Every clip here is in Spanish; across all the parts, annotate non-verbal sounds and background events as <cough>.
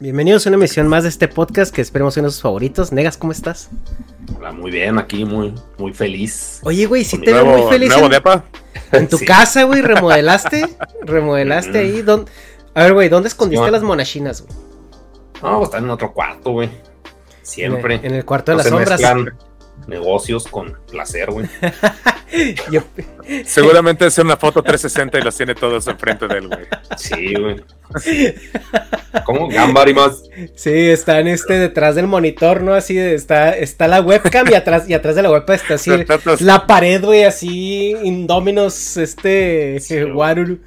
Bienvenidos a una emisión más de este podcast que esperemos sean sus favoritos. Negas, ¿cómo estás? Hola, muy bien, aquí muy, muy feliz. Oye, güey, sí Con te veo nuevo- muy feliz. nuevo en, depa. en tu Sí. casa, güey, remodelaste. <laughs> remodelaste ahí. ¿Dónde- A ver, güey, ¿dónde escondiste las monachinas, güey? No, pues, está en otro cuarto, güey. Siempre. En el, en el cuarto de No las sombras. mezclan negocios con placer, güey. <laughs> Yo- Seguramente es una foto 360 y los tiene todos enfrente de él, güey. Sí, güey. ¿Cómo? Gambari más. sí, están este detrás del monitor, ¿no? Así está, está la webcam y atrás, y atrás de la webcam está así la pared, güey, así Indóminos, este Sí. Waruru.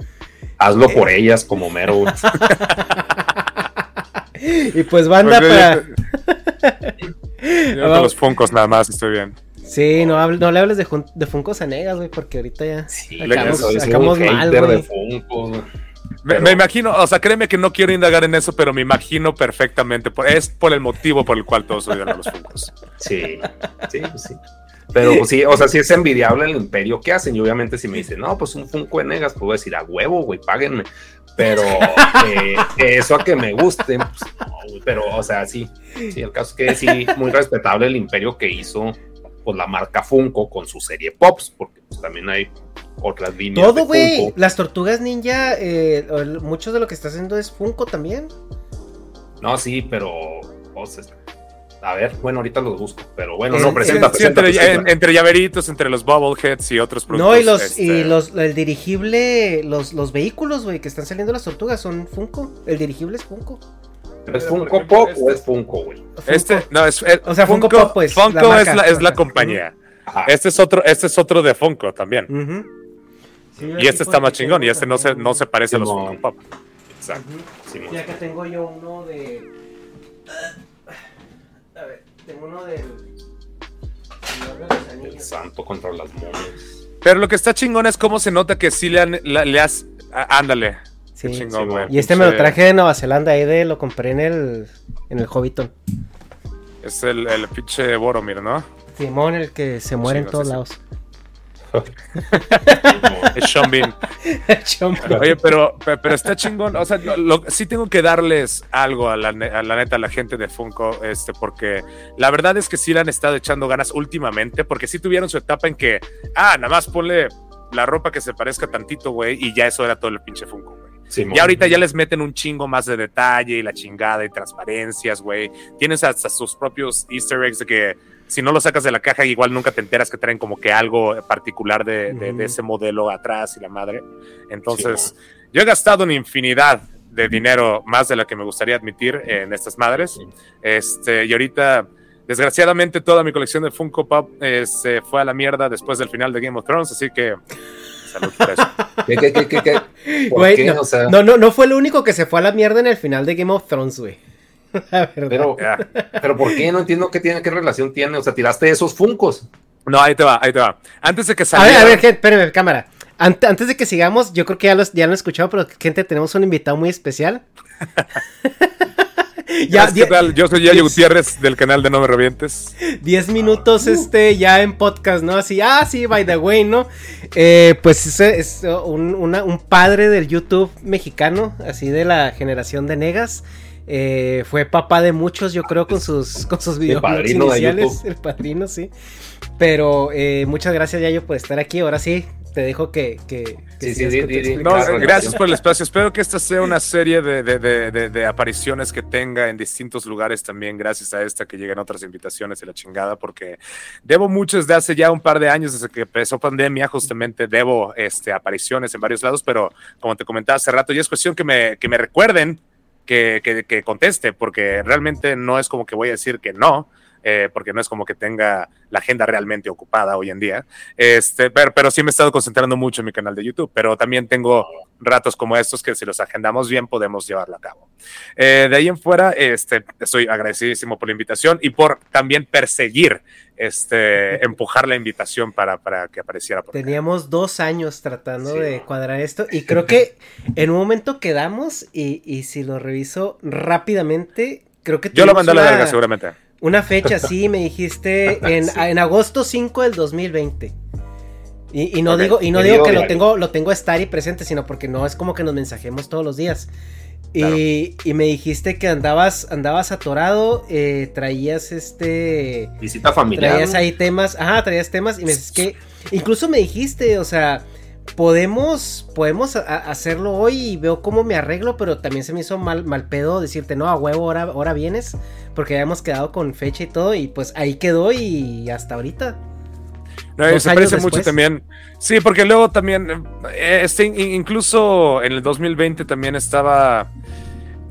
Hazlo por ellas como mero, güey. <laughs> Y pues banda Pues, para. <laughs> yo- yo con los funcos nada más estoy bien. Sí, no, hable- no le hables de, Funkos a Negas, güey, porque ahorita ya Sí, un mal, güey. Funkos. Me, Pero- me imagino, o sea, créeme que no quiero indagar en eso, pero me imagino perfectamente. por- es por el motivo por el cual todos odian a los funcos. Sí, sí, pues sí. Pero pues, sí, o sea, sí es envidiable el imperio que hacen. Y obviamente si me dicen, no, pues un Funko de Negas, voy a decir, a huevo, güey, páguenme. Pero <laughs> eh, eso a que me guste, pues, no, pero, o sea, sí, sí, el caso es que sí, muy respetable el imperio que hizo pues, la marca Funko con su serie Pops, porque pues, también hay otras líneas Todo, güey. Las tortugas ninja, eh, mucho de lo que está haciendo es Funko también. No, sí, pero, o sea, a ver, bueno, ahorita los busco, pero bueno, En- no, en- presenta, Sí, presenta, entre, presenta. en- entre llaveritos, entre los bobbleheads y otros productos. No, y los, este, y los, el dirigible, los, los vehículos, güey, que están saliendo las tortugas son Funko. El dirigible es Funko. ¿Es Funko Pop o es Funko, güey? Este, no, es, es- O sea, Funko Pop, pues, Funko la marca, es, la, es la compañía. Ajá. Este es otro, este es otro de Funko también. Sí, Y este está más chingón. Y este no se, no se parece a los. Funko Pop. Exacto. Y acá tengo yo uno de. Tengo uno del. De El santo contra las momias. Pero lo que está chingón es cómo se nota que sí le, han, la- le has. ándale. Sí. Qué chingón, Sí, güey. Y este me lo traje de Nueva Zelanda, ahí de lo compré en el en el Hobbiton. Es el, el pinche Boromir, ¿no? Simón, el que se muere en todos sí. Es <laughs> Sean Bean. Oye, pero, pero está chingón. O sea, lo, sí tengo que darles algo a la, a la, neta, a la gente de Funko, este, porque la verdad es que sí le han estado echando ganas últimamente, porque sí tuvieron su etapa en que, ah, nada más ponle la ropa que se parezca tantito, güey, y ya eso era todo el pinche Funko, güey. Sí, y ahorita ya les meten un chingo más de detalle y la chingada y transparencias, güey. Tienes hasta sus propios easter eggs de que si no lo sacas de la caja, igual nunca te enteras que traen como que algo particular de, de, ese modelo atrás y la madre. Entonces, yo he gastado una infinidad de dinero más de la que me gustaría admitir en estas madres. Este, y ahorita, desgraciadamente, toda mi colección de Funko Pop eh, se fue a la mierda después del final de Game of Thrones, así que salud por eso. <laughs> ¿Qué, qué, qué, qué, qué? no, o sea... no, no, no fue lo único que se fue a la mierda en el final de Game of Thrones, güey. <laughs> pero, pero ¿por qué? No entiendo qué tiene, qué relación tiene. O sea, tiraste esos funcos. No, ahí te va, ahí te va. Antes de que saliera... A ver, a ver, espérame, cámara. Antes de que sigamos, yo creo que ya lo, ya lo han escuchado, pero gente, tenemos un invitado muy especial. <laughs> ya, ¿Qué tal? Yo soy Yayo Gutiérrez del canal de No Me Revientes. Diez minutos este ya en podcast, ¿no? Así, ah, sí, by the way, ¿no? Eh, pues es, es un, una, un, padre del YouTube mexicano, así de la generación de negas. Eh, fue papá de muchos, yo creo, con sus, con sus videos iniciales. El padrino, sí. Pero eh, muchas gracias, Yayo, por estar aquí. Ahora sí, te dejo que. que, sí, sí, sí, no, gracias por el <laughs> espacio. Espero que esta sea una serie de, de, de, apariciones que tenga en distintos lugares también, gracias a esta que lleguen otras invitaciones y la chingada, porque debo mucho desde hace ya un par de años, desde que empezó pandemia, justamente debo este, apariciones en varios lados, pero como te comentaba hace rato, ya es cuestión que me, que me recuerden que, conteste, porque realmente no es como que voy a decir que no, eh, porque no es como que tenga la agenda realmente ocupada hoy en día. Este, pero, pero, sí me he estado concentrando mucho en mi canal de YouTube, pero también tengo ratos como estos que si los agendamos bien podemos llevarlo a cabo. Eh, de ahí en fuera, este, estoy agradecidísimo por la invitación y por también perseguir, este, <laughs> empujar la invitación para, para que apareciera. Por Teníamos dos años tratando de cuadrar esto y <laughs> creo que en un momento quedamos y, y si lo reviso rápidamente, creo que... Yo lo mandé a la verga seguramente. Una fecha, sí, me dijiste en, <laughs> en agosto 5 del 2020. Y, y no digo, y no digo que lo tengo, lo tengo a estar y presente, sino porque no es como que nos mensajemos todos los días. Y, y, me dijiste que andabas, andabas atorado, eh, traías este. Visita familiar. Traías ahí temas, ajá, traías temas, y me dices que. Incluso me dijiste, o sea, podemos, podemos hacerlo hoy y veo cómo me arreglo, pero también se me hizo mal, mal pedo decirte, no, a huevo, ahora, ahora vienes, porque habíamos quedado con fecha y todo, y pues ahí quedó y hasta ahorita. No, se parece mucho también. Sí, porque luego también, eh, este, incluso en el 2020 también estaba,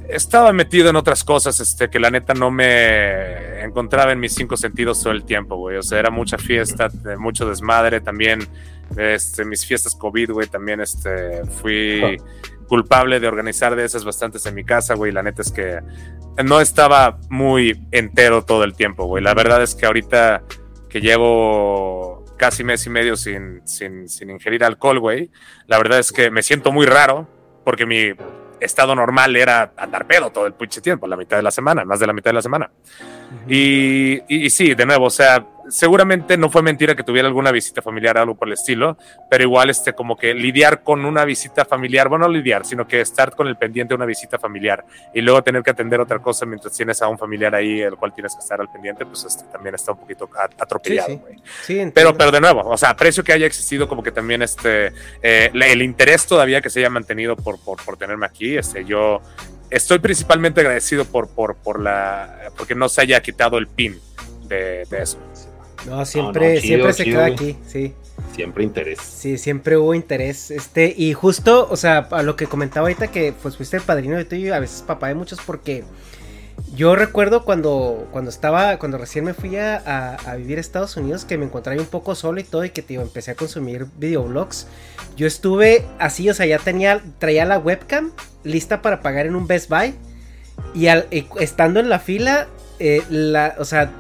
estaba metido en otras cosas, este, que la neta no me encontraba en mis cinco sentidos todo el tiempo, güey. O sea, era mucha fiesta, mucho desmadre también este, mis fiestas COVID, güey, también este, fui culpable de organizar de esas bastantes en mi casa, güey. La neta es que no estaba muy entero todo el tiempo, güey. La verdad es que ahorita que llevo casi mes y medio sin, sin, sin ingerir alcohol, güey, la verdad es que me siento muy raro porque mi estado normal era andar pedo todo el pinche tiempo, la mitad de la semana, más de la mitad de la semana. y, y, sí, de nuevo, o sea, seguramente no fue mentira que tuviera alguna visita familiar, algo por el estilo, pero igual este como que lidiar con una visita familiar, bueno, no lidiar, sino que estar con el pendiente de una visita familiar y luego tener que atender otra cosa mientras tienes a un familiar ahí, el cual tienes que estar al pendiente, pues este, también está un poquito atropellado, güey. Sí, sí. pero, pero de nuevo, o sea, aprecio que haya existido como que también este, eh, el interés todavía que se haya mantenido por, por, por tenerme aquí, este, yo estoy principalmente agradecido por, por, por la, porque no se haya quitado el pin de, de eso. No, siempre, siempre se queda aquí, sí. Siempre interés. Sí, siempre hubo interés. Este, y justo, o sea, a lo que comentaba ahorita que pues fuiste el padrino de tuyo y a veces papá de muchos porque yo recuerdo cuando, cuando estaba, cuando recién me fui a, vivir a Estados Unidos, que me encontré un poco solo y todo, y que tío, empecé a consumir videoblogs. Yo estuve así, o sea, ya tenía, traía la webcam lista para pagar en un Best Buy. Y, al, estando en la fila, eh, la, o sea,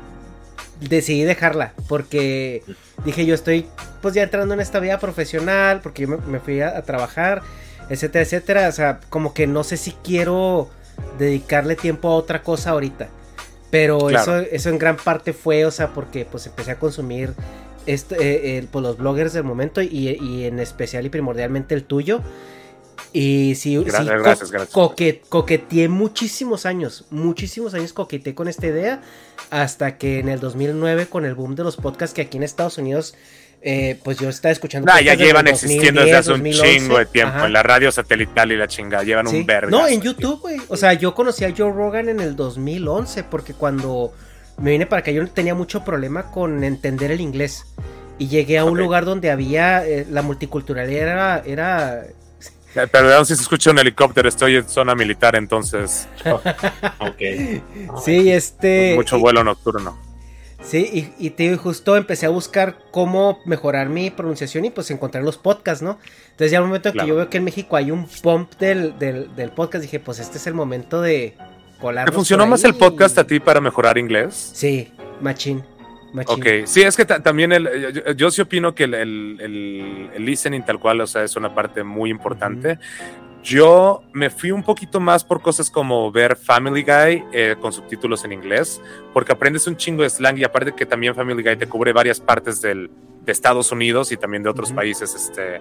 decidí dejarla porque dije yo estoy pues ya entrando en esta vida profesional porque yo me, fui a, trabajar, etcétera, etcétera. O sea, como que no sé si quiero dedicarle tiempo a otra cosa ahorita. Pero eso, eso en gran parte fue, o sea, porque pues empecé a consumir este, eh, pues, los bloggers del momento y, en especial y primordialmente el tuyo. Y sí, gracias, gracias, coqueteé muchísimos años, muchísimos años coqueteé con esta idea hasta que en el 2009 con el boom de los podcasts que aquí en Estados Unidos eh, pues yo estaba escuchando. ya llevan existiendo desde hace un chingo de tiempo. En la radio satelital y la chingada. Llevan un verde. No, en YouTube, güey. O sea, yo conocí a Joe Rogan en el 2011 porque cuando me vine para acá yo tenía mucho problema con entender el inglés. Y llegué a un lugar donde había. Eh, la multiculturalidad era. era Perdón si se escucha un helicóptero, estoy en zona militar, entonces. <laughs> ok. Sí, este. Mucho vuelo nocturno. Sí, y, te justo empecé a buscar cómo mejorar mi pronunciación y pues encontrar los podcasts, ¿no? Entonces ya al momento que yo veo que en México hay un pump del, del, podcast, dije, pues este es el momento de colar. ¿Te funcionó más el podcast a ti para mejorar inglés? Sí, machín. Machín. Ok, sí, es que también el, yo, sí opino que el, el, listening tal cual, o sea, es una parte muy importante. Yo me fui un poquito más por cosas como ver Family Guy eh, con subtítulos en inglés, porque aprendes un chingo de slang y aparte que también Family Guy te cubre varias partes del, de Estados Unidos y también de otros países, este,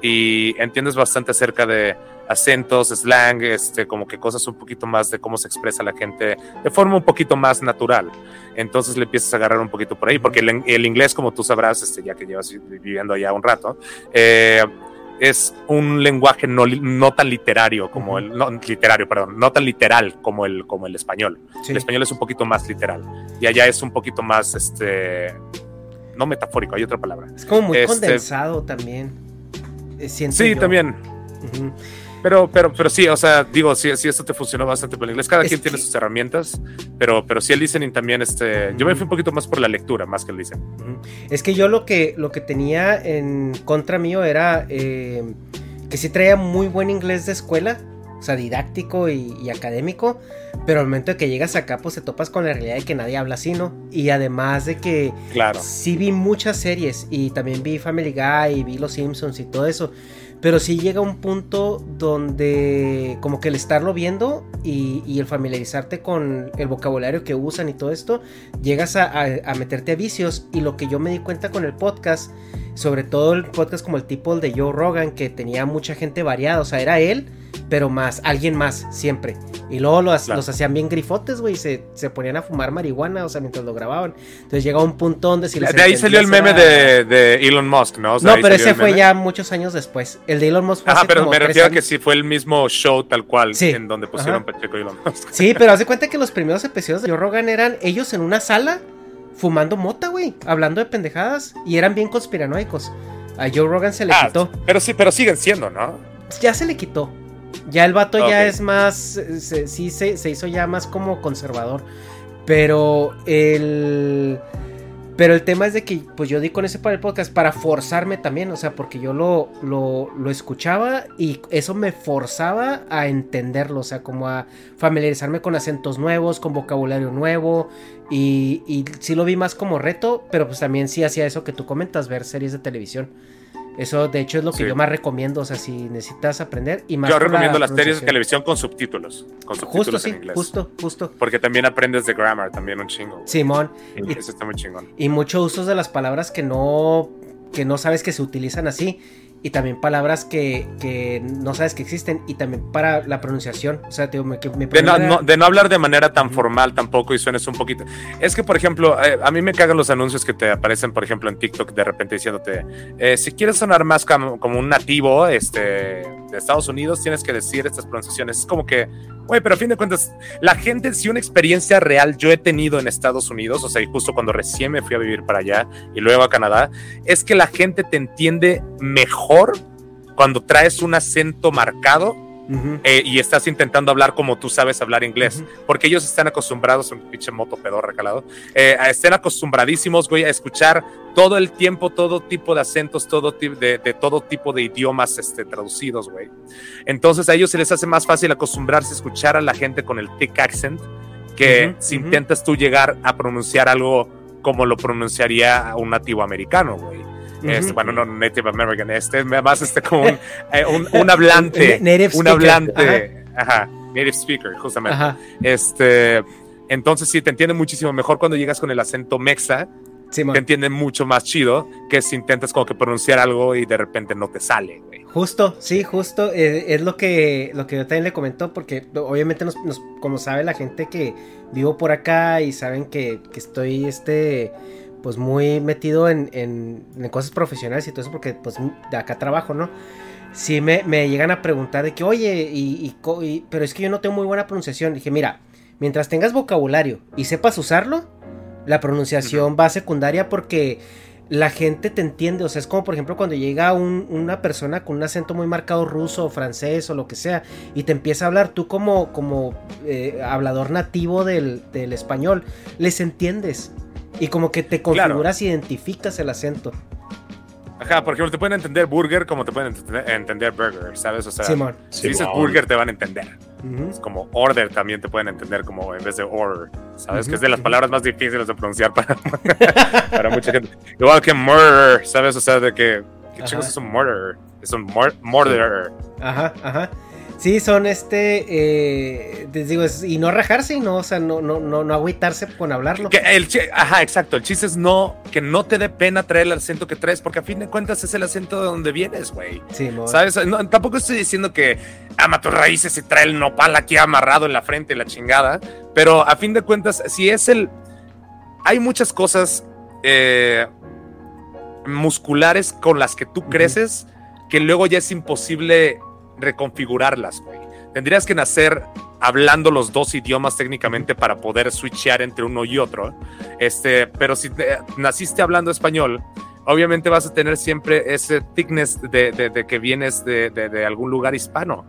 y entiendes bastante acerca de acentos, slang, este, como que cosas un poquito más de cómo se expresa la gente de forma un poquito más natural. Entonces le empiezas a agarrar un poquito por ahí, porque el, el inglés, como tú sabrás, este, ya que llevas viviendo allá un rato, eh, es un lenguaje no, no tan literario como el, no, literario, perdón, no tan literal como el, como el español. El español es un poquito más literal y allá es un poquito más, este, no metafórico, hay otra palabra. Es como muy este, condensado también. Eh, sí, también. Pero, pero, pero sí, o sea, digo, sí, sí, esto te funcionó bastante para el inglés. Cada quien tiene sus herramientas, pero, pero sí el listening también, este, yo me fui un poquito más por la lectura, más que el listening. Es que yo lo que, lo que tenía en contra mío era eh, que sí traía muy buen inglés de escuela, o sea, didáctico y, académico, pero al momento de que llegas acá, pues te topas con la realidad de que nadie habla así, ¿no? Y además de que claro. sí vi muchas series y también vi Family Guy y vi Los Simpsons y todo eso. Pero sí llega un punto donde como que el estarlo viendo y, el familiarizarte con el vocabulario que usan y todo esto, llegas a, meterte a vicios. Y lo que yo me di cuenta con el podcast, sobre todo el podcast como el tipo de Joe Rogan, que tenía mucha gente variada, o sea, era él pero más, alguien más, siempre. Y luego los, hacían bien grifotes, güey, se, se ponían a fumar marihuana, o sea, mientras lo grababan. Entonces llegaba un punto donde si les De ahí salió el meme de, Elon Musk, ¿no? no, pero ese fue ya muchos años después. El de Elon Musk fue Ajá, pero me refiero a que sí fue el mismo show tal cual, en donde pusieron Pacheco y Elon Musk. Sí, pero hace cuenta que los primeros episodios de Joe Rogan eran ellos en una sala fumando mota, güey, hablando de pendejadas, y eran bien conspiranoicos. A Joe Rogan se le ah, quitó. Pero sí, pero siguen siendo, ¿no? Ya se le quitó. Ya el vato ya es más, sí se, hizo ya más como conservador. Pero el... Pero el tema es de que pues yo di con ese para el podcast para forzarme también, o sea, porque yo lo, lo, lo, escuchaba y eso me forzaba a entenderlo, o sea, como a familiarizarme con acentos nuevos, con vocabulario nuevo y, y sí lo vi más como reto, pero pues también sí hacía eso que tú comentas, ver series de televisión. Eso, de hecho, es lo que yo más recomiendo. O sea, si necesitas aprender y más. Yo recomiendo las series de televisión con subtítulos. Con subtítulos justo, en inglés. Justo, justo. Porque también aprendes de grammar, también un chingo. Simón. Y, eso está muy chingón. Y muchos usos de las palabras que no, que no sabes que se utilizan así y también palabras que, que, no sabes que existen y también para la pronunciación. O sea, me, de, no, hablar de manera tan formal tampoco y suenes un poquito. Es que, por ejemplo, eh, a mí me cagan los anuncios que te aparecen, por ejemplo, en TikTok de repente diciéndote, eh, si quieres sonar más como, como, un nativo este, de Estados Unidos, tienes que decir estas pronunciaciones. Es como que Güey, pero a fin de cuentas, la gente, si una experiencia real yo he tenido en Estados Unidos, o sea, y justo cuando recién me fui a vivir para allá y luego a Canadá, es que la gente te entiende mejor cuando traes un acento marcado eh, y estás intentando hablar como tú sabes hablar inglés, porque ellos están acostumbrados, un pinche moto pedor recalado, eh, estén acostumbradísimos, güey, a escuchar todo el tiempo, todo tipo de acentos, todo de, de todo tipo de idiomas este, traducidos, güey. Entonces a ellos se les hace más fácil acostumbrarse a escuchar a la gente con el thick accent que si intentas tú llegar a pronunciar algo como lo pronunciaría un nativo americano, güey. Este, bueno, no Native American, este, más este como un, <laughs> eh, un, hablante, un hablante, <laughs> ajá. native speaker, justamente. Este, entonces sí, te entiende muchísimo mejor cuando llegas con el acento mexa te entienden mucho más chido que si intentas como que pronunciar algo y de repente no te sale, güey. Justo, sí, justo. Eh, es lo que, lo que yo también le comentó, porque obviamente, nos, como sabe la gente que vivo por acá y saben que, que estoy este pues muy metido en, en, cosas profesionales y todo eso, porque pues de acá trabajo, ¿no? Si me, me llegan a preguntar de que, oye, y, pero es que yo no tengo muy buena pronunciación. Dije, mira, mientras tengas vocabulario y sepas usarlo, la pronunciación va secundaria porque la gente te entiende. O sea, es como por ejemplo cuando llega una persona con un acento muy marcado ruso o francés o lo que sea y te empieza a hablar, tú como, como eh, hablador nativo del, del, español, les entiendes. Y como que te configuras y identificas el acento. Ajá, por ejemplo, te pueden entender burger como te pueden entender burger, ¿sabes? O sea, si dices burger te van a entender. Es como order también te pueden entender como en vez de order, ¿sabes? Que es de las palabras más difíciles de pronunciar para, <laughs> para mucha gente. Igual que murder, ¿sabes? O sea, de que, ¿qué chicos es un murder? Es un murderer. Ajá, ajá. Sí, son este, eh, les digo, y no rajarse y no, o sea, no, no, no, no agüitarse con hablarlo. Que el, ajá, exacto, el chiste es no, que no te dé pena traer el acento que traes, porque a fin de cuentas es el acento de donde vienes, güey. Sí, ¿Sabes? tampoco estoy diciendo que ama tus raíces y trae el nopal aquí amarrado en la frente, la chingada, pero a fin de cuentas, si es el, hay muchas cosas eh, musculares con las que tú creces que luego ya es imposible reconfigurarlas, güey. Tendrías que nacer hablando los dos idiomas técnicamente para poder switchear entre uno y otro. Este, pero si naciste hablando español, obviamente vas a tener siempre ese thickness de, que vienes de, algún lugar hispano.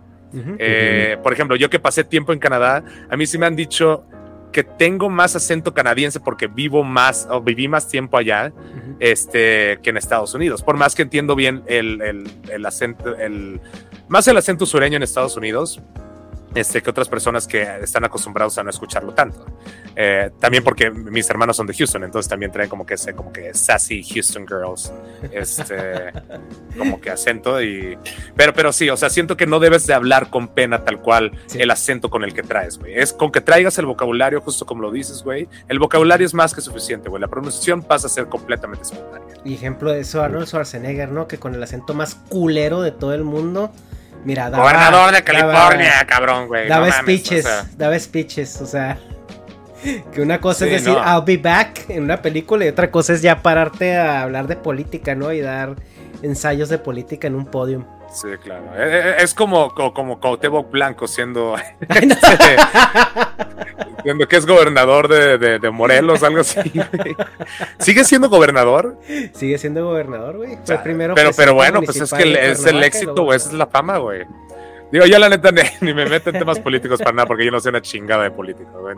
Eh, por ejemplo, yo que pasé tiempo en Canadá, a mí sí me han dicho que tengo más acento canadiense porque vivo más o viví más tiempo allá este, que en Estados Unidos. Por más que entiendo bien el, el, el acento, el, más el acento sureño en Estados Unidos, este, que otras personas que están acostumbrados a no escucharlo tanto. Eh, también porque mis hermanos son de Houston, entonces también traen como que ese, como que sassy Houston girls, este, <laughs> como que acento y, pero, pero sí, o sea, siento que no debes de hablar con pena tal cual el acento con el que traes, güey. Es con que traigas el vocabulario justo como lo dices, güey. El vocabulario es más que suficiente, güey. La pronunciación pasa a ser completamente espontánea. Y ejemplo de eso, Arnold Schwarzenegger, ¿no? Que con el acento más culero de todo el mundo Mira, Gobernador de California, cabrón, güey. Daba speeches, daba speeches, o sea. <laughs> Que una cosa es decir, I'll be back en una película y otra cosa es ya pararte a hablar de política, ¿no? Y dar ensayos de política en un podium. Sí, claro. Eh, eh, es como, como, Blanco siendo, <laughs> siendo que es gobernador de, de, Morelos, algo así. ¿Sigue siendo gobernador? Sigue siendo gobernador, güey. primero pero, pero bueno, pues es que es el éxito, güey. Esa es la fama, güey. Digo, yo la neta <laughs> ni, me meto en temas políticos para nada, porque yo no soy una chingada de política, güey.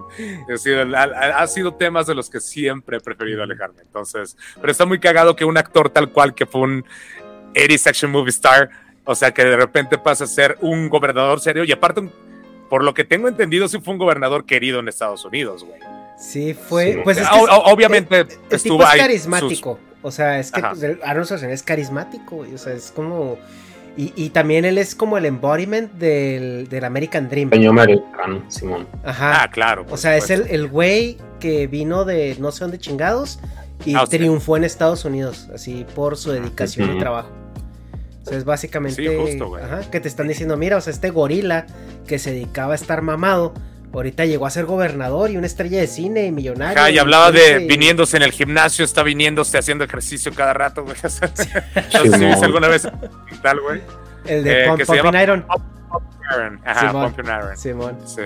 ha, sido temas de los que siempre he preferido alejarme. Entonces, pero está muy cagado que un actor tal cual que fue un 80 section movie star o sea, que de repente pasa a ser un gobernador serio y aparte, por lo que tengo entendido, sí fue un gobernador querido en Estados Unidos, güey. Sí, fue. Pues obviamente estuvo es carismático. O sea, es que Arnold Schwarzenegger es carismático, güey. O sea, es como. Y, también él es como el embodiment del, del American Dream. Peño americano, Simón. Ajá. Ah, claro. O sea, es el, el güey que vino de no sé dónde chingados y triunfó en Estados Unidos, así por su dedicación y trabajo es básicamente que te están diciendo, mira, o sea, este gorila que se dedicaba a estar mamado, ahorita llegó a ser gobernador y una estrella de cine y millonario. y hablaba de viniéndose en el gimnasio, está viniéndose haciendo ejercicio cada rato, güey. <laughs> no sé si viste alguna vez tal, güey. El de eh, Pumping Iron. Ajá, Pumping Iron. Simón. Sí.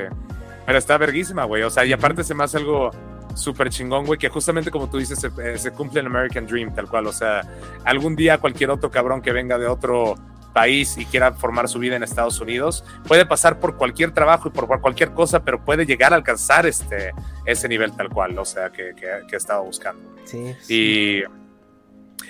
Pero está verguísima, güey. O sea, y aparte se me hace algo súper chingón, güey, que justamente como tú dices, se, se, cumple el American Dream, tal cual. O sea, algún día cualquier otro cabrón que venga de otro país y quiera formar su vida en Estados Unidos, puede pasar por cualquier trabajo y por cualquier cosa, pero puede llegar a alcanzar este, ese nivel tal cual, o sea, que, que, que estaba buscando. Sí. Y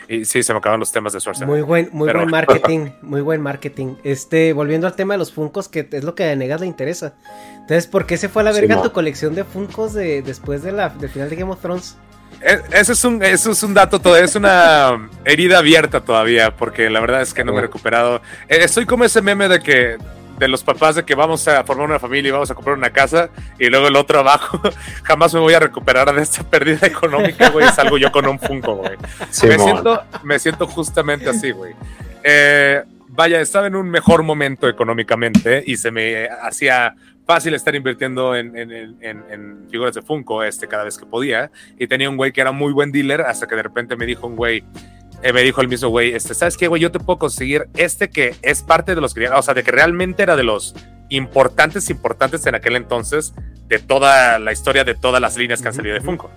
y sí, se me acaban los temas de Schwarzenegger. Muy buen, muy buen marketing, <laughs> muy buen marketing. Este, volviendo al tema de los Funcos, que es lo que a Negas le interesa. Entonces, ¿por qué se fue a la verga tu colección de Funcos de, después de la, del final de Game of Thrones? Eso es un, eso es un dato, todo, es una herida abierta todavía, porque la verdad es que no me he recuperado. Eh, estoy como ese meme de que de los papás de que vamos a formar una familia y vamos a comprar una casa y luego el otro abajo, <laughs> jamás me voy a recuperar de esta pérdida económica, güey, salgo yo con un Funko, güey. me, siento, me siento justamente así, güey. Eh, vaya, estaba en un mejor momento económicamente y se me hacía fácil estar invirtiendo en, en, figuras de Funko este, cada vez que podía. Y tenía un güey que era muy buen dealer hasta que de repente me dijo un güey, eh, me dijo el mismo güey, este, ¿sabes qué, güey? Yo te puedo conseguir este que es parte de los que, o sea, de que realmente era de los importantes, importantes en aquel entonces de toda la historia de todas las líneas que han salido de Funko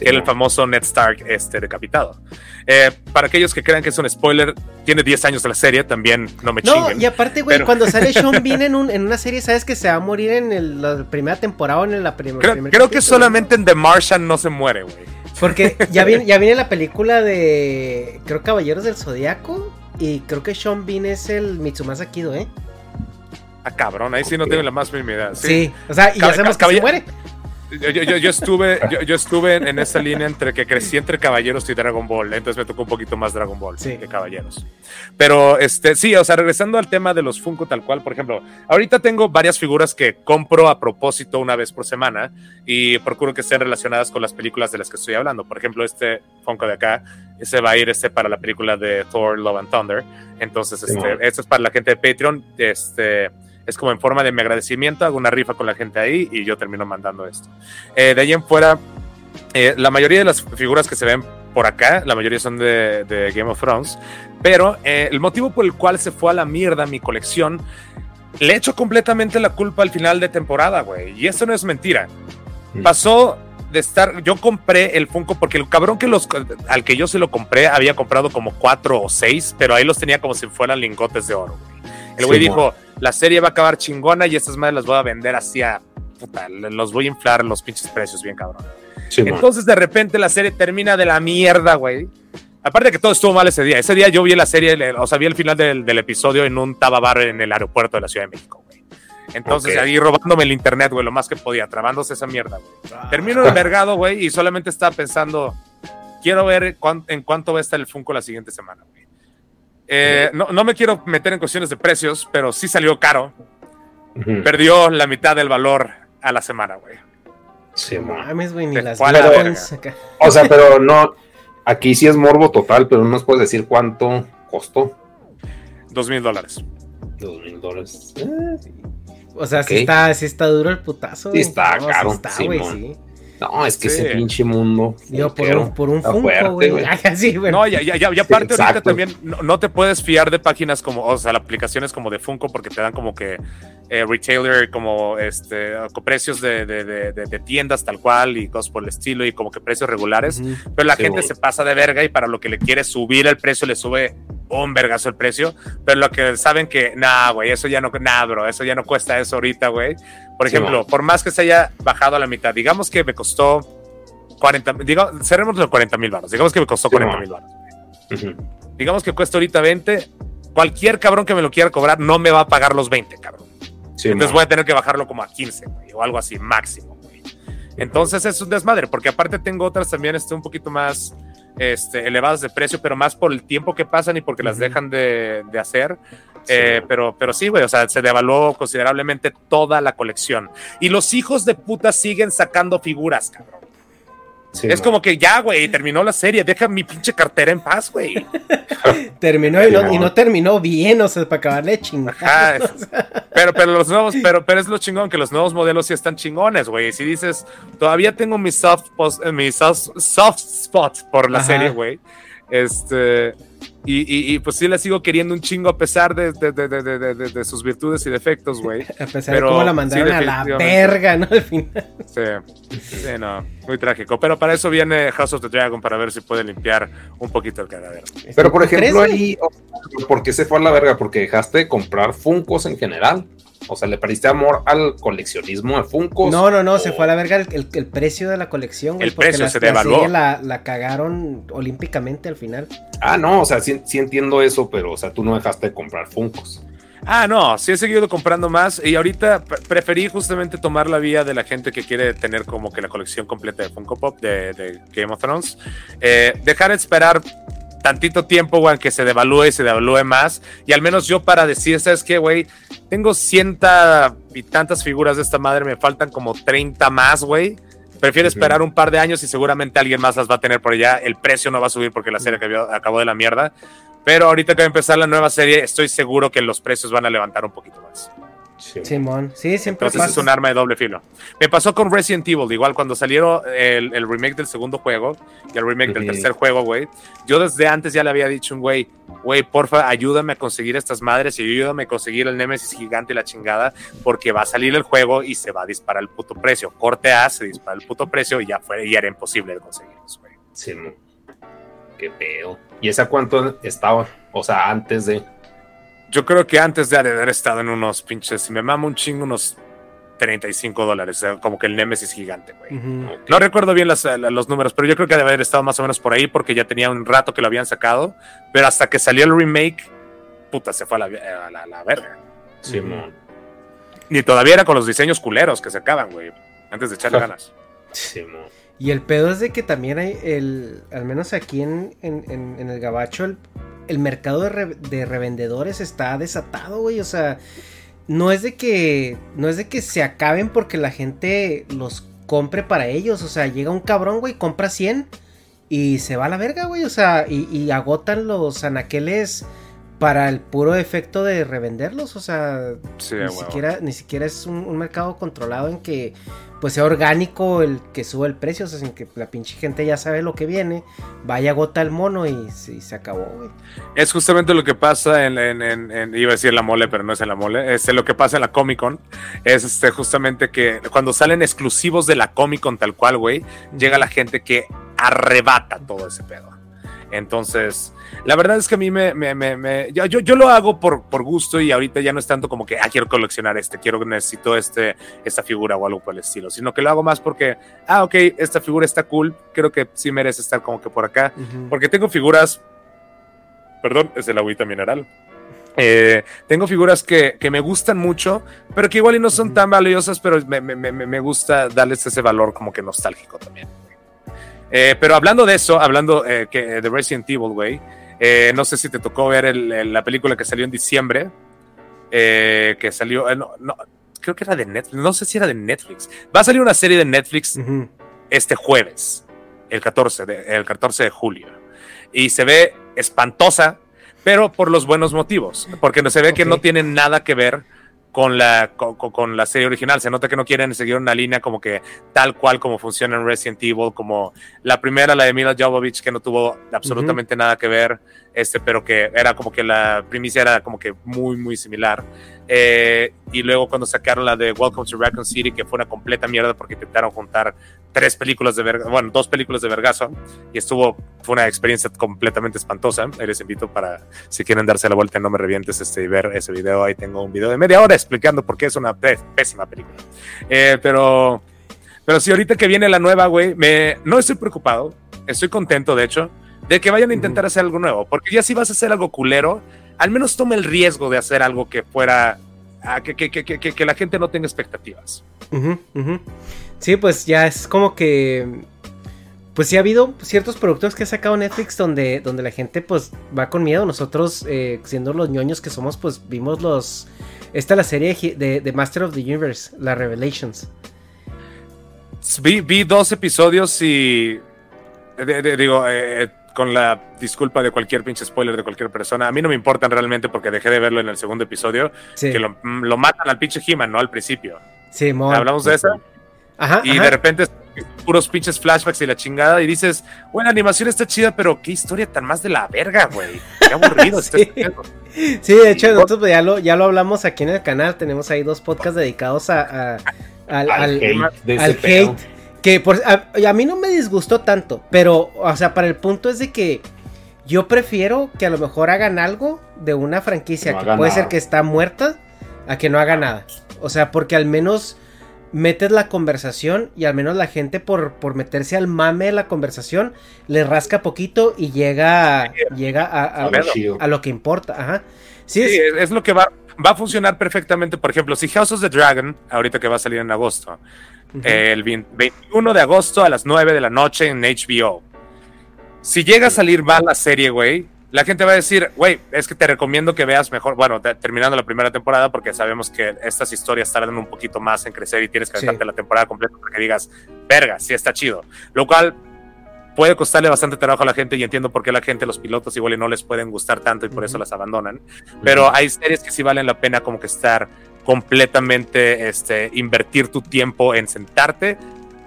el famoso Ned Stark este, decapitado. Eh, para aquellos que crean que es un spoiler, tiene 10 años de la serie, también no me chinguen. No, y aparte, güey, cuando sale Sean <laughs> Bean en, en, una serie, sabes que se va a morir en la primera temporada o en la primera. Creo, creo que solamente en The Martian no se muere, güey. Porque <laughs> ya viene, ya viene la película de, creo, Caballeros del Zodiaco, y creo que Sean Bean es el Mitsumasa Kido, ¿eh? Ah, cabrón, ahí sí no tengo la más mínima idea. Sí, o sea, y ya sabemos que se muere. Yo, yo, yo, estuve, yo, estuve en, esa línea entre que crecí entre Caballeros y Dragon Ball, entonces me tocó un poquito más Dragon Ball que Caballeros. Pero este, sí, o sea, regresando al tema de los Funko tal cual, por ejemplo, ahorita tengo varias figuras que compro a propósito una vez por semana y procuro que estén relacionadas con las películas de las que estoy hablando. Por ejemplo, este Funko de acá, ese va a ir este para la película de Thor, Love and Thunder. Entonces, este, esto es para la gente de Patreon. Este es como en forma de mi agradecimiento, hago una rifa con la gente ahí y yo termino mandando esto. Eh, de ahí en fuera, eh, la mayoría de las figuras que se ven por acá, la mayoría son de, Game of Thrones, pero eh, el motivo por el cual se fue a la mierda mi colección, le echo completamente la culpa al final de temporada, güey, y eso no es mentira. Mm. Pasó de estar, yo compré el Funko porque el cabrón que los, al que yo se lo compré había comprado como cuatro o seis, pero ahí los tenía como si fueran lingotes de oro, güey. El güey dijo, la serie va a acabar chingona y estas madres las voy a vender así a, puta, los voy a inflar los pinches precios bien cabrón. Entonces de repente la serie termina de la mierda, güey. Aparte de que todo estuvo mal ese día. Ese día yo vi la serie, o sea, vi el final del, episodio en un tababar en el aeropuerto de la Ciudad de México, güey. Entonces ahí robándome el internet, güey, lo más que podía, trabándose esa mierda, güey. Ah. Termino envergado, güey, y solamente estaba pensando, quiero ver en cuánto va a estar el Funko la siguiente semana, güey. Eh, no, no, me quiero meter en cuestiones de precios, pero sí salió caro. Perdió la mitad del valor a la semana, güey. Sí, mames, güey, ni las O sea, pero no. Aquí sí es morbo total, pero no nos puedes decir cuánto costó. Dos mil dólares. Dos mil dólares. O sea, sí, está, sí está duro el putazo. Sí está caro. Sí está, güey, sí. No, es que ese pinche mundo. Yo por un, por un Funko, <laughs> güey. No, ya, ya, ya, aparte ahorita también no, te puedes fiar de páginas como, o sea, aplicaciones como de Funko porque te dan como que eh, retailer, como este, precios de, de, de, tiendas tal cual y cosas por el estilo y como que precios regulares. Pero la gente se pasa de verga y para lo que le quiere subir el precio le sube un vergazo el precio. Pero lo que saben que, nah, güey, eso ya no, nah, bro, eso ya no cuesta eso ahorita, güey por ejemplo, por más que se haya bajado a la mitad, digamos que me costó 40, digamos, cerremos los 40 mil baros, digamos que me costó 40 mil baros. Digamos que cuesta ahorita 20, cualquier cabrón que me lo quiera cobrar no me va a pagar los 20, cabrón. Entonces voy a tener que bajarlo como a 15, o algo así, máximo, Entonces es un desmadre, porque aparte tengo otras también este, un poquito más este, elevadas de precio, pero más por el tiempo que pasan y porque las dejan de, de hacer. Eh, pero, pero sí, güey, o sea, se devaluó considerablemente toda la colección. Y los hijos de puta siguen sacando figuras, cabrón. Es como que ya, güey, terminó la serie, deja mi pinche cartera en paz, güey. <laughs> terminó y no, terminó bien, o sea, para acabarle chingados. <laughs> pero, pero los nuevos, pero, pero es lo chingón que los nuevos modelos sí están chingones, güey. Si dices, todavía tengo mi soft, eh, mi soft, spot por la serie, güey. Este, y, pues sí la sigo queriendo un chingo a pesar de, de, sus virtudes y defectos, güey. <laughs> A pesar de cómo la mandaron a la verga, ¿no? <laughs> Al final. Sí, sí, no, muy trágico. Pero para eso viene House of the Dragon, para ver si puede limpiar un poquito el cadáver. Pero por ejemplo ahí, ¿por qué se fue a la verga? Porque dejaste de comprar Funcos en general. O sea, ¿le perdiste amor al coleccionismo de Funko? No, no, no, se fue a la verga el, precio de la colección, güey. El precio se devaluó. La, la, cagaron olímpicamente al final. Ah, no, o sea, sí, entiendo eso, pero, o sea, tú no dejaste de comprar Funkos. Ah, no, sí he seguido comprando más y ahorita preferí justamente tomar la vía de la gente que quiere tener como que la colección completa de Funko Pop de, Game of Thrones. Eh, dejar de esperar tantito tiempo, güey, que se devalúe y se devalúe más. Y al menos yo para decir, ¿sabes qué, güey? Tengo cienta y tantas figuras de esta madre, me faltan como 30 más, güey. Prefiero esperar un par de años y seguramente alguien más las va a tener por allá. El precio no va a subir porque la serie acabó de la mierda. Pero ahorita que va a empezar la nueva serie, estoy seguro que los precios van a levantar un poquito más. Simón, sí, siempre Entonces es un arma de doble filo. Me pasó con Resident Evil, igual cuando salieron el, remake del segundo juego y el remake del tercer juego, güey. Yo desde antes ya le había dicho un güey, güey, porfa, ayúdame a conseguir estas madres y ayúdame a conseguir el Nemesis gigante y la chingada, porque va a salir el juego y se va a disparar el puto precio. Corte A, se dispara el puto precio y ya fue, y era imposible de conseguirlos, güey. Sí, qué pedo. ¿Y esa cuánto estaba? O sea, antes de. Yo creo que antes de haber estado en unos pinches, si me mamo un chingo, unos 35 dólares, como que el Nemesis gigante, güey. No recuerdo bien los números, pero yo creo que debe haber estado más o menos por ahí porque ya tenía un rato que lo habían sacado, pero hasta que salió el remake, puta, se fue a la, la, verga. Sí, Ni todavía era con los diseños culeros que se acaban, güey, antes de echarle ganas. Sí, y el pedo es de que también hay el, al menos aquí en, en, el Gabacho, el, el mercado de, de, revendedores está desatado, güey. O sea, no es de que, no es de que se acaben porque la gente los compre para ellos. O sea, llega un cabrón, güey, compra 100 y se va a la verga, güey. O sea, y, agotan los anaqueles para el puro efecto de revenderlos. O sea, ni, siquiera, ni siquiera es un, mercado controlado en que pues sea orgánico el que sube el precio, o sea, sin que la pinche gente ya sabe lo que viene, vaya gota el mono y, se acabó, güey. Es justamente lo que pasa en, en, iba a decir la mole, pero no es en la mole, es lo que pasa en la Comic Con, es este, justamente que cuando salen exclusivos de la Comic Con tal cual, güey, llega la gente que arrebata todo ese pedo. Entonces, la verdad es que a mí me, yo, yo, lo hago por, por gusto y ahorita ya no es tanto como que, ah, quiero coleccionar este, quiero, necesito este, esta figura o algo por el estilo, sino que lo hago más porque, ah, ok, esta figura está cool, creo que sí merece estar como que por acá, porque tengo figuras, perdón, es el agüita mineral. Eh, tengo figuras que, que, me gustan mucho, pero que igual y no son tan valiosas, pero me, me, me, gusta darles ese valor como que nostálgico también. Eh, pero hablando de eso, hablando eh, que, de Resident Evil, güey, eh, no sé si te tocó ver la película que salió en diciembre, que salió, creo que era de Netflix, no sé si era de Netflix. Va a salir una serie de Netflix este jueves, el 14, de, el 14 de julio. Y se ve espantosa, pero por los buenos motivos, porque se ve que no tiene nada que ver con la, con, la serie original. Se nota que no quieren seguir una línea como que tal cual como funciona en Resident Evil, como la primera, la de Mila Jovovich, que no tuvo absolutamente nada que ver, este, pero que era como que la primicia era como que muy, muy similar. Eh, y luego cuando sacaron la de Welcome to Raccoon City, que fue una completa mierda porque intentaron juntar tres películas de vergazo, bueno, dos películas de vergazo, y estuvo, fue una experiencia completamente espantosa. Ahí les invito para, si quieren darse la vuelta, no me revientes este, y ver ese video. Ahí tengo un video de media hora explicando por qué es una pésima película. Eh, pero, pero si ahorita que viene la nueva, güey, me, no estoy preocupado, estoy contento, de hecho, de que vayan a intentar hacer algo nuevo, porque ya si vas a hacer algo culero, al menos tome el riesgo de hacer algo que fuera, ah, que, que, que, que, la gente no tenga expectativas. Sí, pues ya es como que pues sí ha habido ciertos productos que ha sacado Netflix donde, donde la gente pues va con miedo. Nosotros, eh, siendo los ñoños que somos, pues vimos los... Esta es la serie de, Master of the Universe, la Revelations. Vi, vi dos episodios y... digo, eh, con la disculpa de cualquier pinche spoiler de cualquier persona. A mí no me importan realmente porque dejé de verlo en el segundo episodio. Que lo, matan al pinche He-Man, ¿no? Al principio. Sí, Hablamos de eso. Ajá. Y de repente puros pinches flashbacks y la chingada. Y dices, bueno, la animación está chida, pero qué historia tan más de la verga, güey. Qué aburrido <laughs> sí. sí, de hecho, nosotros ya lo, ya lo hablamos aquí en el canal. Tenemos ahí dos podcasts dedicados a, al, al, hate. Que por, a, mí no me disgustó tanto, pero, o sea, para el punto es de que yo prefiero que a lo mejor hagan algo de una franquicia que puede ser que está muerta a que no haga nada. O sea, porque al menos metes la conversación y al menos la gente por, por meterse al mame de la conversación le rasca poquito y llega, llega a, a, lo que importa. Ajá. Sí, es, lo que va, va a funcionar perfectamente. Por ejemplo, si House of the Dragon, ahorita que va a salir en agosto, el 21 de agosto a las 9 de la noche en HBO. si llega a salir mal la serie, güey, la gente va a decir, güey, es que te recomiendo que veas mejor, bueno, terminando la primera temporada, porque sabemos que estas historias tardan un poquito más en crecer y tienes que aventarte la temporada completa para que digas, verga, sí está chido. Lo cual puede costarle bastante trabajo a la gente y entiendo por qué la gente, los pilotos igual y no les pueden gustar tanto y por eso las abandonan. Pero hay series que sí valen la pena como que estar completamente, este, invertir tu tiempo en sentarte,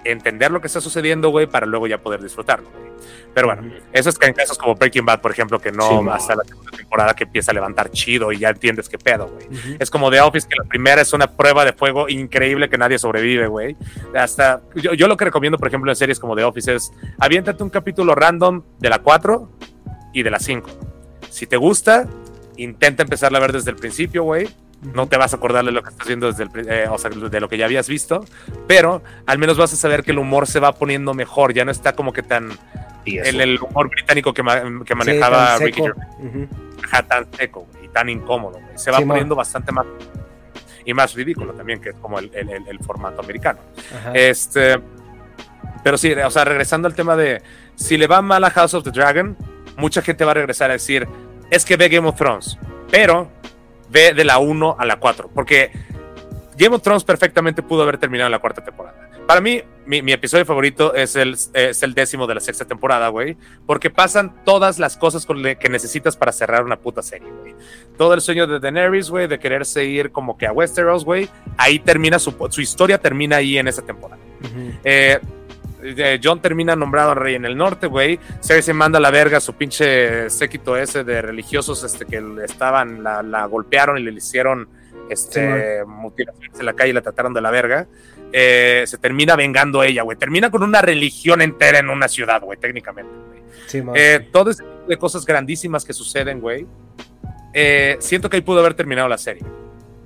entender lo que está sucediendo, güey, para luego ya poder disfrutarlo. Pero bueno, eso es que en casos como Breaking Bad, por ejemplo, que no hasta la segunda temporada que empieza a levantar chido y ya entiendes qué pedo, güey. Es como The Office, que la primera es una prueba de fuego increíble que nadie sobrevive, güey. Hasta, yo, yo, lo que recomiendo, por ejemplo, en series como The Office es, aviéntate un capítulo random de la 4 y de la 5. Si te gusta, intenta empezarla a ver desde el principio, güey no te vas a acordar de lo que estás viendo desde el, eh, o sea, de lo que ya habías visto, pero al menos vas a saber que el humor se va poniendo mejor, ya no está como que tan el, el, humor británico que, que manejaba Ricky tan seco y tan incómodo, se va poniendo bastante más y más ridículo también, que es como el, el formato americano. Este, pero sí, o sea, regresando al tema de si le va mal a House of the Dragon, mucha gente va a regresar a decir, es que ve Game of Thrones, pero ve de la 1 a la 4, porque Game of Thrones perfectamente pudo haber terminado en la cuarta temporada. Para mí, mi, episodio favorito es el, es el décimo de la sexta temporada, güey, porque pasan todas las cosas que necesitas para cerrar una puta serie, güey. Todo el sueño de Daenerys, güey, de quererse ir como que a Westeros, güey, ahí termina su, su historia, termina ahí en esa temporada. eh, John termina nombrado rey en el norte, güey. Cersei manda a la verga a su pinche séquito ese de religiosos este, que estaban, la, golpearon y le hicieron este, mutilaciones en la calle y la trataron de la verga. Eh, se termina vengando ella, güey. Termina con una religión entera en una ciudad, güey, técnicamente. eh, todo ese tipo de cosas grandísimas que suceden, güey. Eh, siento que ahí pudo haber terminado la serie.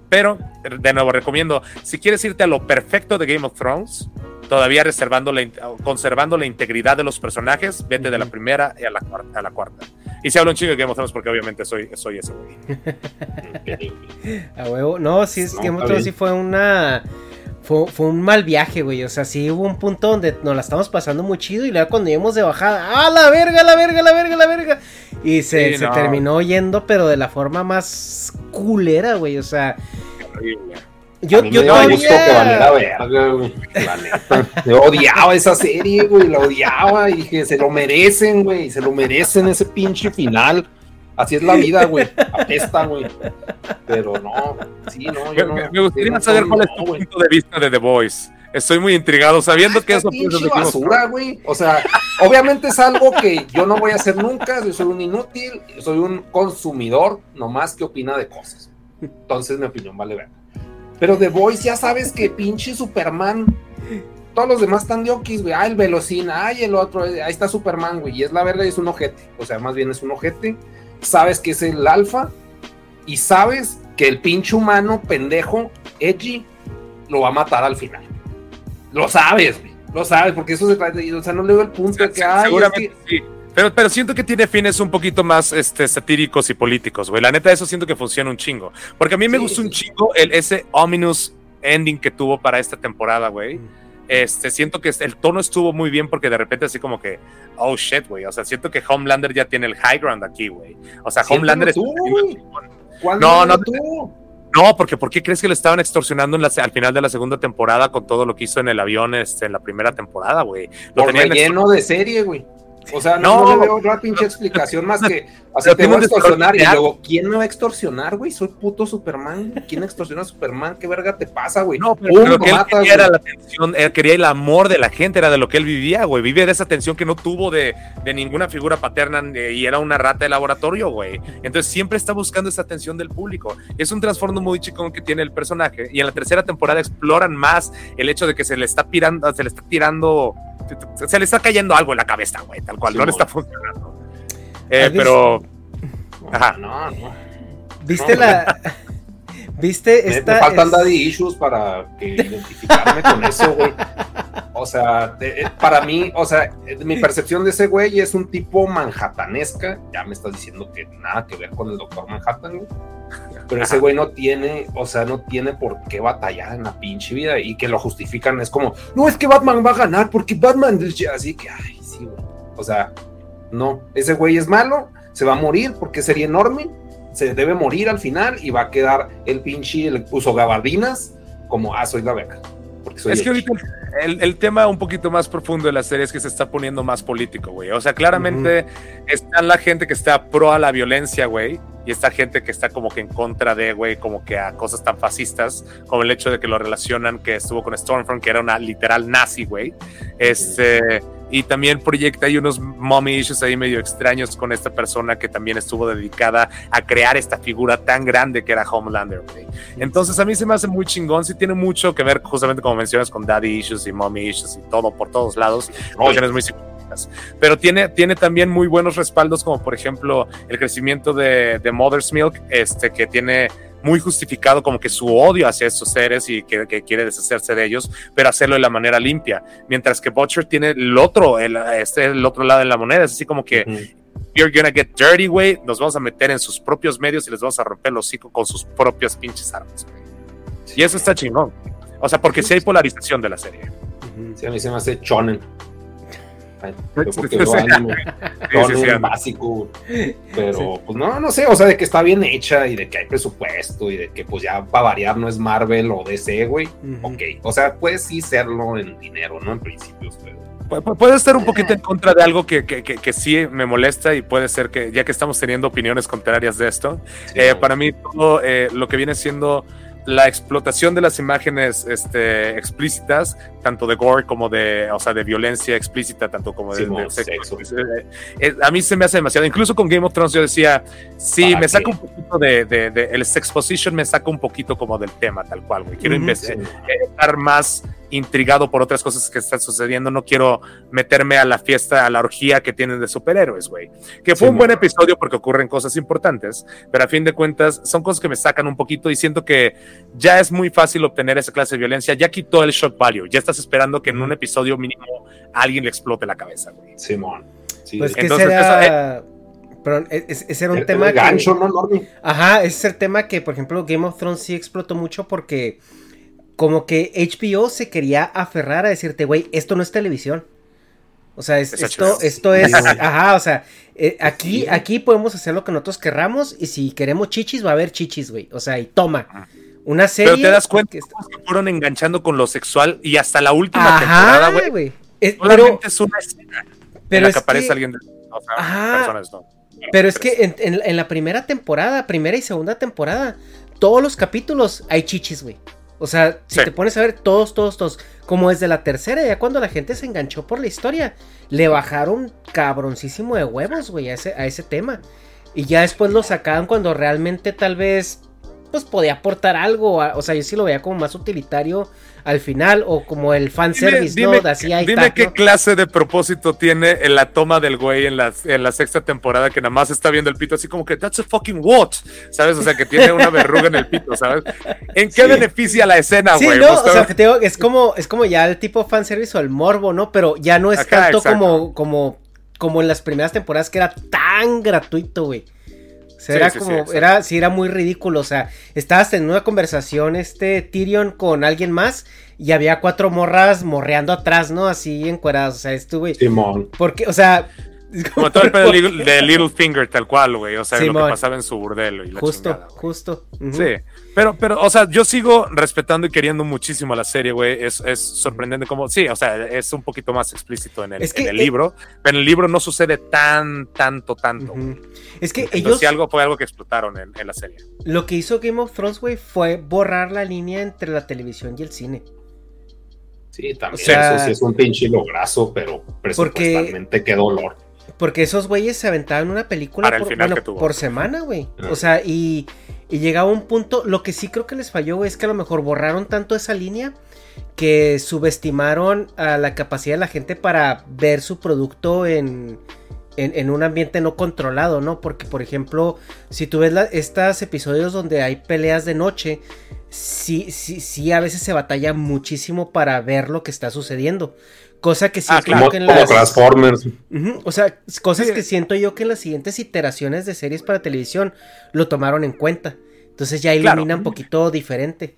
Pero, de nuevo, recomiendo, si quieres irte a lo perfecto de Game of Thrones, todavía reservando la, conservando la integridad de los personajes, vete de la primera a la, a la cuarta. Y si hablo un chingo de Game of Thrones porque obviamente soy, soy ese güey. <laughs> a huevo. No, sí, es Game of Thrones sí fue una... Fue, fue, un mal viaje, güey. O sea, sí hubo un punto donde nos la estamos pasando muy chido y luego cuando íbamos de bajada, ¡ah, la verga, la verga, la verga, la verga! Y se, se terminó yendo, pero de la forma más culera, güey. O sea, yo, yo me todavía... que valiera verga, güey. <laughs> Yo odiaba esa serie, güey. La odiaba y dije, se lo merecen, güey. Se lo merecen ese pinche final. Así es la vida, güey. Apesta, güey. Pero no, sí, no, yo no. Me, gustaría saber cuál es tu punto de vista de The Voice. Estoy muy intrigado, sabiendo que eso es basura, güey. O sea, obviamente es algo que yo no voy a hacer nunca. Yo soy un inútil, soy un consumidor, nomás que opina de cosas. Entonces mi opinión vale ver. Pero The Voice ya sabes que pinche Superman. Todos los demás están de okis, güey. Ah, el Velocina, ay, el otro, ahí está Superman, güey. Y es la verga y es un ojete. O sea, más bien es un ojete. Sabes que es el alfa. Y sabes que el pinche humano pendejo, Edgy, lo va a matar al final. Lo sabes, güey. Lo sabes, porque eso se trata. O sea, no le doy el punto de que. hay. seguramente sí pero, pero siento que tiene fines un poquito más este, satíricos y políticos, güey. La neta, eso siento que funciona un chingo. Porque a mí me gustó un chingo el, ese ominous ending que tuvo para esta temporada, güey. Este, siento que el tono estuvo muy bien porque de repente así como que, oh shit, güey. O sea, siento que Homelander ya tiene el high ground aquí, güey. O sea, Homelander tú, No, no, tú. No, porque ¿por qué crees que lo estaban extorsionando al final de la segunda temporada con todo lo que hizo en el avión este, en la primera temporada, güey? Lo tenían lleno de serie, güey. O sea, no, no, le veo otra pinche explicación más que <laughs> así te voy a extorsionar y luego, ¿quién me va a extorsionar, güey? Soy puto Superman. ¿Quién extorsiona a Superman? ¿Qué verga te pasa, güey? No, pero, que él quería era la atención, él quería el amor de la gente, era de lo que él vivía, güey. Vive de esa atención que no tuvo de, de ninguna figura paterna y era una rata de laboratorio, güey. Entonces siempre está buscando esa atención del público. Es un trasfondo muy chico que tiene el personaje y en la tercera temporada exploran más el hecho de que se le está tirando, se le está tirando se le está cayendo algo en la cabeza, güey, tal cual, no le está funcionando. Eh, pero. Ajá. No, no. ¿Viste la. <laughs> ¿Viste esta? Me, faltan daddy issues para que identificarme con eso, güey. O sea, eh, para mí, o sea, mi percepción de ese güey es un tipo manhattanesca. Ya me estás diciendo que nada que ver con el doctor Manhattan, güey. Pero ese güey no tiene, o sea, no tiene por qué batallar en la pinche vida y que lo justifican. Es como, no, es que Batman va a ganar porque Batman, así que, ay, sí, güey. O sea, No, ese güey es malo, se va a morir porque sería enorme, se debe morir al final y va a quedar el pinche, el puso gabardinas como, ah, soy la verga. es que ahorita el, tema un poquito más profundo de la serie es que se está poniendo más político, güey. O sea, claramente está la gente que está pro a la violencia, güey, y esta gente que está como que en contra de, güey, como que a cosas tan fascistas, como el hecho de que lo relacionan que estuvo con Stormfront, que era una literal nazi, güey. Este y también proyecta ahí unos mommy issues ahí medio extraños con esta persona que también estuvo dedicada a crear esta figura tan grande que era Homelander. Entonces a mí se me hace muy chingón, sí tiene mucho que ver justamente como mencionas con daddy issues y mommy issues y todo por todos lados, muy pero tiene, tiene también muy buenos respaldos como por ejemplo el crecimiento de, de Mother's Milk, este que tiene muy justificado como que su odio hacia estos seres y que, quiere deshacerse de ellos, pero hacerlo de la manera limpia. Mientras que Butcher tiene el otro, el, este, el otro lado de la moneda, es así como que you're gonna get dirty, güey, nos vamos a meter en sus propios medios y les vamos a romper el hocico con sus propias pinches armas. Y eso está chingón. O sea, porque si hay polarización de la serie. Sí, a mí se me hace chonen básico. Pero, pues no, no sé, o sea, de que está bien hecha y de que hay presupuesto y de que, pues ya para variar no es Marvel o DC, güey. Ok, o sea, puede sí serlo en dinero, ¿no? En principios, pero. Puede estar un poquito en contra de algo que, que, que, sí me molesta y puede ser que, ya que estamos teniendo opiniones contrarias de esto, eh, para mí todo eh, lo que viene siendo la explotación de las imágenes este, explícitas, tanto de gore como de, o sea, de violencia explícita, tanto como de, sexo. Eh, eh, a mí se me hace demasiado. Incluso con Game of Thrones yo decía, sí, me saca un poquito de, de, el sex position me saca un poquito como del tema, tal cual, güey. Quiero estar más intrigado por otras cosas que están sucediendo. No quiero meterme a la fiesta, a la orgía que tienen de superhéroes, güey. Que fue un buen episodio porque ocurren cosas importantes, pero a fin de cuentas son cosas que me sacan un poquito y siento que ya es muy fácil obtener esa clase de violencia. Ya quitó el shock value. Ya estás esperando que en un episodio mínimo alguien le explote la cabeza, güey. Simón. Pues que será... Perdón, e-, ese era un tema gancho, ¿no, Ajá, ese es el tema que, por ejemplo, Game of Thrones sí explotó mucho porque como que HBO se quería aferrar a decirte, güey, esto no es televisión. O sea, esto, esto es, ajá, o sea, eh, aquí, aquí podemos hacer lo que nosotros querramos y si queremos chichis va a haber chichis, güey. O sea, y toma. Una serie. Pero te das cuenta que, se fueron enganchando con lo sexual y hasta la última temporada, güey. pero, es una escena pero en la que aparece alguien de, o sea, ajá, Pero es que en, en, la primera temporada, primera y segunda temporada, todos los capítulos hay chichis, güey. O sea, si te pones a ver todos, todos, todos, como desde la tercera, ya cuando la gente se enganchó por la historia, le bajaron cabroncísimo de huevos, güey, a ese, a ese tema. Y ya después lo sacaban cuando realmente tal vez, pues podía aportar algo. o sea, yo sí lo veía como más utilitario al final o como el fanservice, dime, ¿no? Así dime qué clase de propósito tiene en la toma del güey en la, en la sexta temporada que nada más está viendo el pito así como que that's a fucking what, ¿sabes? O sea, que tiene una verruga en el pito, ¿sabes? ¿En qué beneficia la escena, güey? Sí, no, o sea, que te digo, es como, es como ya el tipo fanservice o el morbo, ¿no? Pero ya no es tanto como, como, como en las primeras temporadas que era tan gratuito, güey era como, era, sí, era muy ridículo. O sea, estabas en una conversación, este Tyrion con alguien más, y había cuatro morras morreando atrás, ¿no? Así encueradas. O sea, estuve. Simón. Porque, o sea. <laughs> Como todo el pedo de Little Finger, tal cual, güey. O sea, lo que pasaba en su burdelo. Y la justo, justo. Sí. Pero, pero, o sea, yo sigo respetando y queriendo muchísimo la serie, güey. Es, es sorprendente como, sí, o sea, es un poquito más explícito en el, en el libro, pero en el libro no sucede tan, tanto, tanto. Es que ellos. Si algo fue algo que explotaron en, la serie. Lo que hizo Game of Thrones, güey, fue borrar la línea entre la televisión y el cine. Sí, también. eso sí es un pinche lograzo, pero presupuestalmente qué dolor. Porque esos güeyes se aventaban una película por, por semana, güey. Ah. O sea, y y llegaba un punto, lo que sí creo que les falló es que a lo mejor borraron tanto esa línea que subestimaron a la capacidad de la gente para ver su producto en, en, un ambiente no controlado, ¿no? Porque, por ejemplo, si tú ves estos episodios donde hay peleas de noche, sí, sí, sí, a veces se batalla muchísimo para ver lo que está sucediendo. Cosa que siento ah, yo que en las. Transformers. o sea, cosas que siento yo que en las siguientes iteraciones de series para televisión lo tomaron en cuenta. Entonces ya ilumina un poquito diferente.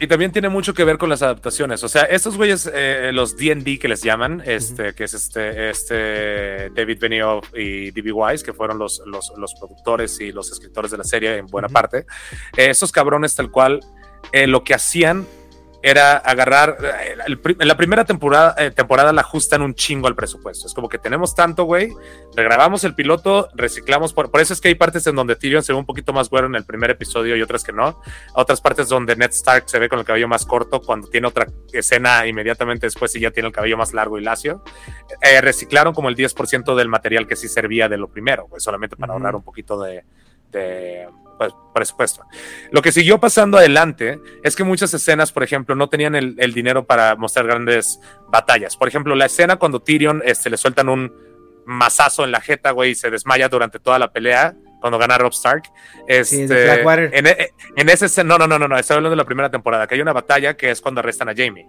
Y también tiene mucho que ver con las adaptaciones. O sea, estos güeyes, eh, los DD que les llaman, este, que es este, este David Benioff y D.B. Wise, que fueron los, los, los, productores y los escritores de la serie en buena parte. Eh, esos cabrones, tal cual, eh, lo que hacían era agarrar, en la primera temporada, eh, temporada la ajustan un chingo al presupuesto. Es como que tenemos tanto, güey, regrabamos el piloto, reciclamos, por, por, eso es que hay partes en donde Tyrion se ve un poquito más güero en el primer episodio y otras que no. Otras partes donde Ned Stark se ve con el cabello más corto cuando tiene otra escena inmediatamente después y ya tiene el cabello más largo y lacio. Eh, reciclaron como el 10% del material que sí servía de lo primero, güey, solamente para ahorrar un poquito de pues, presupuesto. Lo que siguió pasando adelante es que muchas escenas, por ejemplo, no tenían el, dinero para mostrar grandes batallas. Por ejemplo, la escena cuando Tyrion este, le sueltan un mazazo en la jeta, güey, y se desmaya durante toda la pelea cuando gana Rob Stark. Este, en, e, en, ese no, no, no, no, no, estoy hablando de la primera temporada, que hay una batalla que es cuando arrestan a Jamie.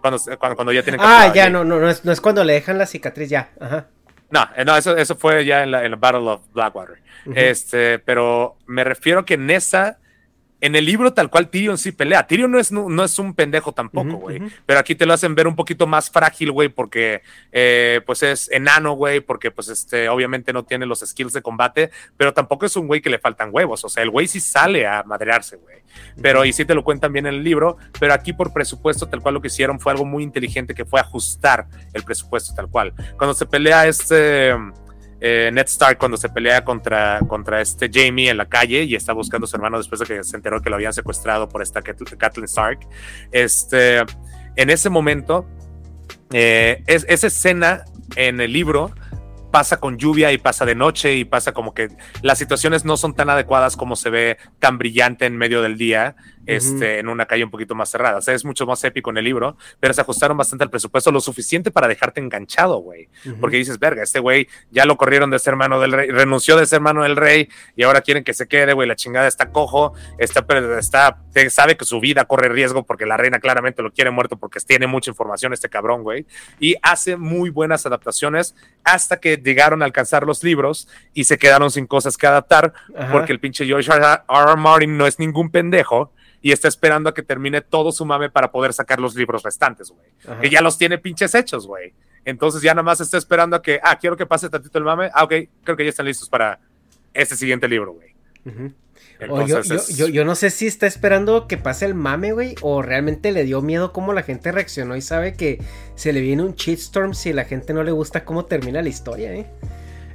Cuando, cuando, ya tienen Ah, ya, no, no, no es, no es cuando le dejan la cicatriz ya. Ajá. No, eh, no, eso, eso fue ya en la, en la Battle of Blackwater. Este, pero me refiero que en esa en el libro tal cual Tyrion sí pelea. Tyrion no es, no, es un pendejo tampoco, güey. Pero aquí te lo hacen ver un poquito más frágil, güey, porque eh, pues es enano, güey, porque pues este, obviamente no tiene los skills de combate, pero tampoco es un güey que le faltan huevos. O sea, el güey sí sale a madrearse, güey. Pero, y sí te lo cuentan bien en el libro, pero aquí por presupuesto tal cual lo que hicieron fue algo muy inteligente que fue ajustar el presupuesto tal cual. Cuando se pelea este eh, Ned Stark cuando se pelea contra, contra este Jamie en la calle y está buscando a su hermano después de que se enteró que lo habían secuestrado por esta Kathleen Stark. Este, en ese momento, eh, es, esa escena en el libro pasa con lluvia y pasa de noche y pasa como que las situaciones no son tan adecuadas como se ve tan brillante en medio del día este, en una calle un poquito más cerrada. O sea, es mucho más épico en el libro, pero se ajustaron bastante al presupuesto, lo suficiente para dejarte enganchado, güey. Porque dices, verga, este güey ya lo corrieron de ser hermano del rey, renunció de ser hermano del rey y ahora quieren que se quede, güey. La chingada está cojo, está, está, sabe que su vida corre riesgo porque la reina claramente lo quiere muerto porque tiene mucha información este cabrón, güey. Y hace muy buenas adaptaciones hasta que llegaron a alcanzar los libros y se quedaron sin cosas que adaptar porque el pinche George R. R. Martin no es ningún pendejo y está esperando a que termine todo su mame para poder sacar los libros restantes, güey. Que ya los tiene pinches hechos, güey. Entonces ya nada más está esperando a que, ah, quiero que pase tantito el mame. Ah, ok, creo que ya están listos para este siguiente libro, güey. yo, yo, no sé si está esperando que pase el mame, güey, o realmente le dio miedo cómo la gente reaccionó y sabe que se le viene un shitstorm si la gente no le gusta cómo termina la historia, ¿eh?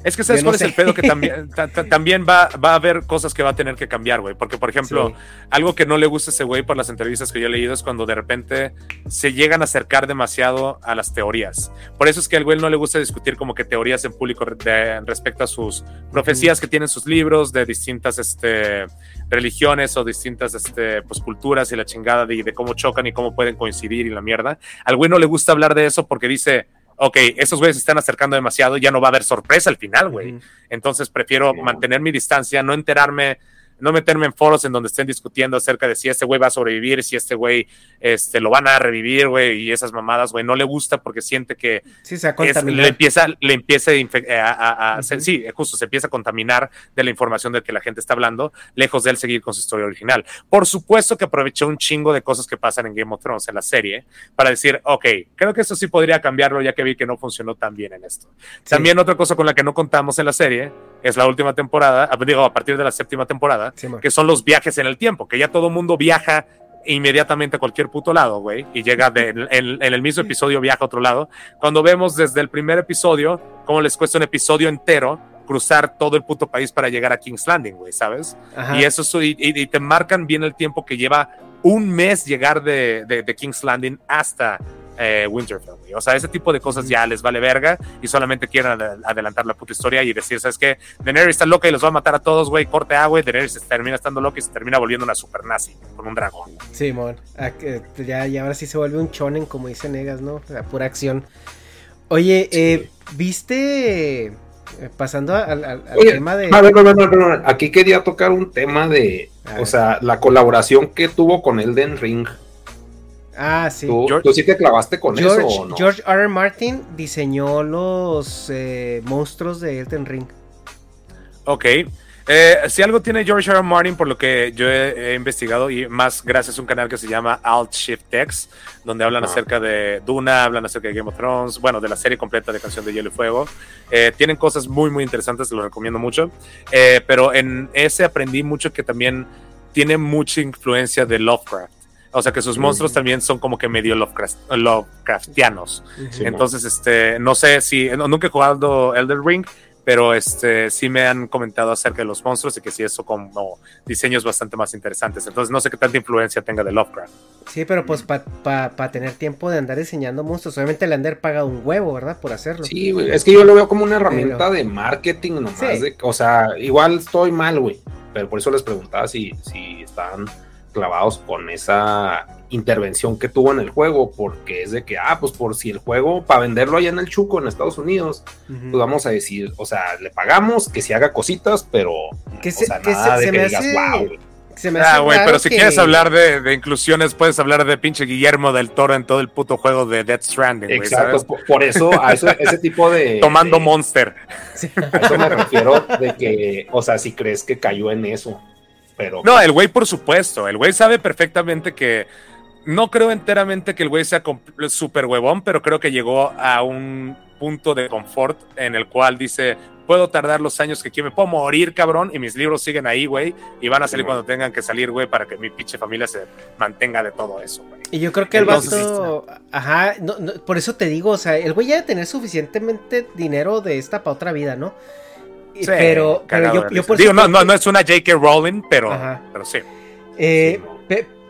Es que sabes cuál es el pedo que también, <laughs> también va, va a haber cosas que va a tener que cambiar, güey. Porque, por ejemplo, algo que no le gusta a ese güey por las entrevistas que yo he leído es cuando de repente se llegan a acercar demasiado a las teorías. Por eso es que al güey no le gusta discutir como que teorías en público respecto a sus profecías que tienen sus libros de distintas este, religiones o distintas este, pues, culturas y la chingada de, de cómo chocan y cómo pueden coincidir y la mierda. Al güey no le gusta hablar de eso porque dice ok, esos güeyes se están acercando demasiado, ya no va a haber sorpresa al final, güey. Entonces prefiero mantener mi distancia, no enterarme no meterme en foros en donde estén discutiendo acerca de si este güey va a sobrevivir, si este güey este, lo van a revivir, güey, y esas mamadas, güey, no le gusta porque siente que sí, se le empieza, le empieza a, sí, justo se empieza a contaminar de la información de que la gente está hablando, lejos de él seguir con su historia original. Por supuesto que aprovechó un chingo de cosas que pasan en Game of Thrones, en la serie, para decir, ok, creo que eso sí podría cambiarlo ya que vi que no funcionó tan bien en esto. También otra cosa con la que no contamos en la serie es la última temporada, digo, a partir de la séptima temporada, que son los viajes en el tiempo, que ya todo mundo viaja inmediatamente a cualquier puto lado, güey, y llega en, el mismo episodio, viaja a otro lado. Cuando vemos desde el primer episodio cómo les cuesta un episodio entero cruzar todo el puto país para llegar a King's Landing, güey, ¿sabes? Y eso y, y, te marcan bien el tiempo que lleva un mes llegar de, de King's Landing hasta eh, Winterfell, O sea, ese tipo de cosas ya les vale verga y solamente quieren adelantar la puta historia y decir, ¿sabes qué? Daenerys está loca y los va a matar a todos, güey, corte agua y Daenerys termina estando loca y se termina volviendo una super nazi con un dragón. Sí, mon. Ah, ya, ya ahora sí se vuelve un chonen, como dice Negas, ¿no? La pura acción. Oye, eh, ¿viste... Eh, pasando al, tema de... Aquí quería tocar un tema de... O sea, la colaboración que tuvo con Elden Ring. Ah, sí. ¿Tú, sí te clavaste con eso o no? George R. R. Martin diseñó los eh, monstruos de Elden Ring. Ok. Eh, si algo tiene George R. R. Martin, por lo que yo he, investigado, y más gracias a un canal que se llama Alt Shift X, donde hablan ah. acerca de Duna, hablan acerca de Game of Thrones, bueno, de la serie completa de Canción de Hielo y Fuego. Eh, tienen cosas muy, muy interesantes, lo recomiendo mucho. Eh, pero en ese aprendí mucho que también tiene mucha influencia de Lovecraft. O sea que sus monstruos también son como que medio Lovecraftianos. Entonces, este, no sé si, nunca he jugado Elder Ring, pero este sí me han comentado acerca de los monstruos y que sí eso como diseños bastante más interesantes. Entonces no sé qué tanta influencia tenga de Lovecraft. Sí, pero pues para tener tiempo de andar diseñando monstruos, obviamente el Ander paga un huevo, ¿verdad? Por hacerlo. Sí, güey, es que yo lo veo como una herramienta de marketing nomás. o sea, igual estoy mal, güey, pero por eso les preguntaba si, si están clavados con esa intervención que tuvo en el juego, porque es de que, ah, pues por si el juego, para venderlo allá en el Chuco, en Estados Unidos, pues vamos a decir, o sea, le pagamos que se haga cositas, pero, que se, o nada de que digas, wow. Se me ah, güey, pero si quieres hablar de, inclusiones, puedes hablar de pinche Guillermo del Toro en todo el puto juego de Death Stranding. Exacto, por, eso, a ese tipo <laughs> de. Tomando Monster. A eso me refiero de que, o sea, si crees que cayó en eso. Pero. No, el güey, por supuesto. El güey sabe perfectamente que no creo enteramente que el güey sea súper huevón, pero creo que llegó a un punto de confort en el cual dice, puedo tardar los años que quiero, me puedo morir, cabrón, y mis libros siguen ahí, güey, y van a salir cuando tengan que salir, güey, para que mi pinche familia se mantenga de todo eso, güey. Y yo creo que el vato, ajá, por eso te digo, o sea, el güey ya debe tener suficientemente dinero de esta para otra vida, ¿no? Sí, pero, yo, Digo, no, no, no es una J.K. Rowling, pero, pero sí. Eh,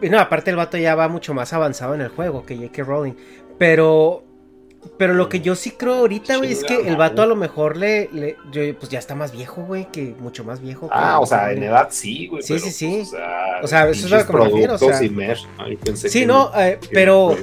no, aparte el vato ya va mucho más avanzado en el juego que J.K. Rowling. Pero. Pero lo que yo sí creo ahorita, güey, es que el vato a lo mejor le, le pues ya está más viejo, güey, que mucho más viejo. Ah, o sea, en edad sí, güey. Sí, sí, sí. O sea, eso es lo que me refiero. O sea, sí, no, eh, pero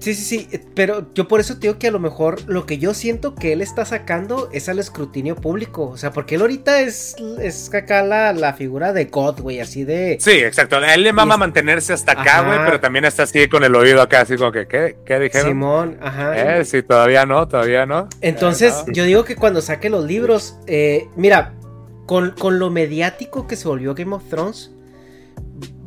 Sí, sí, sí, eh, pero yo por eso te digo que a lo mejor lo que yo siento que él está sacando es al escrutinio público, o sea, porque él ahorita es, es acá la, la figura de God, güey, así de... Sí, exacto, a él le mama mantenerse hasta acá, güey, pero también está así con el oído acá, así como que, ¿qué, qué dijeron? Simón, ajá. Eh, sí, todavía no, todavía no. Entonces, yo digo que cuando saque los libros, eh, mira, con, con lo mediático que se volvió Game of Thrones,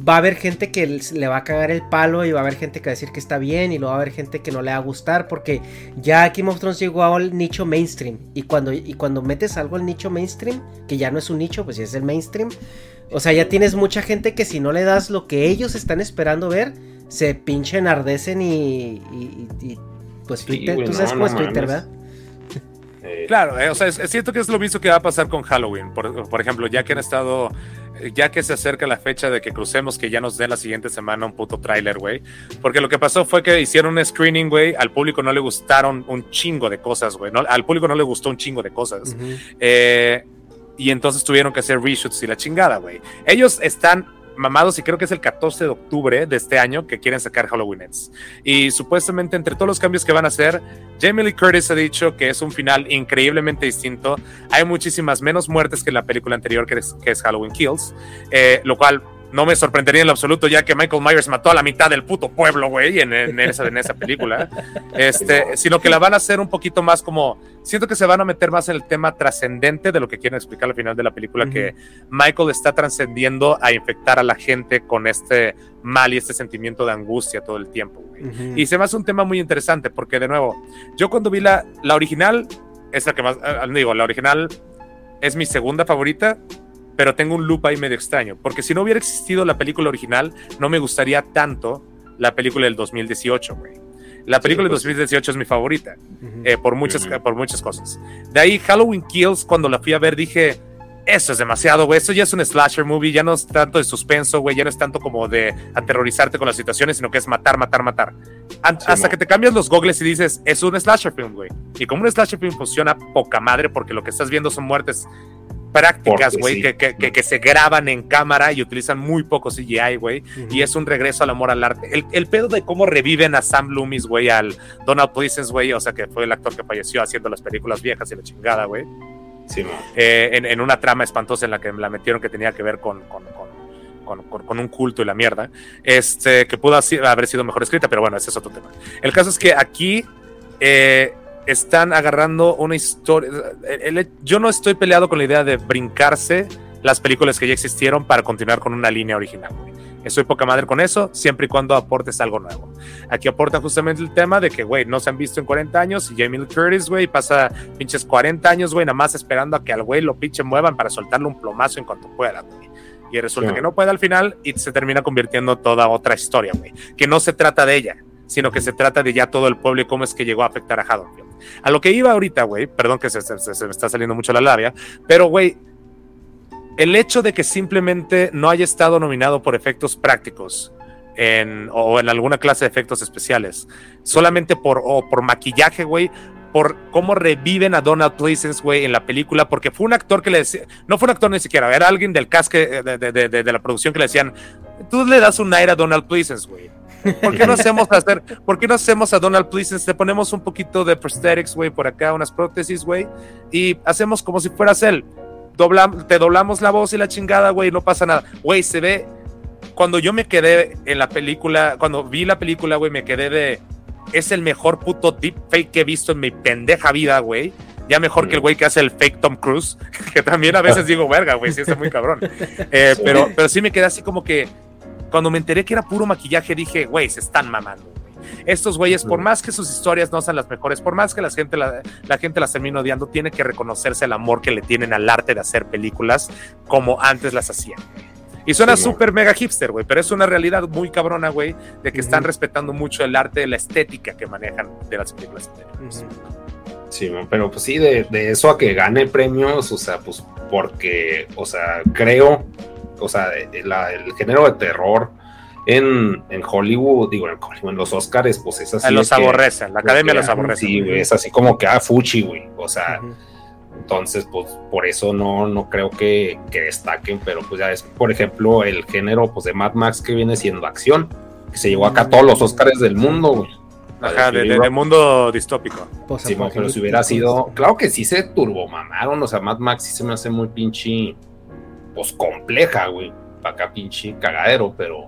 va a haber gente que le va a cagar el palo y va a haber gente que va a decir que está bien y luego va a haber gente que no le va a gustar porque ya Game of Thrones llegó al nicho mainstream y cuando, y cuando metes algo al nicho mainstream, que ya no es un nicho, pues ya es el mainstream, o sea, ya tienes mucha gente que si no le das lo que ellos están esperando ver, se pinche enardecen y, y, pues Twitter, tú sabes cómo es Twitter, ¿verdad? Eh, claro, eh, o sea, es, cierto que es lo mismo que va a pasar con Halloween. Por, por ejemplo, ya que han estado ya que se acerca la fecha de que crucemos, que ya nos den la siguiente semana un puto tráiler, güey. Porque lo que pasó fue que hicieron un screening, güey, al público no le gustaron un chingo de cosas, güey. al público no le gustó un chingo de cosas. Eh, y entonces tuvieron que hacer reshoots y la chingada, güey. Ellos están mamados y creo que es el 14 de octubre de este año que quieren sacar Halloween Ends. Y supuestamente entre todos los cambios que van a hacer, Jamie Lee Curtis ha dicho que es un final increíblemente distinto. Hay muchísimas menos muertes que en la película anterior que es, Halloween Kills, eh, lo cual no me sorprendería en lo absoluto, ya que Michael Myers mató a la mitad del puto pueblo, güey, en, esa, en esa película. Este, sino que la van a hacer un poquito más como. Siento que se van a meter más en el tema trascendente de lo que quieren explicar al final de la película, que Michael está trascendiendo a infectar a la gente con este mal y este sentimiento de angustia todo el tiempo, güey. Y se me hace un tema muy interesante, porque de nuevo, yo cuando vi la, la original, es la que más. Eh, digo, la original es mi segunda favorita pero tengo un loop ahí medio extraño, porque si no hubiera existido la película original, no me gustaría tanto la película del 2018, güey. La película del 2018 pues. es mi favorita, eh, por, muchas, por muchas cosas. De ahí, Halloween Kills, cuando la fui a ver, dije, eso es demasiado, güey. Eso ya es un slasher movie, ya no es tanto de suspenso, güey. Ya no es tanto como de aterrorizarte con las situaciones, sino que es matar, matar, matar. hasta que te cambias los gogles y dices, es un slasher film, güey. Y como un slasher film funciona poca madre porque lo que estás viendo son muertes prácticas, güey, que, que, que, se graban en cámara y utilizan muy poco CGI, güey. Y es un regreso al amor al arte. El, el, pedo de cómo reviven a Sam Loomis, güey, al Donald Pleasence, güey, o sea, que fue el actor que falleció haciendo las películas viejas y la chingada, güey. Sí, eh, en, en, una trama espantosa en la que la metieron que tenía que ver con, con, con, con, un culto y la mierda, este, que pudo haber sido mejor escrita, pero bueno, ese es otro tema. El caso es que aquí eh, están agarrando una historia. yo no estoy peleado con la idea de brincarse las películas que ya existieron para continuar con una línea original. Estoy poca madre con eso, siempre y cuando aportes algo nuevo. Aquí aportan justamente el tema de que, güey, no se han visto en 40 años y Jamie Lee Curtis, güey, pasa pinches 40 años, güey, nada más esperando a que al güey lo pinche muevan para soltarle un plomazo en cuanto pueda, güey. Y resulta que no puede al final y se termina convirtiendo toda otra historia, güey. Que no se trata de ella, sino que se trata de ya todo el pueblo y cómo es que llegó a afectar a Haddonfield. A lo que iba ahorita, güey, perdón que se, se me está saliendo mucho la labia, pero, güey, el hecho de que simplemente no haya estado nominado por efectos prácticos en, o en alguna clase de efectos especiales, solamente por, o por maquillaje, güey, por cómo reviven a Donald Pleasence, güey, en la película, porque fue un actor que le decía, no fue un actor ni siquiera, era alguien del cast de, de, la producción que le decían, tú le das un aire a Donald Pleasence, güey. ¿Por qué no hacemos hacer, por qué no hacemos a Donald Pleasence? Le ponemos un poquito de prosthetics, güey, por acá, unas prótesis, güey, y hacemos como si fueras él te doblamos la voz y la chingada, güey, no pasa nada. Güey, se ve. Cuando yo me quedé en la película, cuando vi la película, güey, me quedé de. Es el mejor puto deepfake que he visto en mi pendeja vida, güey. Ya mejor que el güey que hace el fake Tom Cruise, <laughs> que también a veces digo, verga, güey, sí está muy cabrón. <laughs> Eh, pero, pero sí me quedé así como que. Cuando me enteré que era puro maquillaje, dije, güey, se están mamando. Estos güeyes, por más que sus historias no sean las mejores, por más que la gente, la, gente las termine odiando, tiene que reconocerse el amor que le tienen al arte de hacer películas como antes las hacían. Y suena súper mega hipster, güey, pero es una realidad muy cabrona, güey, de que están respetando mucho el arte, la estética que manejan de las películas. Sí, pero pues sí, de, eso a que gane premios, o sea, pues porque, o sea, creo, o sea, el género de terror en, en Hollywood, digo, en, en los Oscars, pues es así. Los aborrecen, la academia los aborrece. Sí, güey, es así como que, ah, fuchi, güey. O sea, entonces, pues por eso no, no creo que, que, destaquen, pero pues ya es, por ejemplo, el género pues, de Mad Max que viene siendo acción, que se llevó acá todos los Oscars del mundo, güey. Ajá, de, mundo distópico. Sí, pero si hubiera sido, claro que sí se turbomamaron, o sea, Mad Max sí se me hace muy pinche, pues compleja, güey, acá pinche cagadero, pero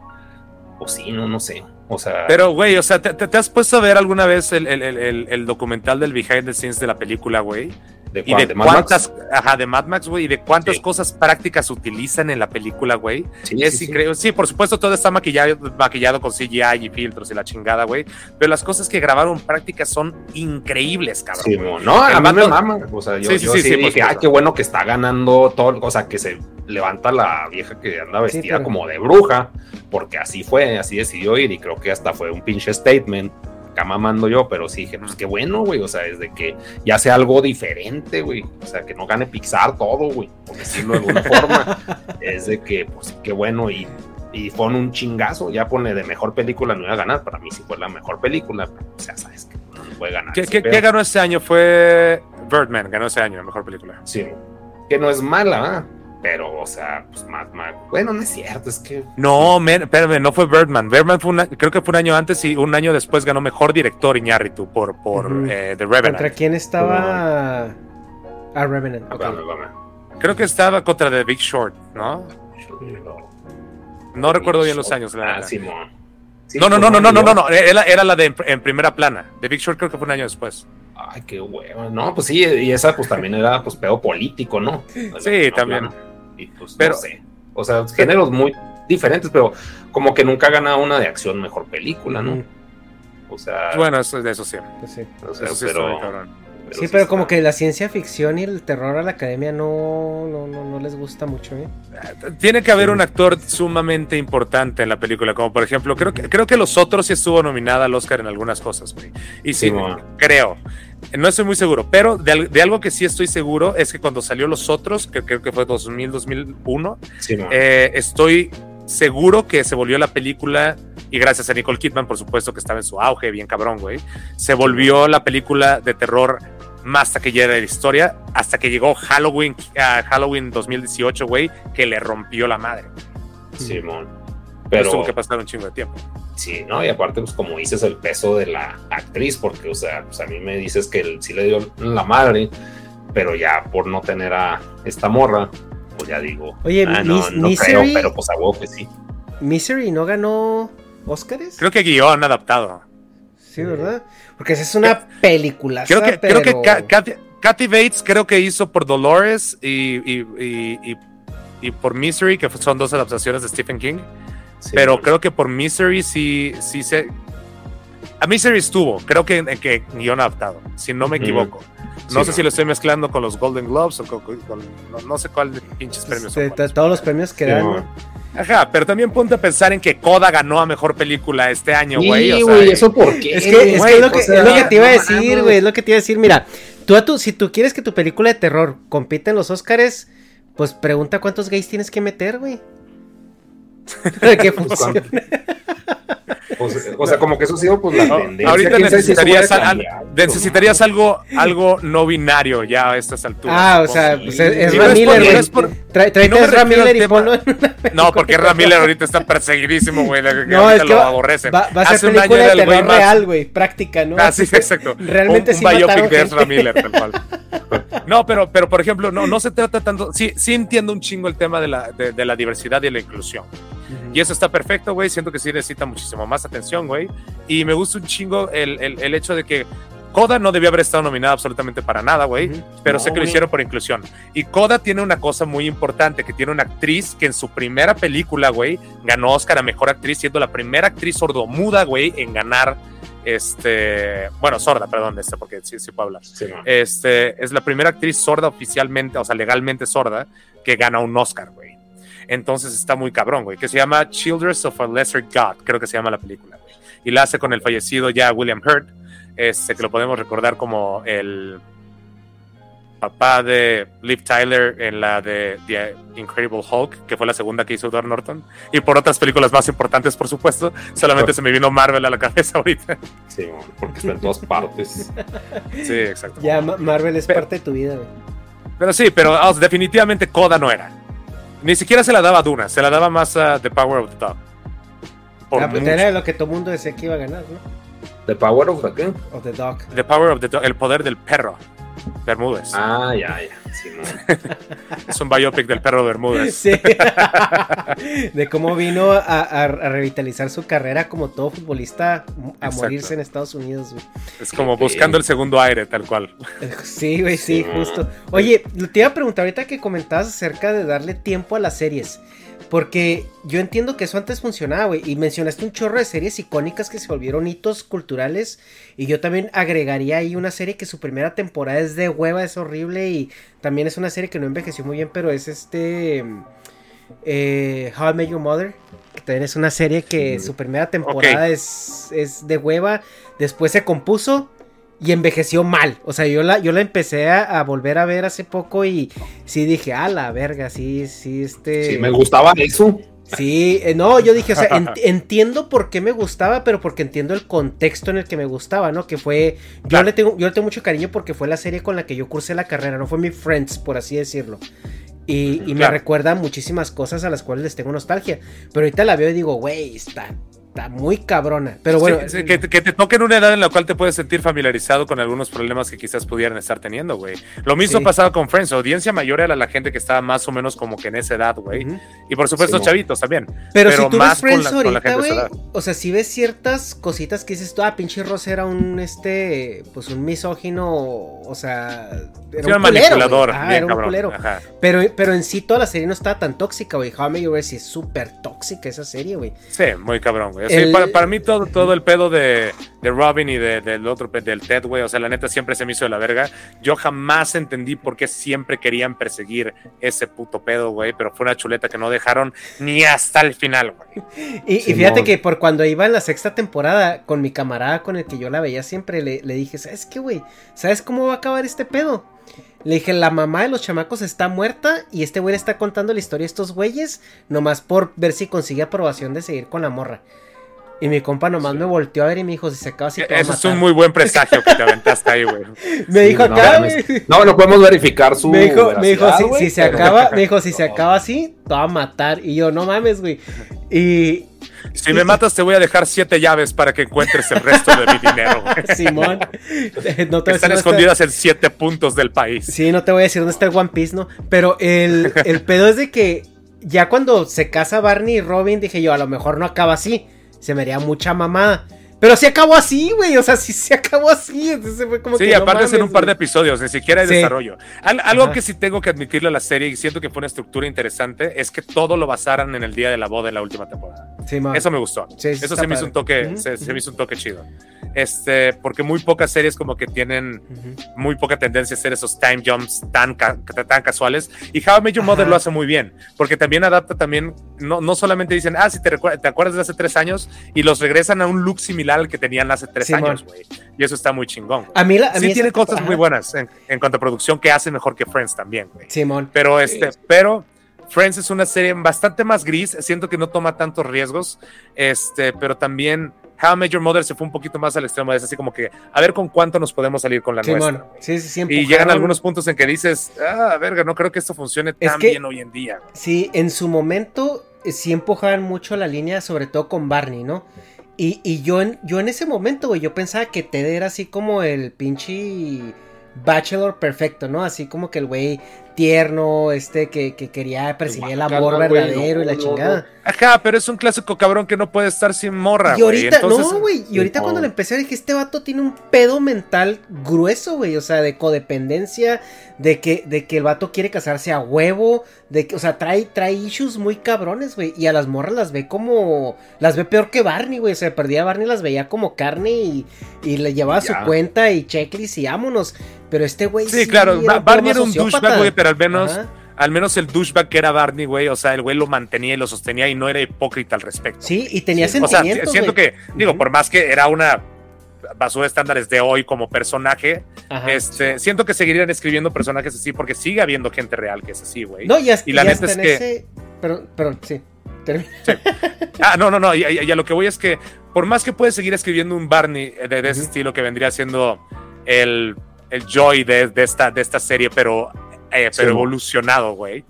o sí, no, no sé. O sea. Pero, güey, o sea, ¿te, has puesto a ver alguna vez el, el, el, el, documental del behind the scenes de la película, güey? ¿De, y de, cuántas, ajá, de Mad Max, güey, y de cuántas cosas prácticas utilizan en la película, güey. Sí, es increíble. Sí. por supuesto, todo está maquillado, maquillado con CGI y filtros y la chingada, güey. Pero las cosas que grabaron prácticas son increíbles, cabrón. Sí, no, a mí me mama. O sea, yo, sí, sí, dije, ay, qué bueno que está ganando todo, o sea, que se levanta la vieja que anda vestida como de bruja, porque así fue, así decidió ir y creo que hasta fue un pinche statement acá mamando yo, pero sí dije, pues qué bueno, güey, o sea, desde que ya sea algo diferente, güey, o sea, que no gane Pixar todo, güey, por decirlo de alguna forma, <laughs> es de que, pues qué bueno, y, y pone un chingazo, ya pone de mejor película, no iba a ganar, para mí sí fue la mejor película, o sea, sabes que no puede ganar. ¿Qué, ¿qué, ¿qué ganó ese año? Fue Birdman, ganó ese año la mejor película. Sí, que no es mala, ¿eh? Pero, o sea, pues Mad Max. Bueno, no es cierto, es que. No, espérame, no fue Birdman. Birdman fue una, creo que fue un año antes y un año después ganó mejor director Iñárritu por, por eh, The Revenant. ¿Contra quién estaba? Ah, Revenant. Creo que estaba contra The Big Short, ¿no? No recuerdo bien los años. La ah, Simón. no, no, no, no, no, no, no, no, era, era la de en, primera plana. The Big Short creo que fue un año después. Ay, qué huevo. No, pues sí, y esa pues también era pues pedo político, ¿no? Sí, también. Y pues pero, no sé. O sea, géneros muy diferentes, pero como que nunca ha ganado una de acción mejor película, ¿no? O sea. Bueno, eso, eso sí. Sí. eso sí pero, sí, pero como que la ciencia ficción y el terror a la academia no, no, no, les gusta mucho, ¿eh? Tiene que haber un actor sumamente importante en la película, como por ejemplo, creo que, creo que Los Otros sí estuvo nominada al Oscar en algunas cosas, güey. Y sí, creo. No estoy muy seguro, pero de, algo que sí estoy seguro es que cuando salió Los Otros, que creo que fue 2000, 2001, eh, estoy seguro que se volvió la película, y gracias a Nicole Kidman, por supuesto, que estaba en su auge, bien cabrón, güey, se volvió la película de terror más taquillera de la historia, hasta que llegó Halloween, Halloween 2018, güey, que le rompió la madre. Simón. pero tuvo que pasar un chingo de tiempo. Sí, ¿no? Y aparte, pues como dices, el peso de la actriz, porque, o sea, pues a mí me dices que sí le dio la madre, pero ya por no tener a esta morra, pues ya digo, Oye, ah, no, Misery, pero pues a vos, pues sí. Misery no ganó Oscars. Creo que guion adaptado. Sí, ¿verdad? Porque esa es una película. Creo que, creo que Kathy, Bates creo que hizo por Dolores y, y, y, por Misery, que son dos adaptaciones de Stephen King. pero creo que por Misery sí, sí se. A Misery estuvo, creo que, que guion adaptado, si no me equivoco. No sé si lo estoy mezclando con los Golden Globes o con, no, sé cuál pinches premios. son todos los premios que dan. Ajá, pero también ponte a pensar en que Coda ganó a mejor película este año, güey. Sí, güey, eso por qué. Es que, es, lo, que, te iba a decir, güey. Es lo que te iba a decir. Mira, tú, a tu, si tú quieres que tu película de terror compita en los Oscars, pues pregunta cuántos gays tienes que meter, güey. <laughs> Para que pues, funcione. Pues, o sea, como que eso ha sido pues la tendencia. Ahorita necesitarías, necesitarías algo, algo no binario ya a estas alturas. Ah, o sea, pues es, es Miller, Trae no a Miller y ponlo <laughs> No, porque Ram Miller ahorita está perseguidísimo, güey. No, es que lo aborrecen. Va, va a ser Hace película de terror real, güey, práctica, ¿no? Ah, sí, <laughs> exacto. <laughs> Realmente un, sí un biopic de Ezra Miller, tal cual. No, pero, pero por ejemplo, no, no se trata tanto. Sí, sí entiendo un chingo el tema de la, de, de la diversidad y la inclusión. Y eso está perfecto, güey. Siento que sí necesita muchísimo más atención, güey. Y me gusta un chingo el, el, el hecho de que Coda no debió haber estado nominada absolutamente para nada, güey, pero sé que lo hicieron por inclusión. Y Coda tiene una cosa muy importante, que tiene una actriz que en su primera película, güey, ganó Oscar a Mejor Actriz, siendo la primera actriz sordomuda, güey, en ganar, este, bueno, sorda, perdón, este, porque sí, sí puedo hablar. Este, es la primera actriz sorda oficialmente, o sea, legalmente sorda, que gana un Oscar, güey. Entonces está muy cabrón, güey, que se llama Children of a Lesser God, creo que se llama la película, güey. Y la hace con el fallecido ya William Hurt, este, que lo podemos recordar como el papá de Liv Tyler en la de The Incredible Hulk, que fue la segunda que hizo Edward Norton, y por otras películas más importantes, por supuesto. Solamente se me vino Marvel a la cabeza <laughs> ahorita. Sí, porque está en todas partes. Sí, exacto. Ya Marvel es parte de tu vida, güey. Pero sí, pero definitivamente Coda no era. Ni siquiera se la daba a Duna, se la daba más a The Power of the Dog. Ah, pues era lo que todo el mundo decía que iba a ganar, ¿no? The Power of the ¿qué? Of the Dog. The Power of the Dog, el poder del perro. Bermúdez. Ah, ya, ya. <laughs> es un biopic del perro Bermúdez. Sí. <laughs> de cómo vino a, revitalizar su carrera como todo futbolista a morirse en Estados Unidos, güey. Es como buscando el segundo aire, tal cual. <laughs> Sí, güey, sí, justo. Oye, te iba a preguntar ahorita que comentabas acerca de darle tiempo a las series. Porque yo entiendo que eso antes funcionaba, güey. Y mencionaste un chorro de series icónicas que se volvieron hitos culturales. Y yo también agregaría ahí una serie que su primera temporada es de hueva, es horrible. Y también es una serie que no envejeció muy bien, pero es este. Eh, How I Met Your Mother. Que también es una serie que su primera temporada es, es de hueva. Después se compuso y envejeció mal. O sea, yo la, yo la empecé a, volver a ver hace poco y sí dije, a la verga, sí, sí, este. Sí, me gustaba eso. Sí, eh, no, yo dije, o sea, <laughs> entiendo por qué me gustaba, pero porque entiendo el contexto en el que me gustaba, ¿no? Que fue, yo le tengo, yo le tengo mucho cariño porque fue la serie con la que yo cursé la carrera, no fue mi Friends, por así decirlo. Y, y me recuerda muchísimas cosas a las cuales les tengo nostalgia. Pero ahorita la veo y digo, güey, está está muy cabrona. Pero bueno. que, te toque en una edad en la cual te puedes sentir familiarizado con algunos problemas que quizás pudieran estar teniendo, güey. Lo mismo pasaba con Friends. Audiencia mayor era la gente que estaba más o menos como que en esa edad, güey. Y por supuesto, chavitos también. Pero, si tú más ves Friends ahorita, güey. O sea, si ves ciertas cositas que dices tú, ah, pinche Ross era un, este, pues un misógino, o sea. Era un, manipulador. Ah, era un culero. Pero, pero en sí toda la serie no estaba tan tóxica, güey. How I Met Your es súper tóxica esa serie, güey. Sí, muy cabrón, güey para, mí todo, todo el pedo de, de Robin y de, del otro, del Ted, güey, o sea, la neta siempre se me hizo de la verga. Yo jamás entendí por qué siempre querían perseguir ese puto pedo, güey, pero fue una chuleta que no dejaron ni hasta el final, güey. Y, fíjate que por cuando iba en la sexta temporada, con mi camarada con el que yo la veía siempre, le, le dije, ¿sabes qué, güey? ¿Sabes cómo va a acabar este pedo? Le dije, la mamá de los chamacos está muerta y este güey le está contando la historia a estos güeyes, nomás por ver si consigue aprobación de seguir con la morra. Y mi compa nomás me volteó a ver y me dijo, si se acaba así te Eso es un muy buen <laughs> presagio que te aventaste ahí, güey. <laughs> me dijo acá, no, no, podemos verificar su Me dijo, me dijo si, se acaba, me dijo, si se acaba así, te va a matar. Y yo, no mames, güey. Y... Si me matas, te voy a dejar siete llaves para que encuentres el resto de mi dinero. <laughs> Simón. No te Están escondidas en siete puntos del país. Sí, no te voy a decir dónde está el One Piece, ¿no? Pero el, el pedo es de que ya cuando se casa Barney y Robin, dije yo, a lo mejor no acaba así se me haría mucha mamada. Pero se acabó así, güey. O sea, sí se acabó así. Entonces fue como sí, aparte de ser un par de episodios, ni siquiera hay desarrollo. algo que sí tengo que admitirle a la serie y siento que fue una estructura interesante es que todo lo basaran en el día de la boda de la última temporada. Sí, Eso me gustó. Eso se me hizo un toque, se, me hizo un toque chido. Este, porque muy pocas series como que tienen muy poca tendencia a hacer esos time jumps tan, tan casuales. Y How I Met Your Mother lo hace muy bien, porque también adapta también, no, no solamente dicen, ah, si te, te acuerdas de hace tres años, y los regresan a un look similar al que tenían hace tres años, güey. Y eso está muy chingón. A mí, la, sí tiene cosas muy buenas en, en, cuanto a producción que hace mejor que Friends también, güey. Simón. Pero este, pero Friends es una serie bastante más gris, siento que no toma tantos riesgos, este, pero también How Major Mother se fue un poquito más al extremo, es así como que a ver con cuánto nos podemos salir con la nuestra. Sí, sí, y llegan algunos puntos en que dices, ah, verga, no creo que esto funcione tan bien hoy en día. Sí, en su momento eh, sí empujaban mucho la línea, sobre todo con Barney, ¿no? Y, y yo, en, yo en ese momento, güey, yo pensaba que Ted era así como el pinche bachelor perfecto, ¿no? Así como que el güey tierno, este que, que quería percibir el amor verdadero y la chingada. Ajá, pero es un clásico cabrón que no puede estar sin morra, Y ahorita, no, güey, y ahorita cuando le empecé dije, este vato tiene un pedo mental grueso, güey, o sea, de codependencia, de que, de que el vato quiere casarse a huevo, de que, o sea, trae, trae issues muy cabrones, güey, y a las morras las ve como, las ve peor que Barney, güey, o sea, perdía a Barney, las veía como carne y, y le llevaba su cuenta y checklist y vámonos, pero este güey sí, claro, Barney era un douchebag, güey, pero al menos al menos el douchebag que era Barney, güey, o sea, el güey lo mantenía y lo sostenía y no era hipócrita al respecto. Sí, y tenía sentimientos, O sea, siento que, digo, por más que era una basura de estándares de hoy como personaje, este, siento que seguirían escribiendo personajes así porque sigue habiendo gente real que es así, güey. No, y, y la neta es que... Pero, pero, sí. <laughs> Ah, no, no, no, y, a lo que voy es que por más que puedes seguir escribiendo un Barney de, ese estilo que vendría siendo el, el joy de, de, esta, de esta serie, pero eh, pero evolucionado, güey.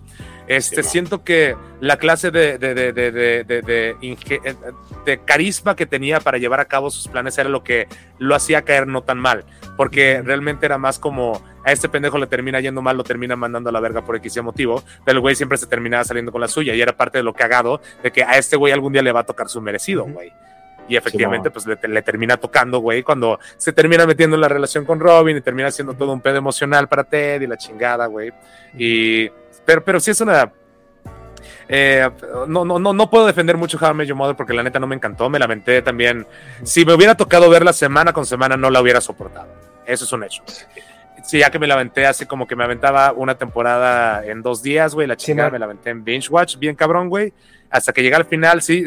Este, siento que la clase de, de, de, eh, de, carisma que tenía para llevar a cabo sus planes era lo que lo hacía caer no tan mal, porque realmente era más como a este pendejo le termina yendo mal, lo termina mandando a la verga por X motivo, pero el güey siempre se terminaba saliendo con la suya y era parte de lo cagado de que a este güey algún día le va a tocar su merecido, güey. Y efectivamente, pues le, termina tocando, güey, cuando se termina metiendo en la relación con Robin y termina siendo todo un pedo emocional para Ted y la chingada, güey. Y, pero, pero sí es una... Eh, no, no, no, no puedo defender mucho How I Met Your Mother porque la neta no me encantó, me lamenté también. Si me hubiera tocado verla semana con semana, no la hubiera soportado. Eso es un hecho. Sí, ya que me la aventé así como que me aventaba una temporada en dos días, güey, la chingada me la aventé en binge watch, bien cabrón, güey. Hasta que llegué al final, sí,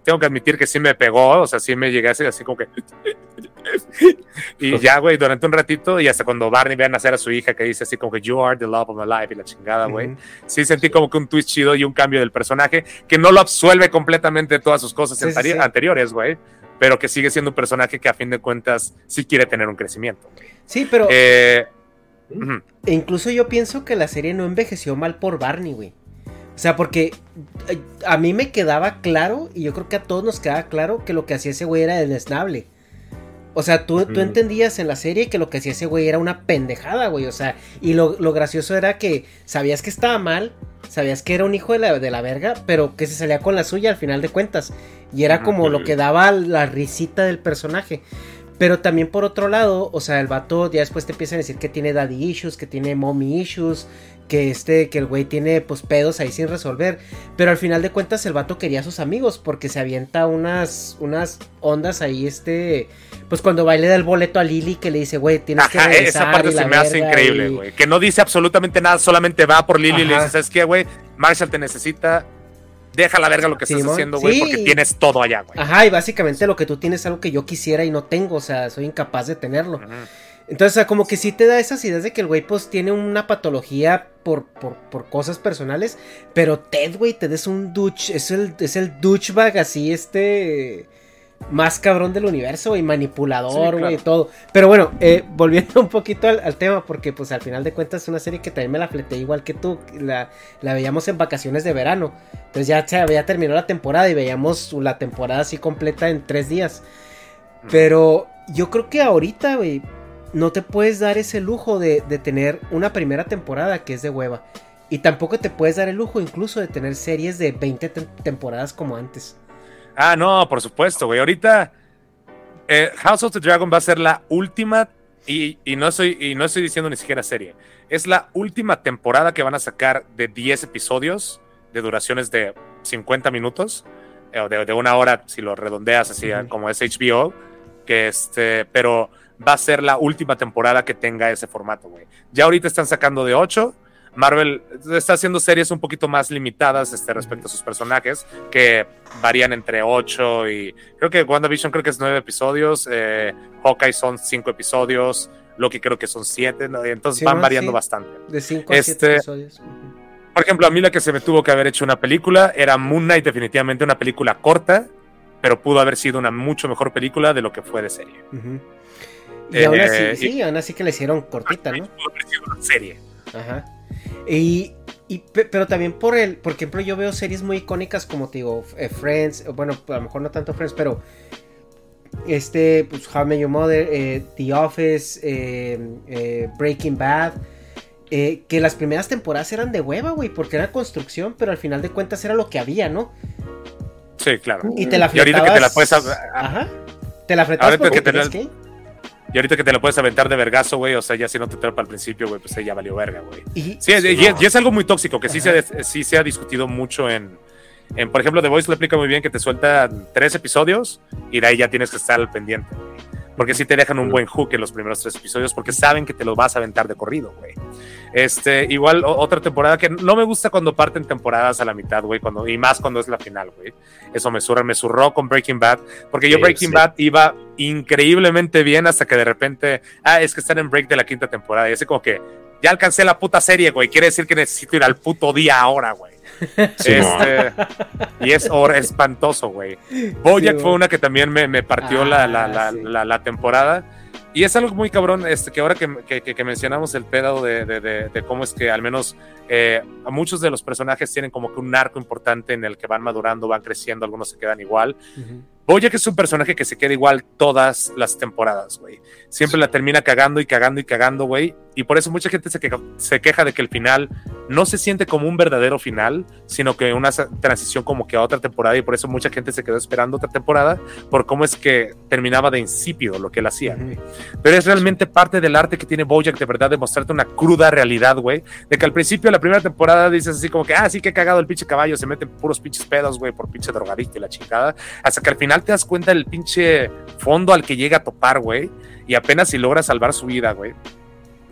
tengo que admitir que sí me pegó, o sea, sí me llegué así, así como que... <laughs> y ya, güey, durante un ratito, y hasta cuando Barney ve a nacer a su hija, que dice así como que You are the love of my life, y la chingada, güey. Sí sentí como que un twist chido y un cambio del personaje, que no lo absuelve completamente de todas sus cosas anteriores, güey, pero que sigue siendo un personaje que a fin de cuentas sí quiere tener un crecimiento. Sí, pero... Eh, e incluso yo pienso que la serie no envejeció mal por Barney, güey. O sea, porque eh, a mí me quedaba claro, y yo creo que a todos nos quedaba claro, que lo que hacía ese güey era desnable. O sea, tú, tú entendías en la serie que lo que hacía ese güey era una pendejada, güey. O sea, y lo, gracioso era que sabías que estaba mal, sabías que era un hijo de la, de la verga, pero que se salía con la suya al final de cuentas. Y era como lo que daba la risita del personaje. Pero también por otro lado, o sea, el vato ya después te empiezan a decir que tiene daddy issues, que tiene mommy issues, que este, que el güey tiene pues pedos ahí sin resolver. Pero al final de cuentas el vato quería a sus amigos porque se avienta unas, unas ondas ahí, este, pues cuando baile da el boleto a Lily que le dice, güey, tienes que regresar Esa parte se me hace increíble, güey. Que no dice absolutamente nada, solamente va por Lily y le dice, ¿sabes qué, güey? Marshall te necesita. Deja la verga lo que estás haciendo, güey, porque tienes todo allá, güey. Ajá, y básicamente lo que tú tienes es algo que yo quisiera y no tengo, o sea, soy incapaz de tenerlo. Entonces, o sea, como que sí te da esas ideas de que el güey, pues, tiene una patología por, por, cosas personales. Pero Ted, güey, Ted es un douche, es el, es el douchebag así, este... Más cabrón del universo, güey, manipulador, güey, todo. Pero bueno, eh, volviendo un poquito al, tema, porque pues al final de cuentas es una serie que también me la fleté igual que tú. La, la veíamos en vacaciones de verano. Entonces ya se había terminado la temporada y veíamos la temporada así completa en tres días. Pero yo creo que ahorita, güey, no te puedes dar ese lujo de, tener una primera temporada que es de hueva. Y tampoco te puedes dar el lujo incluso de tener series de 20 temporadas como antes. Ah, no, por supuesto, güey. Ahorita eh, House of the Dragon va a ser la última, y, no estoy, y no estoy diciendo ni siquiera serie, es la última temporada que van a sacar de 10 episodios de duraciones de 50 minutos, o de, una hora, si lo redondeas así como es HBO, que este, pero va a ser la última temporada que tenga ese formato, güey. Ya ahorita están sacando de 8 Marvel está haciendo series un poquito más limitadas este, respecto a sus personajes, que varían entre 8 y creo que WandaVision creo que es 9 episodios, eh, Hawkeye son 5 episodios, Loki creo que son 7, entonces van variando bastante. De 5 a 7 este, episodios. Por ejemplo, a mí la que se me tuvo que haber hecho una película era Moon Knight, definitivamente una película corta, pero pudo haber sido una mucho mejor película de lo que fue de serie. Y aún así, eh, sí, aún así que le hicieron cortita, ¿no? Pudo haber sido una serie. Ajá. Y, pero también por el, por ejemplo, yo veo series muy icónicas como te digo, eh, Friends, bueno, a lo mejor no tanto Friends, pero este, pues How I Met Your Mother, eh, The Office, eh, Breaking Bad, que las primeras temporadas eran de hueva, güey, porque era construcción, pero al final de cuentas era lo que había, ¿no? Sí, claro. Y te la fletabas... ahorita que te la puedes... Ajá. Te la fletabas porque te y ahorita que te lo puedes aventar de vergazo, güey, o sea, ya si no te trepa al principio, güey, pues ya valió verga, güey. Sí, y, es algo muy tóxico, que sí se, ha, sí se ha discutido mucho en, en, por ejemplo, The Voice lo explica muy bien que te suelta tres episodios y de ahí ya tienes que estar al pendiente, Porque sí te dejan un buen hook en los primeros tres episodios porque saben que te lo vas a aventar de corrido, güey. Este, igual otra temporada que no me gusta cuando parten temporadas a la mitad, güey, cuando, y más cuando es la final, güey. Eso me surra, me surró con Breaking Bad, porque yo Breaking Bad iba increíblemente bien hasta que de repente, ah, es que están en break de la quinta temporada, y así como que ya alcancé la puta serie, güey, quiere decir que necesito ir al puto día ahora, güey. <laughs> este, y es espantoso, güey. Bojack fue una que también me, partió la, la, ah, la, la temporada. Y es algo muy cabrón, este, que ahora que, que, mencionamos el pedo de, de, de, cómo es que al menos eh, muchos de los personajes tienen como que un arco importante en el que van madurando, van creciendo, algunos se quedan igual. Oye, que es un personaje que se queda igual todas las temporadas, güey. Siempre la termina cagando y cagando y cagando, güey. Y por eso mucha gente se queja, se queja de que el final no se siente como un verdadero final, sino que una transición como que a otra temporada. Y por eso mucha gente se quedó esperando otra temporada por cómo es que terminaba de insípido lo que él hacía. Pero es realmente parte del arte que tiene Bojack de verdad de mostrarte una cruda realidad, güey. De que al principio, la primera temporada, dices así como que, ah, sí que he cagado el pinche caballo, se meten puros pinches pedos, güey, por pinche drogadicto y la chingada. Hasta que al final te das cuenta del pinche fondo al que llega a topar, güey, y apenas si logra salvar su vida, güey.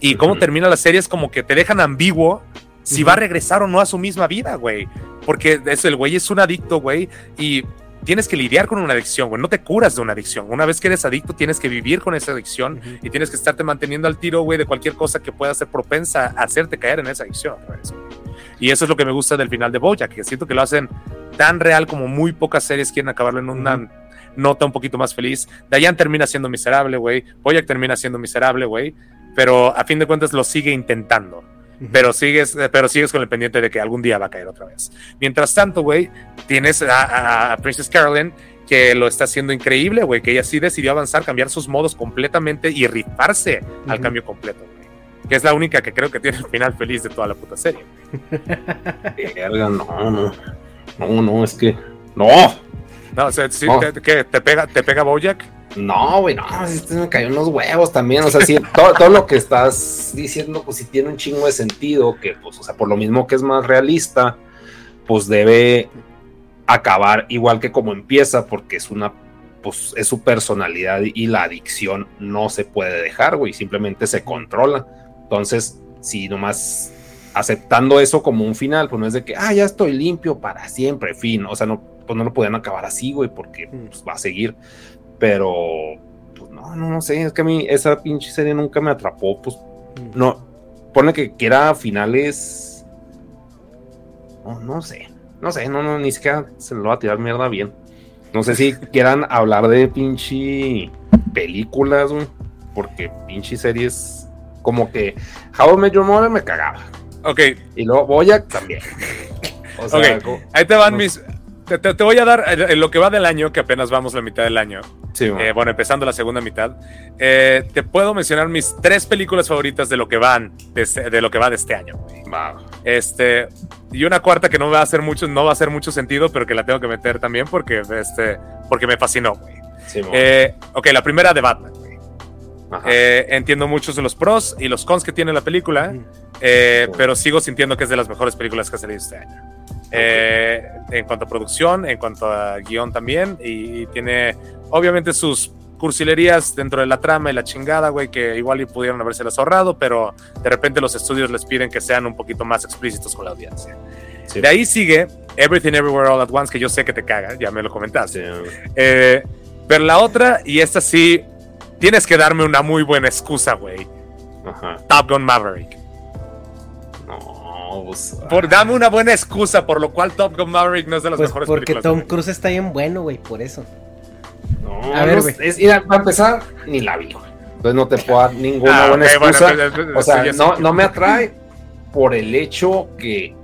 Y cómo termina la serie es como que te dejan ambiguo si va a regresar o no a su misma vida, güey. Porque eso, el güey es un adicto, güey, y tienes que lidiar con una adicción, güey. No te curas de una adicción. Una vez que eres adicto, tienes que vivir con esa adicción y tienes que estarte manteniendo al tiro, güey, de cualquier cosa que pueda ser propensa a hacerte caer en esa adicción. Y eso es lo que me gusta del final de Bojack, que siento que lo hacen tan real como muy pocas series quieren acabarlo en una nota un poquito más feliz. Dayan termina siendo miserable, güey. Boyack termina siendo miserable, güey. Pero a fin de cuentas lo sigue intentando. Pero sigues, pero sigues con el pendiente de que algún día va a caer otra vez. Mientras tanto, güey, tienes a, Princess Carolyn que lo está haciendo increíble, güey, que ella sí decidió avanzar, cambiar sus modos completamente y rifarse al cambio completo, güey. Que es la única que creo que tiene el final feliz de toda la puta serie. <laughs> no, no. No, no, es que. ¡No! No, o sea, Te, pega, ¿te pega Bojack? No, güey, no, este me cayó en los huevos también. O sea, sí, <laughs> todo, lo que estás diciendo, pues sí tiene un chingo de sentido, que pues, o sea, por lo mismo que es más realista, pues debe acabar igual que como empieza, porque es una, pues es su personalidad y la adicción no se puede dejar, güey, simplemente se controla. Entonces, si nomás aceptando eso como un final, pues no es de que, ah, ya estoy limpio para siempre, fin, o sea, no, pues no lo podían acabar así, güey, porque mm. pues, va a seguir, pero, pues no, no, no sé, es que a mí esa pinche serie nunca me atrapó, pues, mm. no, pone que quiera finales, no, no sé, no sé, no, no, ni siquiera se lo va a tirar mierda bien. No sé si <laughs> quieran hablar de pinche películas, güey, porque pinche series como que How I Met Your Mother me cagaba. Ok. Y luego Boyack también. <laughs> O sea, ahí te van mis. Te, voy a dar en lo que va del año, que apenas vamos la mitad del año. Sí, eh, bueno, empezando la segunda mitad. Eh, te puedo mencionar mis tres películas favoritas de lo que van, de, este, lo que va de este año. Este, y una cuarta que no va a hacer mucho, no va a hacer mucho sentido, pero que la tengo que meter también porque, este, porque me fascinó, güey. Eh, ok, la primera de Batman. Eh, entiendo muchos de los pros y los cons que tiene la película, eh, pero sigo sintiendo que es de las mejores películas que ha salido este año. En cuanto a producción, en cuanto a guion también, y, tiene obviamente sus cursilerías dentro de la trama y la chingada, güey, que igual y pudieron habérselas ahorrado, pero de repente los estudios les piden que sean un poquito más explícitos con la audiencia. De ahí sigue Everything Everywhere All at Once, que yo sé que te caga, ya me lo comentaste. Eh, pero la otra, y esta sí, tienes que darme una muy buena excusa, güey. Top Gun Maverick. No, pues, por, dame una buena excusa por lo cual Top Gun Maverick no es de las pues mejores porque películas. Porque Tom Cruise está bien bueno, güey, por eso. No, a ver, güey. Es, para empezar, ni la vi, Entonces no te puedo dar ninguna ah, buena excusa. o sea, no, no me atrae por el hecho que,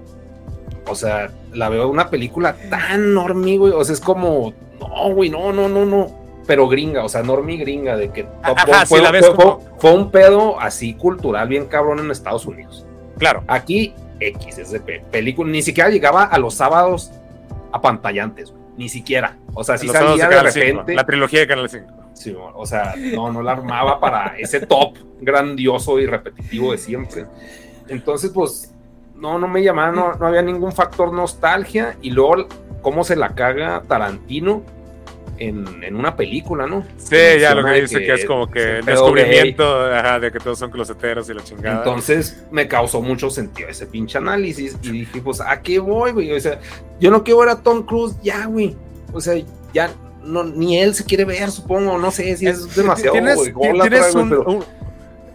o sea, la veo una película tan normie, güey. O sea, es como, no, güey, no, no, no, no. Pero gringa, o sea, normie gringa, de que fue, un pedo así cultural bien cabrón en Estados Unidos. Claro. Aquí, X, es de película. Ni siquiera llegaba a los sábados a pantallantes, güey. Ni siquiera. O sea, si salía de, repente. la trilogía de Canal 5. Sí, o sea, no, no la armaba para ese top grandioso y repetitivo de siempre. Entonces, pues, no, no me llamaba, no, no había ningún factor nostalgia. Y luego, cómo se la caga Tarantino en, en una película, ¿no? Sí, ya lo que dice que, es como que el descubrimiento de que todos son closeteros y la chingada. Entonces me causó mucho sentido ese pinche análisis y dije, pues, ¿a qué voy, güey? O sea, yo no quiero ver a Tom Cruise ya, güey. O sea, ya no, ni él se quiere ver, supongo, no sé si es, demasiado. Tienes, tienes un,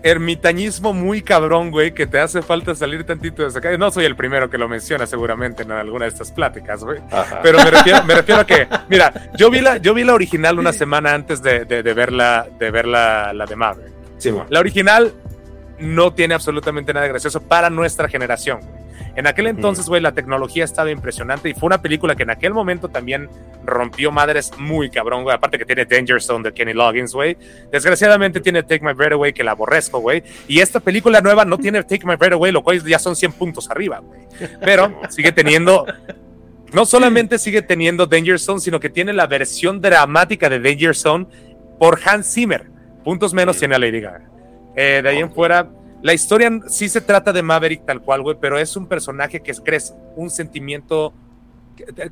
ermitañismo muy cabrón, güey, que te hace falta salir tantito de esa calle. No soy el primero que lo menciona seguramente en alguna de estas pláticas, güey. Pero me refiero, a que, <laughs> mira, yo vi la, yo vi la original una semana antes de, de, de ver, la, de, ver la, de Marvel. Sí, La original no tiene absolutamente nada gracioso para nuestra generación, güey. En aquel entonces, güey, la tecnología estaba impresionante y fue una película que en aquel momento también rompió madres muy cabrón, güey. Aparte que tiene Danger Zone de Kenny Loggins, güey. Desgraciadamente tiene Take My Breath Away, que la aborrezco, güey. Y esta película nueva no tiene Take My Breath Away, lo cual ya son 100 puntos arriba, güey. Pero <laughs> sigue teniendo no solamente sigue teniendo Danger Zone, sino que tiene la versión dramática de Danger Zone por Hans Zimmer. Puntos menos tiene a Lady Gaga. Eh, de ahí en fuera, la historia sí se trata de Maverick tal cual, güey, pero es un personaje que crece un sentimiento,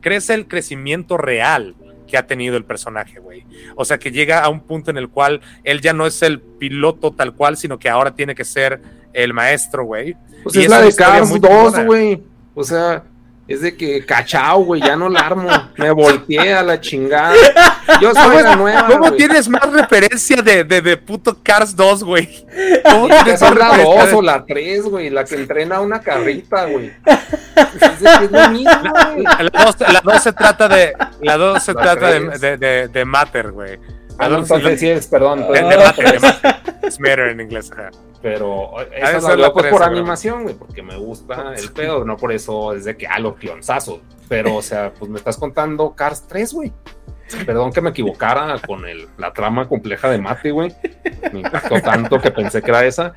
crece el crecimiento real que ha tenido el personaje, güey. O sea, que llega a un punto en el cual él ya no es el piloto tal cual, sino que ahora tiene que ser el maestro, güey. Pues es, la de Cars 2, güey. O sea, es de que cachao, güey, ya no la armo. Me volteé a la chingada. Yo soy la nueva. ¿Cómo tienes más referencia de, de, de puto Cars 2, güey? ¿Cómo tienes más la 2 o la 3, güey? La que entrena una carrita, güey. <laughs> Es, es lo mismo, La 2 se trata de. La 2 se trata de, de, de, Matter, güey. Ah, no, entonces sí es, perdón. De, Matter, de Matter. Es Matter en inglés, ajá. Pero eso la pues por animación, güey, porque me gusta <laughs> el pedo, no por eso es de que, ah, los pionzazos. Pero, o sea, pues me estás contando Cars 3, güey. Perdón que me equivocara con el, la trama compleja de Mate, güey. Me impactó tanto que pensé que era esa.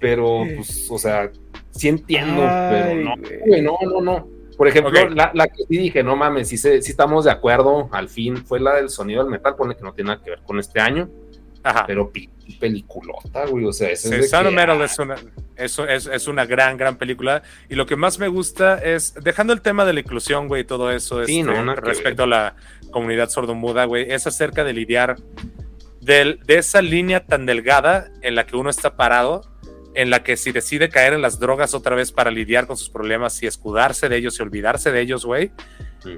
Pero, pues, o sea, sí entiendo, pero no, güey, no, no, no. Por ejemplo, la, la, que sí dije, no mames, sí, sí estamos de acuerdo, al fin, fue la del sonido del metal, pone que no tiene nada que ver con este año. Ajá. Pero peliculota, güey. O sea, es Sound Metal es una, eso es, es, una gran, gran película. Y lo que más me gusta es, dejando el tema de la inclusión, güey, todo eso, sí, este, no, respecto a la comunidad sordomuda, güey, es acerca de lidiar de, de esa línea tan delgada en la que uno está parado, en la que si decide caer en las drogas otra vez para lidiar con sus problemas y escudarse de ellos y olvidarse de ellos, güey.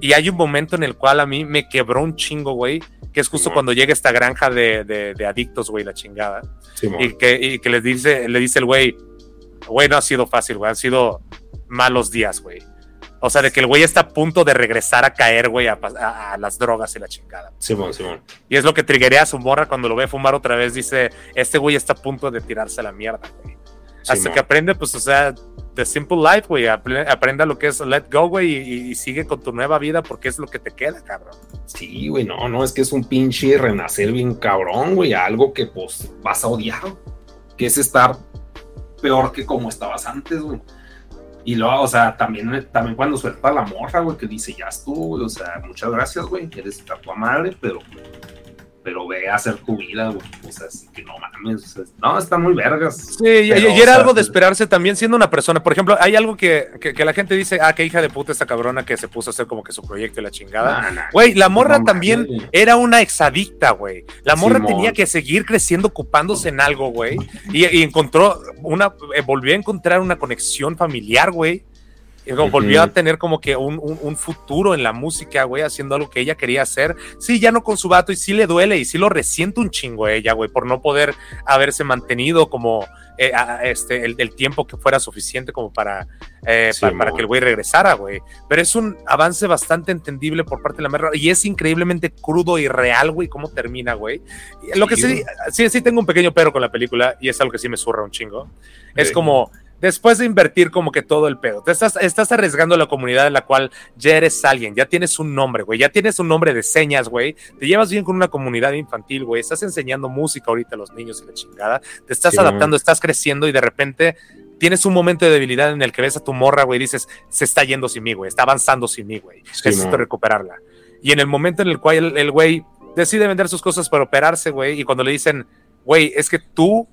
Y hay un momento en el cual a mí me quebró un chingo, güey, que es justo cuando llega esta granja de, de, adictos, güey, la chingada. y, que, y que le dice, le dice el güey, güey, no ha sido fácil, güey, han sido malos días, güey. O sea, de que el güey está a punto de regresar a caer, güey, a, las drogas y la chingada. Simón, Simón. Y es lo que triguea a su morra cuando lo ve fumar otra vez. Dice, este güey está a punto de tirarse a la mierda, güey. Hasta que aprende, pues, o sea, The Simple Life, güey. Aprenda lo que es let go, güey, y, sigue con tu nueva vida porque es lo que te queda, cabrón. Sí, güey, no, no, es que es un pinche renacer bien cabrón, güey, algo que pues vas a odiar, que es estar peor que como estabas antes, güey. Y luego, o sea, también, también cuando suelta la morra, güey, que dice, ya estuvo, güey, o sea, muchas gracias, güey, eres tu madre, pero pero ve a hacer tu vida, güey. O sea, así que no mames. no, están muy vergas. Sí, y, era algo de esperarse también siendo una persona. Por ejemplo, hay algo que, que, la gente dice, ah, qué hija de puta esta cabrona que se puso a hacer como que su proyecto y la chingada. Güey, la morra también era una exadicta, güey. La morra tenía que seguir creciendo, ocupándose en algo, güey. Y, y, encontró una, eh, volvió a encontrar una conexión familiar, güey volvió a tener como que un, un, futuro en la música, güey, haciendo algo que ella quería hacer. Sí, ya no con su vato y sí le duele y sí lo resiente un chingo ella, güey, por no poder haberse mantenido como eh, este, el, tiempo que fuera suficiente como para, eh, para, que el güey regresara, güey. Pero es un avance bastante entendible por parte de la merda y es increíblemente crudo y real, güey, cómo termina, güey. Lo que sí, sí, sí tengo un pequeño pero con la película y es algo que sí me surra un chingo. Es como después de invertir como que todo el pedo, te estás, estás arriesgando la comunidad en la cual ya eres alguien, ya tienes un nombre, güey, ya tienes un nombre de señas, güey, te llevas bien con una comunidad infantil, güey, estás enseñando música ahorita a los niños y la chingada, te estás adaptando, estás creciendo y de repente tienes un momento de debilidad en el que ves a tu morra, güey, y dices, se está yendo sin mí, güey, está avanzando sin mí, güey, necesito recuperarla. Y en el momento en el cual el güey decide vender sus cosas para operarse, güey, y cuando le dicen, güey, es que tú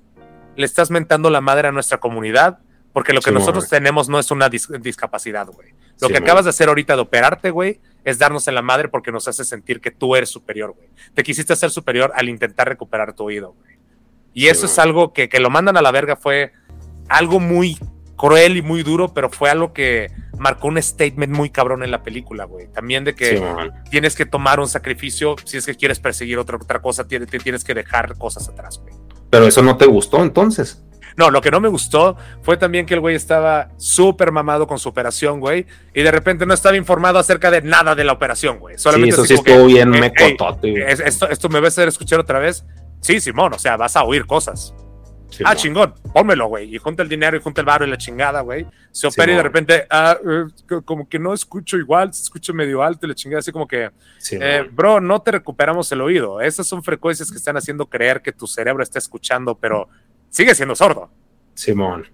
le estás mentando la madre a nuestra comunidad, porque lo que nosotros tenemos no es una discapacidad, güey. Lo que acabas de hacer ahorita de operarte, güey, es darnos en la madre porque nos hace sentir que tú eres superior, güey. Te quisiste hacer superior al intentar recuperar tu oído, güey. Y eso es algo que, que lo mandan a la verga, fue algo muy cruel y muy duro, pero fue algo que marcó un statement muy cabrón en la película, güey. También de que tienes que tomar un sacrificio si es que quieres perseguir otra, otra cosa, tienes, tienes que dejar cosas atrás, güey. Pero eso no te gustó entonces. No, lo que no me gustó fue también que el güey estaba súper mamado con su operación, güey, y de repente no estaba informado acerca de nada de la operación, güey. Solamente sí, eso sí estuvo bien eh, mecotote. esto, esto me va a hacer escuchar otra vez. Sí, Simón, o sea, vas a oír cosas. ah, chingón, pónmelo, güey. Y junta el dinero y junta el barro y la chingada, güey. Se opera y de repente, ah, eh, como que no escucho igual, se escucha medio alto y la chingada, así como que, eh, bro, no te recuperamos el oído. Esas son frecuencias que están haciendo creer que tu cerebro está escuchando, pero sigue siendo sordo. Simón.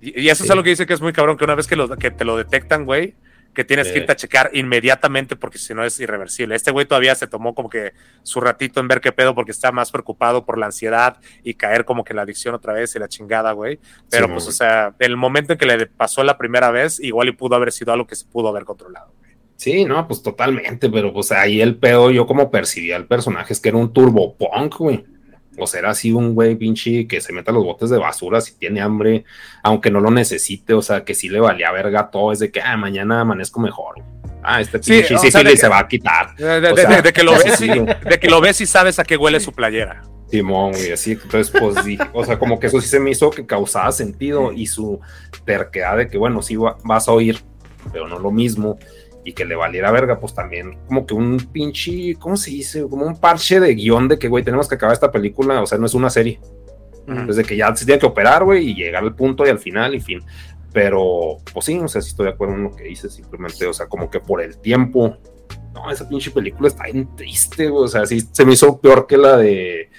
Y, eso es algo que dice que es muy cabrón, que una vez que, lo, que te lo detectan, güey, que tienes que irte a checar inmediatamente porque si no es irreversible. Este güey todavía se tomó como que su ratito en ver qué pedo porque está más preocupado por la ansiedad y caer como que en la adicción otra vez y la chingada, güey. Pero pues, o sea, el momento en que le pasó la primera vez, igual y pudo haber sido algo que se pudo haber controlado. Sí, no, pues totalmente, pero pues ahí el pedo, yo como percibía al personaje es que era un turbo punk, güey o será así un güey pinche que se meta los botes de basura si tiene hambre, aunque no lo necesite, o sea, que sí le valía verga todo, es de que ah, mañana amanezco mejor. Ah, este pinche sí, se va a quitar. De, que lo <laughs> ves y, de que lo ves y sabes a qué huele su playera. Simón, güey, así, entonces pues dije, o sea, como que eso sí se me hizo que causaba sentido y su terquedad de que, bueno, sí vas a oír, pero no lo mismo y que le valiera verga, pues también como que un pinche, ¿cómo se dice? Como un parche de guion de que, güey, tenemos que acabar esta película, o sea, no es una serie. Desde que ya se tiene que operar, güey, y llegar al punto y al final, y fin. Pero, pues sí, o sea, sí estoy de acuerdo en lo que dices, simplemente, o sea, como que por el tiempo, no, esa pinche película está bien triste, güey, o sea, sí se me hizo peor que la de,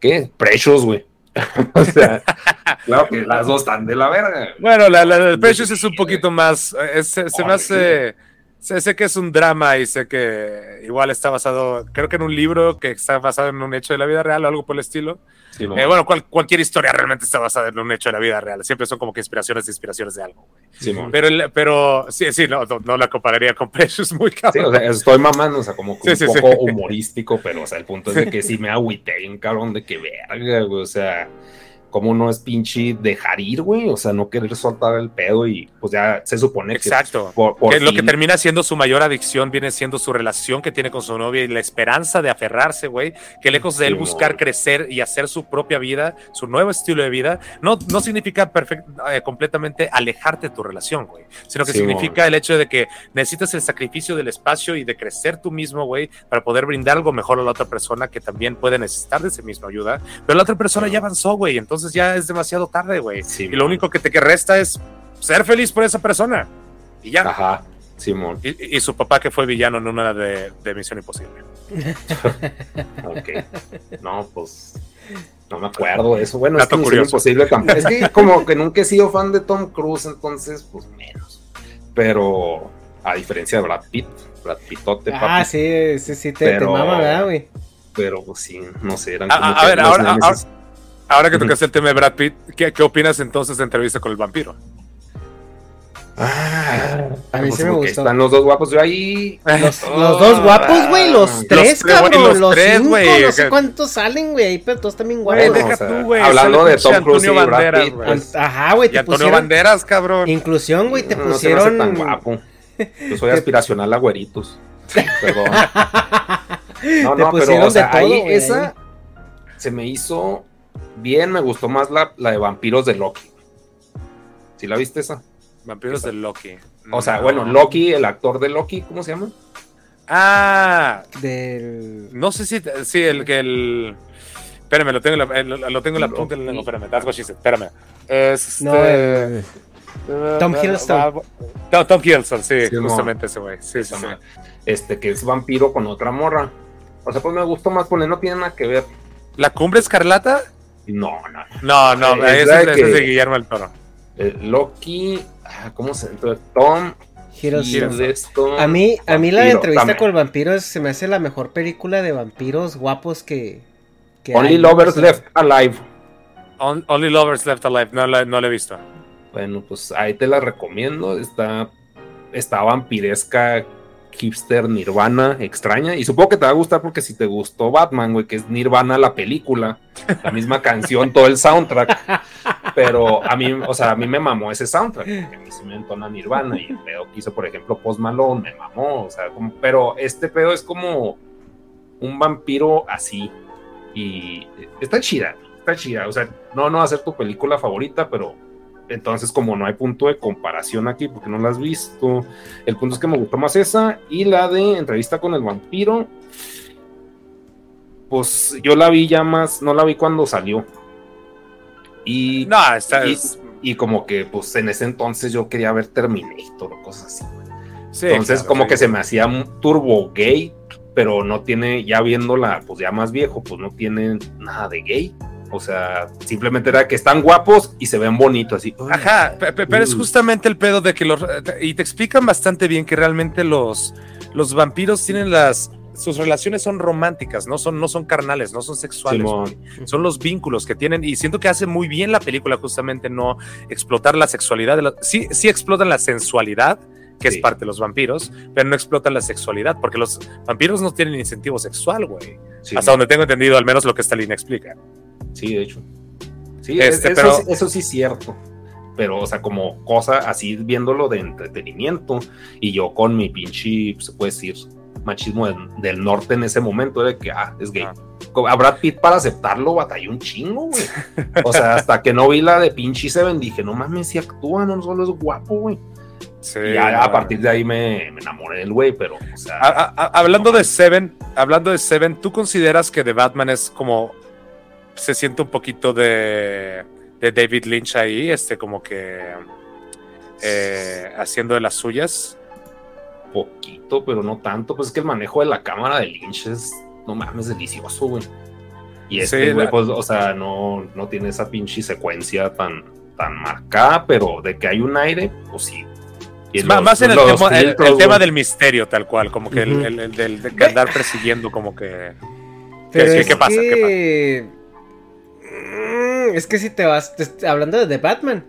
¿qué? Precious, güey. <laughs> o sea, claro que las dos están de la verga. Bueno, la, de Precious es un poquito más, eh, se, me hace... Sé, que es un drama y sé que igual está basado, creo que en un libro que está basado en un hecho de la vida real o algo por el estilo. Eh, bueno, cualquier historia realmente está basada en un hecho de la vida real. Siempre son como que inspiraciones de inspiraciones de algo. pero, pero sí, sí, no, no, la compararía con <laughs> Precious muy cabrón. Sí, o sea, estoy mamando, o sea, como un poco humorístico, pero o sea, el punto es de que <laughs> sí me agüité un cabrón de que verga, güey, o sea cómo no es pinche dejar ir, güey, o sea, no querer soltar el pedo y pues ya se supone que... Exacto. que lo que termina siendo su mayor adicción viene siendo su relación que tiene con su novia y la esperanza de aferrarse, güey, que lejos de él buscar crecer y hacer su propia vida, su nuevo estilo de vida, no, no significa eh, completamente alejarte de tu relación, güey, sino que significa el hecho de que necesitas el sacrificio del espacio y de crecer tú mismo, güey, para poder brindar algo mejor a la otra persona que también puede necesitar de esa misma ayuda, pero la otra persona ya avanzó, güey, entonces ya es demasiado tarde, güey. y lo único que te resta es ser feliz por esa persona. Y ya. Ajá, Simón. Y, su papá que fue villano en una de, Misión Imposible. <laughs> ok. No, pues. No me acuerdo de eso. Bueno, es que Misión Imposible tampoco. <laughs> Es que como que nunca he sido fan de Tom Cruise, entonces, pues menos. Pero a diferencia de Brad Pitt, Brad Pittote. Ah, sí, sí, sí, te, te mama, ¿verdad, güey? Pero pues sí, no sé, eran a, como a, ver, ahora, ahora, ahora que tocaste el tema de Brad Pitt, ¿qué, ¿qué opinas entonces de entrevista con el vampiro? Ah, A mí pues sí me gustó. Están los dos guapos. Yo ahí. Los, los dos guapos, güey, los tres, cabrón, los los, tres, cinco, güey, no sé cuántos salen, güey, ahí, pero todos también guapos. deja o sea, tú, güey, hablando de Tom Cruise y Antonio Brad Banderas, Pitt, güey. pues, Ajá, güey, Y te Antonio pusieron Banderas, cabrón. inclusión, güey, te no se me hace pusieron tan guapo. Yo soy <laughs> aspiracional a güeritos. Perdón. <laughs> No, Te no, pero pusieron o sea, de todo, ahí esa se me hizo bien, me gustó más la, la de vampiros de Loki. ¿Sí la viste esa? Vampiros de Loki. O sea, No. bueno, Loki, el actor de Loki, ¿cómo se llama? Ah, del no sé si, sí, el que el. Espérame, lo tengo, en la- lo, lo tengo en la punta de la Loki. lengua. Espérame, that's what she said, espérame. Es, no este, el- Tom Hiddleston. No, Tom Hiddleston, sí, Sí, justamente ese güey. Sí, sí, sí. Este, que es vampiro con otra morra. O sea, pues me gustó más, porque no tiene nada que ver. ¿La cumbre escarlata? No, no. No, no, Es ese, la ese que- es de Guillermo del Toro. Eh, Loki, ah, ¿cómo se entonces, Tom Hiddleston. Hiddleston. A mí, a mí la entrevista también. con el vampiro es- se me hace la mejor película de vampiros guapos que, que Only hay, ¿no? Lovers sea, Left Alive. On- Only Lovers Left Alive, no la, no la he visto. Bueno, pues ahí te la recomiendo. Está, está vampiresca, hipster, Nirvana, extraña. Y supongo que te va a gustar porque si te gustó Batman, güey, que es Nirvana la película, la misma canción, todo el soundtrack. Pero a mí, o sea, a mí me mamó ese soundtrack, porque a mí sí me entona Nirvana. Y el pedo que hizo, por ejemplo, Post Malone, me mamó. O sea, pero este pedo es como un vampiro así. Y está chida, está chida. O sea, no, no va a ser tu película favorita, pero entonces como no hay punto de comparación aquí porque no la has visto, el punto es que me gustó más esa y la de entrevista con el vampiro. Pues yo la vi ya más, no la vi cuando salió. Y, No, y, es- y como que pues en ese entonces yo quería ver Terminator o cosas así. sí, Entonces, claro, como sí. que se me hacía un turbo gay, pero no tiene, ya viéndola, pues ya más viejo, pues no tiene nada de gay. O sea, simplemente era que están guapos y se ven bonitos, así. Ajá, pe- pe- pero es Mm. justamente el pedo de que los. Y te explican bastante bien que realmente los, los vampiros tienen las. Sus relaciones son románticas, no son, no son carnales, no son sexuales. Son los vínculos que tienen. Y siento que hace muy bien la película, justamente, no explotar la sexualidad. de la- sí, sí explotan la sensualidad, que Sí. es parte de los vampiros, pero no explotan la sexualidad, porque los vampiros no tienen incentivo sexual, güey. Sí, Hasta donde tengo entendido, al menos lo que esta línea explica. Sí, de hecho. Sí, Este, es- pero- eso, sí- eso es cierto. Pero, o sea, como cosa así viéndolo de entretenimiento. Y yo con mi pinche, se puede decir, machismo del, del norte en ese momento, de que, ah, es gay. Ah. A Brad Pitt para aceptarlo batalló un chingo, güey. O sea, hasta que no vi la de pinche Seven, dije, no mames, si actúa, no solo es guapo, güey. Sí, Y ya no, a partir de ahí me, me enamoré del güey, pero, o sea, A- a- a- hablando de Seven, hablando de Seven, ¿tú consideras que The Batman es como se siente un poquito de, de David Lynch ahí, este como que eh, haciendo de las suyas? poquito, pero no tanto. Pues es que el manejo de la cámara de Lynch es, no mames, delicioso, güey. Y este, Sí, güey, la- pues, o sea, no, no tiene esa pinche secuencia tan, tan marcada, pero de que hay un aire, pues sí. Los- más en el, los tema, el- tema del misterio, tal cual, como que el- Ujú. el, el del de que andar persiguiendo, como que. Pero ¿Qué- es qué pasa? ¿Qué que... Es que si te vas, te- hablando de The Batman,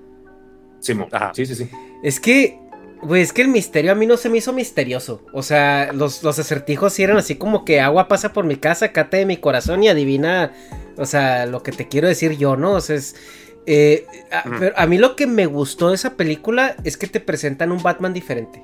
Simón. Ajá. Sí, sí, sí. es que, güey, es que el misterio a mí no se me hizo misterioso. O sea, los, los acertijos sí eran así como que agua pasa por mi casa, cate de mi corazón y adivina, o sea, lo que te quiero decir yo, ¿no? O sea, es... eh, a, Ujú. pero a mí lo que me gustó de esa película es que te presentan un Batman diferente.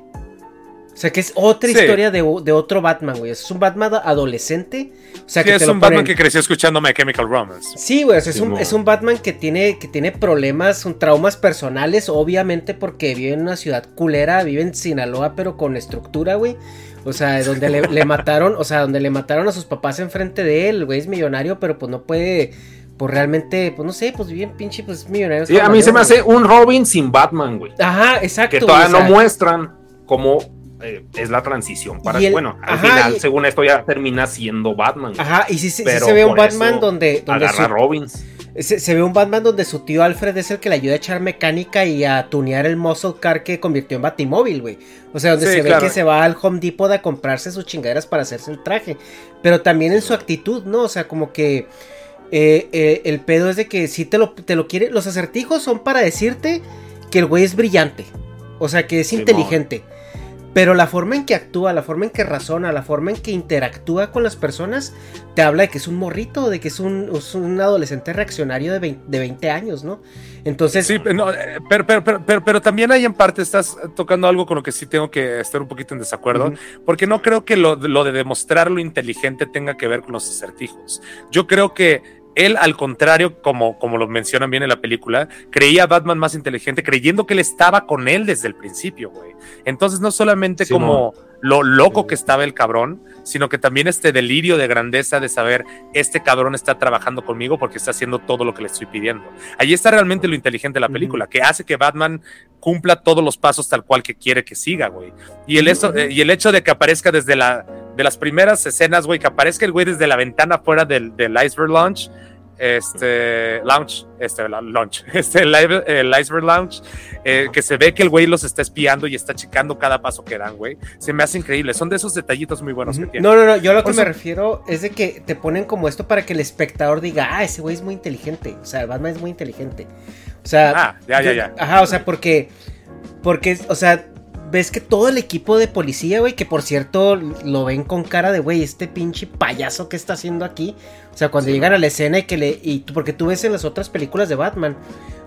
O sea, que es otra Sí. historia de, de otro Batman, güey. Es un Batman adolescente. O sea, Sí, que es te lo un Batman ponen- que creció escuchando My Chemical Romance. Sí, güey, o sea, es, un, es un Batman que tiene, que tiene problemas, un traumas personales, obviamente porque vive en una ciudad culera, vive en Sinaloa, pero con estructura, güey. O sea, donde le, le <laughs> mataron, o sea, donde le mataron a sus papás enfrente de él, güey es millonario, pero pues no puede, pues realmente, pues no sé, pues bien pinche, pues millonario. Sí, a mí se me hace un Robin sin Batman, güey. Ajá, exacto. Que todavía o sea, no muestran cómo eh, es la transición para el- bueno, al ajá, final, y- según esto, ya termina siendo Batman. Ajá, y sí, sí- sí se ve un Batman donde, donde Agarra su-. Se, ve un Batman donde su tío Alfred es el que le ayuda a echar mecánica y a tunear el muscle car que convirtió en Batimóvil, güey. O sea, donde se ve que se va al Home Depot a comprarse sus chingaderas para hacerse el traje. Pero también en su actitud, ¿no? O sea, como que eh, eh, el pedo es de que si te lo, te lo quiere. Los acertijos son para decirte que el güey es brillante. O sea, que es inteligente. Pero la forma en que actúa, la forma en que razona, la forma en que interactúa con las personas, te habla de que es un morrito, de que es un, adolescente reaccionario de 20, años, ¿no? Entonces. Sí, eh, pero, pero, pero, también hay en parte, estás tocando algo con lo que sí tengo que estar un poquito en desacuerdo, porque no creo que lo, lo de demostrar lo inteligente tenga que ver con los acertijos. Yo creo que él, al contrario, como, como lo mencionan bien en la película, creía a Batman más inteligente, creyendo que él estaba con él desde el principio, güey. Entonces, no solamente como lo loco que estaba el cabrón, sino que también este delirio de grandeza de saber, este cabrón está trabajando conmigo porque está haciendo todo lo que le estoy pidiendo. Ahí está realmente lo inteligente de la película, que hace que Batman cumpla todos los pasos tal cual que quiere que siga, güey. Y el, eso, y el hecho de que aparezca desde la, de las primeras escenas, güey, que aparezca el güey desde la ventana fuera del, del Iceberg Launch, este Lounge, este Launch, este el Iceberg Lounge, eh, que se ve que el güey los está espiando y está checando cada paso que dan, güey. Se me hace increíble. Son de esos detallitos muy buenos que tienen. No, no, no. Yo lo que me refiero es de que te ponen como esto para que el espectador diga, ah, ese güey es muy inteligente. O sea, Batman es muy inteligente. O sea, ah, ya, ya, ya. Ajá, o sea, porque, porque, o sea, ves que todo el equipo de policía, güey, que por cierto lo ven con cara de, güey, este pinche payaso que está haciendo aquí. O sea, cuando llegan a la escena y que le. Y porque tú ves en las otras películas de Batman,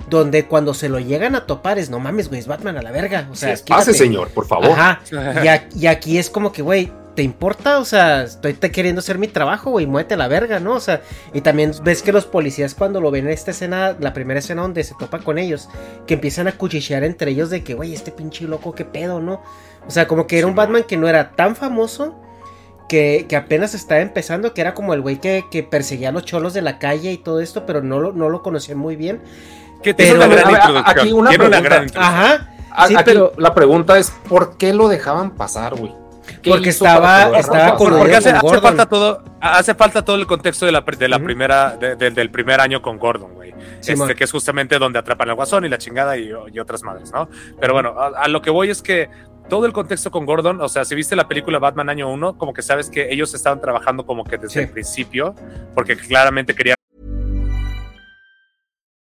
donde cuando se lo llegan a topar es, no mames, güey, es Batman a la verga. O sea, pase, señor, por favor. Ajá. <laughs> y aquí es como que, güey, ¿te importa? O sea, estoy queriendo hacer mi trabajo, güey, muévete la verga, ¿no? O sea, y también ves que los policías cuando lo ven en esta escena, la primera escena donde se topa con ellos, que empiezan a cuchichear entre ellos de que, güey, este pinche loco, qué pedo, ¿no? O sea, como que era un Batman que no era tan famoso, que, que apenas estaba empezando, que era como el güey que, que, perseguía a los cholos de la calle y todo esto, pero no lo, no lo conocían muy bien. Que tiene una gran introducción. Aquí una, pregunta, Ajá. Sí, pero la pregunta es, ¿por qué lo dejaban pasar, güey? Porque estaba, estaba con Porque hace, falta todo, hace falta todo el contexto de la, de la primera, del primer año con Gordon, güey. este, que es justamente donde atrapan al guasón y la chingada y, otras madres, ¿no? Pero bueno, a, lo que voy es que todo el contexto con Gordon, o sea, si viste la película Batman año 1, como que sabes que ellos estaban trabajando como que desde el principio, porque claramente querían.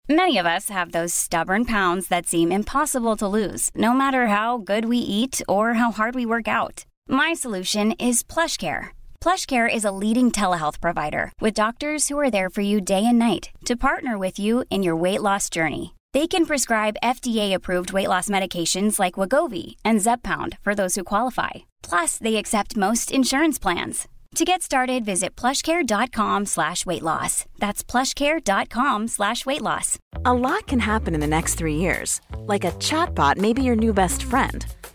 Many of us have those stubborn pounds that seem impossible to lose, no matter how good we eat or how hard we work out. My solution is PlushCare. PlushCare is a leading telehealth provider with doctors who are there for you day and night to partner with you in your weight loss journey. They can prescribe FDA-approved weight loss medications like Wagovi and Zepbound for those who qualify. Plus, they accept most insurance plans. To get started, visit plushcare.com slash weight loss. That's plushcare.com slash weight loss. A lot can happen in the next three years. Like a chatbot may be your new best friend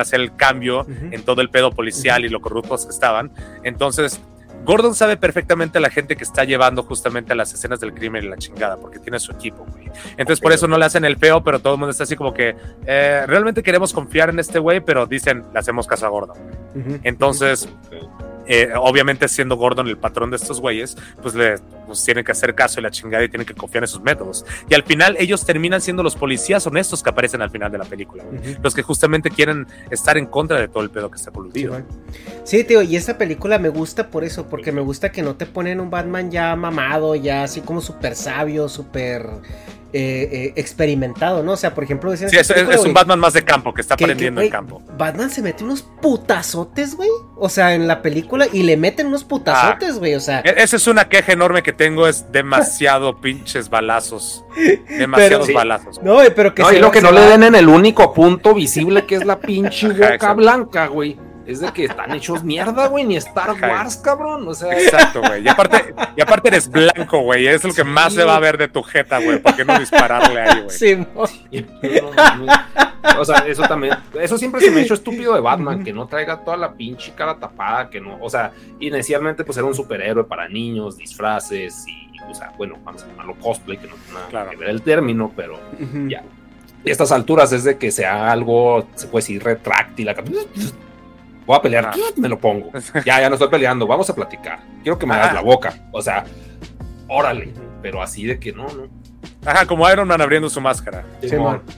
hacer el cambio en todo el pedo policial y lo corruptos que estaban. Entonces, Gordon sabe perfectamente a la gente que está llevando justamente a las escenas del crimen y la chingada, porque tiene su equipo, güey. Entonces, por eso no le hacen el feo, pero todo el mundo está así como que eh, realmente queremos confiar en este güey, pero dicen, le hacemos caso a Gordon. Entonces, eh, obviamente siendo Gordon el patrón de estos güeyes, pues le pues, tienen que hacer caso y la chingada y tienen que confiar en sus métodos. Y al final ellos terminan siendo los policías honestos que aparecen al final de la película, los que justamente quieren estar en contra de todo el pedo que está coludido. Sí, tío, y esta película me gusta por eso, porque me gusta que no te ponen un Batman ya mamado, ya así como súper sabio, súper eh, eh, experimentado, ¿no? O sea, por ejemplo, sí, es, un Batman más de campo que está aprendiendo en campo. Batman se mete unos putazotes, güey. O sea, en la película y le meten unos putazotes, ah. güey. o sea, e-, esa es una queja enorme que tengo, es demasiado <laughs> pinches balazos. Demasiados balazos. No, pero que no, y lo que no le den en el único punto visible que es la pinche <laughs> boca blanca, güey. Es de que están hechos mierda, güey, ni Star Wars, cabrón. O sea, exacto, güey. Y aparte, y aparte eres blanco, güey. Es lo que más se va a ver de tu jeta, güey. ¿Por qué no dispararle ahí, güey? Sí, o sea, eso también, eso siempre se me ha hecho estúpido de Batman, que no traiga toda la pinche cara tapada, que no, o sea, inicialmente pues era un superhéroe para niños, disfraces y, o sea, bueno, vamos a llamarlo cosplay, que no tiene nada que ver el término, pero ya. Y estas alturas es de que sea algo, se puede decir, retráctil, acá, voy a pelear, me lo pongo. <laughs> Ya, ya no estoy peleando, vamos a platicar. Quiero que me hagas la boca. O sea, órale, pero así de que no, no. Ajá, como Iron Man abriendo su máscara. Sí,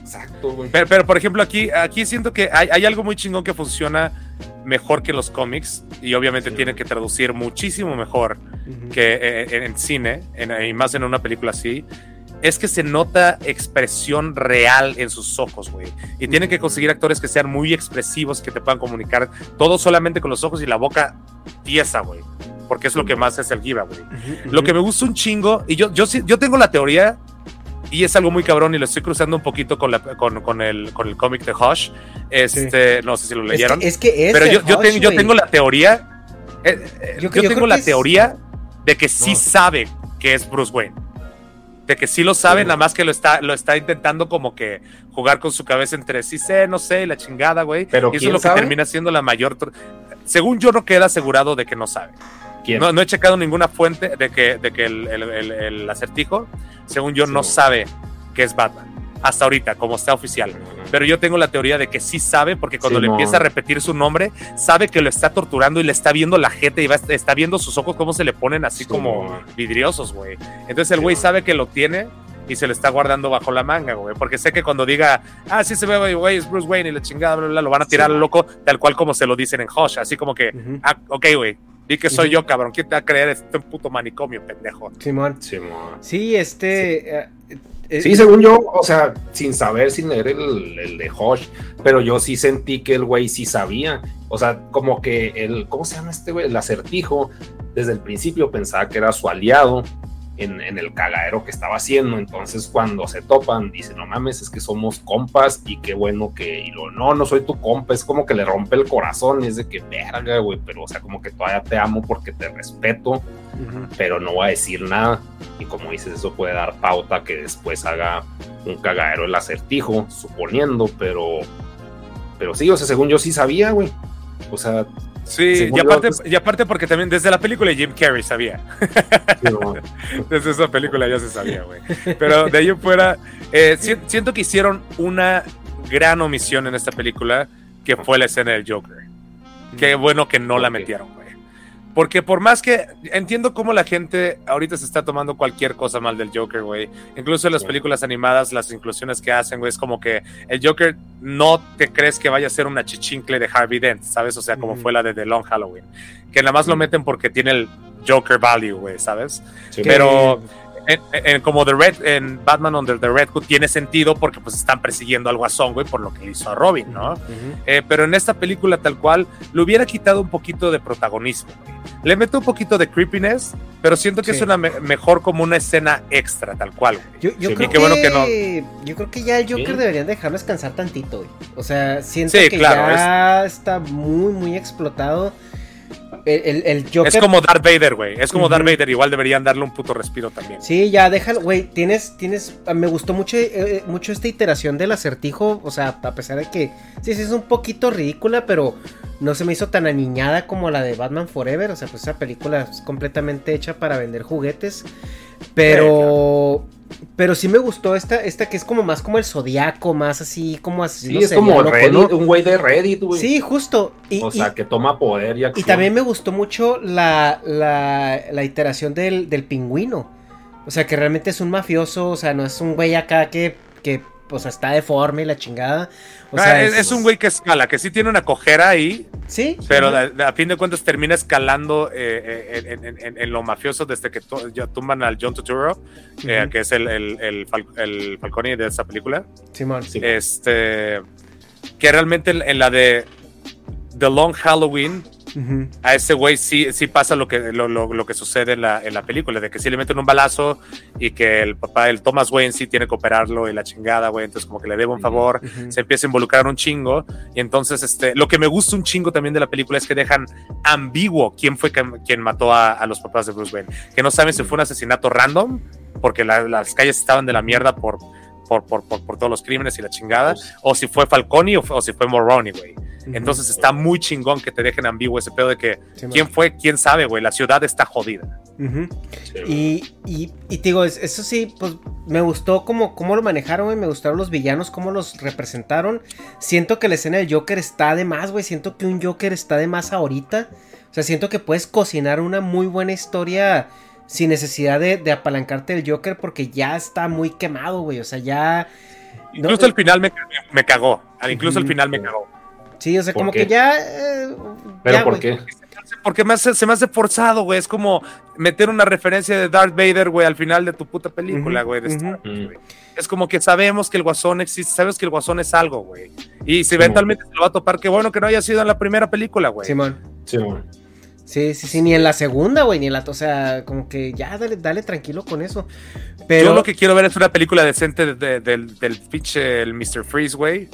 Exacto, güey. Pero, por ejemplo, aquí, aquí siento que hay, algo muy chingón que funciona mejor que los cómics y obviamente tiene que traducir muchísimo mejor que eh, en, cine y más en una película así es que se nota expresión real en sus ojos, güey. Y tienen que conseguir actores que sean muy expresivos, que te puedan comunicar todo solamente con los ojos y la boca tiesa, güey. Porque es lo que más es el giva, güey. Lo que me gusta un chingo, y yo, yo, yo tengo la teoría, y es algo muy cabrón, y lo estoy cruzando un poquito con, la, con, con el, con el cómic de Hush. Este, No sé si lo leyeron. Es que, es Pero yo, yo, tengo, yo, tengo, la teoría. Eh, eh, yo, tengo la teoría de que sí sabe que es Bruce Wayne de que sí lo sabe, nada más que lo está, lo está intentando como que jugar con su cabeza entre sí sé, no sé, la chingada, güey. Pero y eso es lo que termina siendo la mayor. Según yo, no queda asegurado de que no sabe. No, no, he checado ninguna fuente de que, de que el, el acertijo, según yo, no sabe que es Batman hasta ahorita, como está oficial. Pero yo tengo la teoría de que sí sabe, porque cuando le empieza a repetir su nombre, sabe que lo está torturando y le está viendo la gente y va, está viendo sus ojos cómo se le ponen así como vidriosos, güey. Entonces el güey sabe que lo tiene y se lo está guardando bajo la manga, güey. Porque sé que cuando diga, ah, sí se ve, güey, es Bruce Wayne y la chingada, bla, bla, lo van a tirar al loco, tal cual como se lo dicen en Hush. Así como que, ah, ok, güey, Di que soy yo, cabrón. ¿Quién te va a creer este puto manicomio, pendejo? Simón. Simón. Sí, este. Eh, eh, sí, según yo, o sea, sin saber, sin leer el, de Hosh, pero yo sí sentí que el güey sí sabía. O sea, como que el, ¿cómo se llama este güey? El acertijo, desde el principio pensaba que era su aliado en, el cagadero que estaba haciendo. Entonces, cuando se topan, dice, no mames, es que somos compas y qué bueno que. Y lo, no, no soy tu compa. Es como que le rompe el corazón. Y es de que, verga, güey, pero, o sea, como que todavía te amo porque te respeto, pero no voy a decir nada. Y como dices, eso puede dar pauta que después haga un cagadero el acertijo, suponiendo, pero. Pero sí, o sea, según yo sí sabía, güey. O sea, Sí, y aparte, y aparte porque también desde la película Jim Carrey sabía. <laughs> desde esa película ya se sabía, güey. Pero de ahí fuera, eh, siento que hicieron una gran omisión en esta película, que fue la escena del Joker. Qué bueno que no la metieron. Porque por más que entiendo cómo la gente ahorita se está tomando cualquier cosa mal del Joker, güey. Incluso en las películas animadas, las inclusiones que hacen, güey, es como que el Joker no te crees que vaya a ser una chichincle de Harvey Dent, ¿sabes? O sea, como fue la de The Long Halloween. Que nada más lo meten porque tiene el Joker value, güey, ¿sabes? Pero en, como The Red, en Batman Under the Red Hood tiene sentido porque pues están persiguiendo al Guasón, güey, por lo que le hizo a Robin, ¿no? Eh, pero en esta película tal cual, le hubiera quitado un poquito de protagonismo, Le meto un poquito de creepiness, pero siento que es una mejor como una escena extra, tal cual, güey. Yo, creo que, bueno que no. Yo creo que ya el Joker deberían dejarlo descansar tantito, güey. O sea, siento que ya está muy, muy explotado es como Darth Vader, güey. Es como Darth Vader. Igual deberían darle un puto respiro también. Sí, ya, déjalo, güey. Tienes, tienes. Ah, me gustó mucho, eh, eh, mucho esta iteración del acertijo. O sea, a pesar de que. Sí, sí, es un poquito ridícula, pero no se me hizo tan aniñada como la de Batman Forever. O sea, pues esa película es completamente hecha para vender juguetes. Pero. Pero sí me gustó esta, esta que es como más como el zodiaco, más así como así. Sí, es como un güey de Reddit, güey. Sí, justo. o sea, que toma poder y acción. Y también me gustó mucho la, la, la iteración del, del, pingüino. O sea, que realmente es un mafioso, o sea, no es un güey acá que, que o sea, está deforme y la chingada. O ah, sea, es, un güey que escala, que sí tiene una cojera ahí. Sí. Pero a, fin de cuentas termina escalando eh, eh, en, lo mafioso desde que ya tumban al John Turturro, eh, que es el, el, Falcone de esa película. Simón. Este. Que realmente en la de The Long Halloween a ese güey sí, sí pasa lo que, lo, lo, que sucede en la, en la, película, de que sí le meten un balazo y que el papá, el Thomas Wayne sí tiene que operarlo y la chingada, güey, entonces como que le debe un favor, se empieza a involucrar un chingo y entonces este, lo que me gusta un chingo también de la película es que dejan ambiguo quién fue quien mató a, a los papás de Bruce Wayne, que no saben si fue un asesinato random, porque las calles estaban de la mierda por por, por, por, todos los crímenes y la chingada, o si fue Falconi o, si fue Moroni, güey. Entonces está muy chingón que te dejen ambiguo ese pedo de que quién fue, quién sabe, güey. La ciudad está jodida. y, y, y, te digo, eso sí, pues me gustó cómo, cómo lo manejaron, güey. Me gustaron los villanos, cómo los representaron. Siento que la escena del Joker está de más, güey. Siento que un Joker está de más ahorita. O sea, siento que puedes cocinar una muy buena historia sin necesidad de, apalancarte el Joker porque ya está muy quemado, güey. O sea, ya. Incluso al final me, me cagó. Incluso al final me cagó. Sí, o sea, como que ya. Eh, ¿Pero por qué? Porque se me hace forzado, güey. Es como meter una referencia de Darth Vader, güey, al final de tu puta película, güey. Es como que sabemos que el guasón existe, sabes que el guasón es algo, güey. Y si eventualmente se lo va a topar, qué bueno que no haya sido en la primera película, güey. Simón. Simón. Sí, sí, sí, ni en la segunda, güey, ni en la. O sea, como que ya dale, dale tranquilo con eso. Pero... Yo lo que quiero ver es una película decente del, del pinche el Mr. Freeze, güey.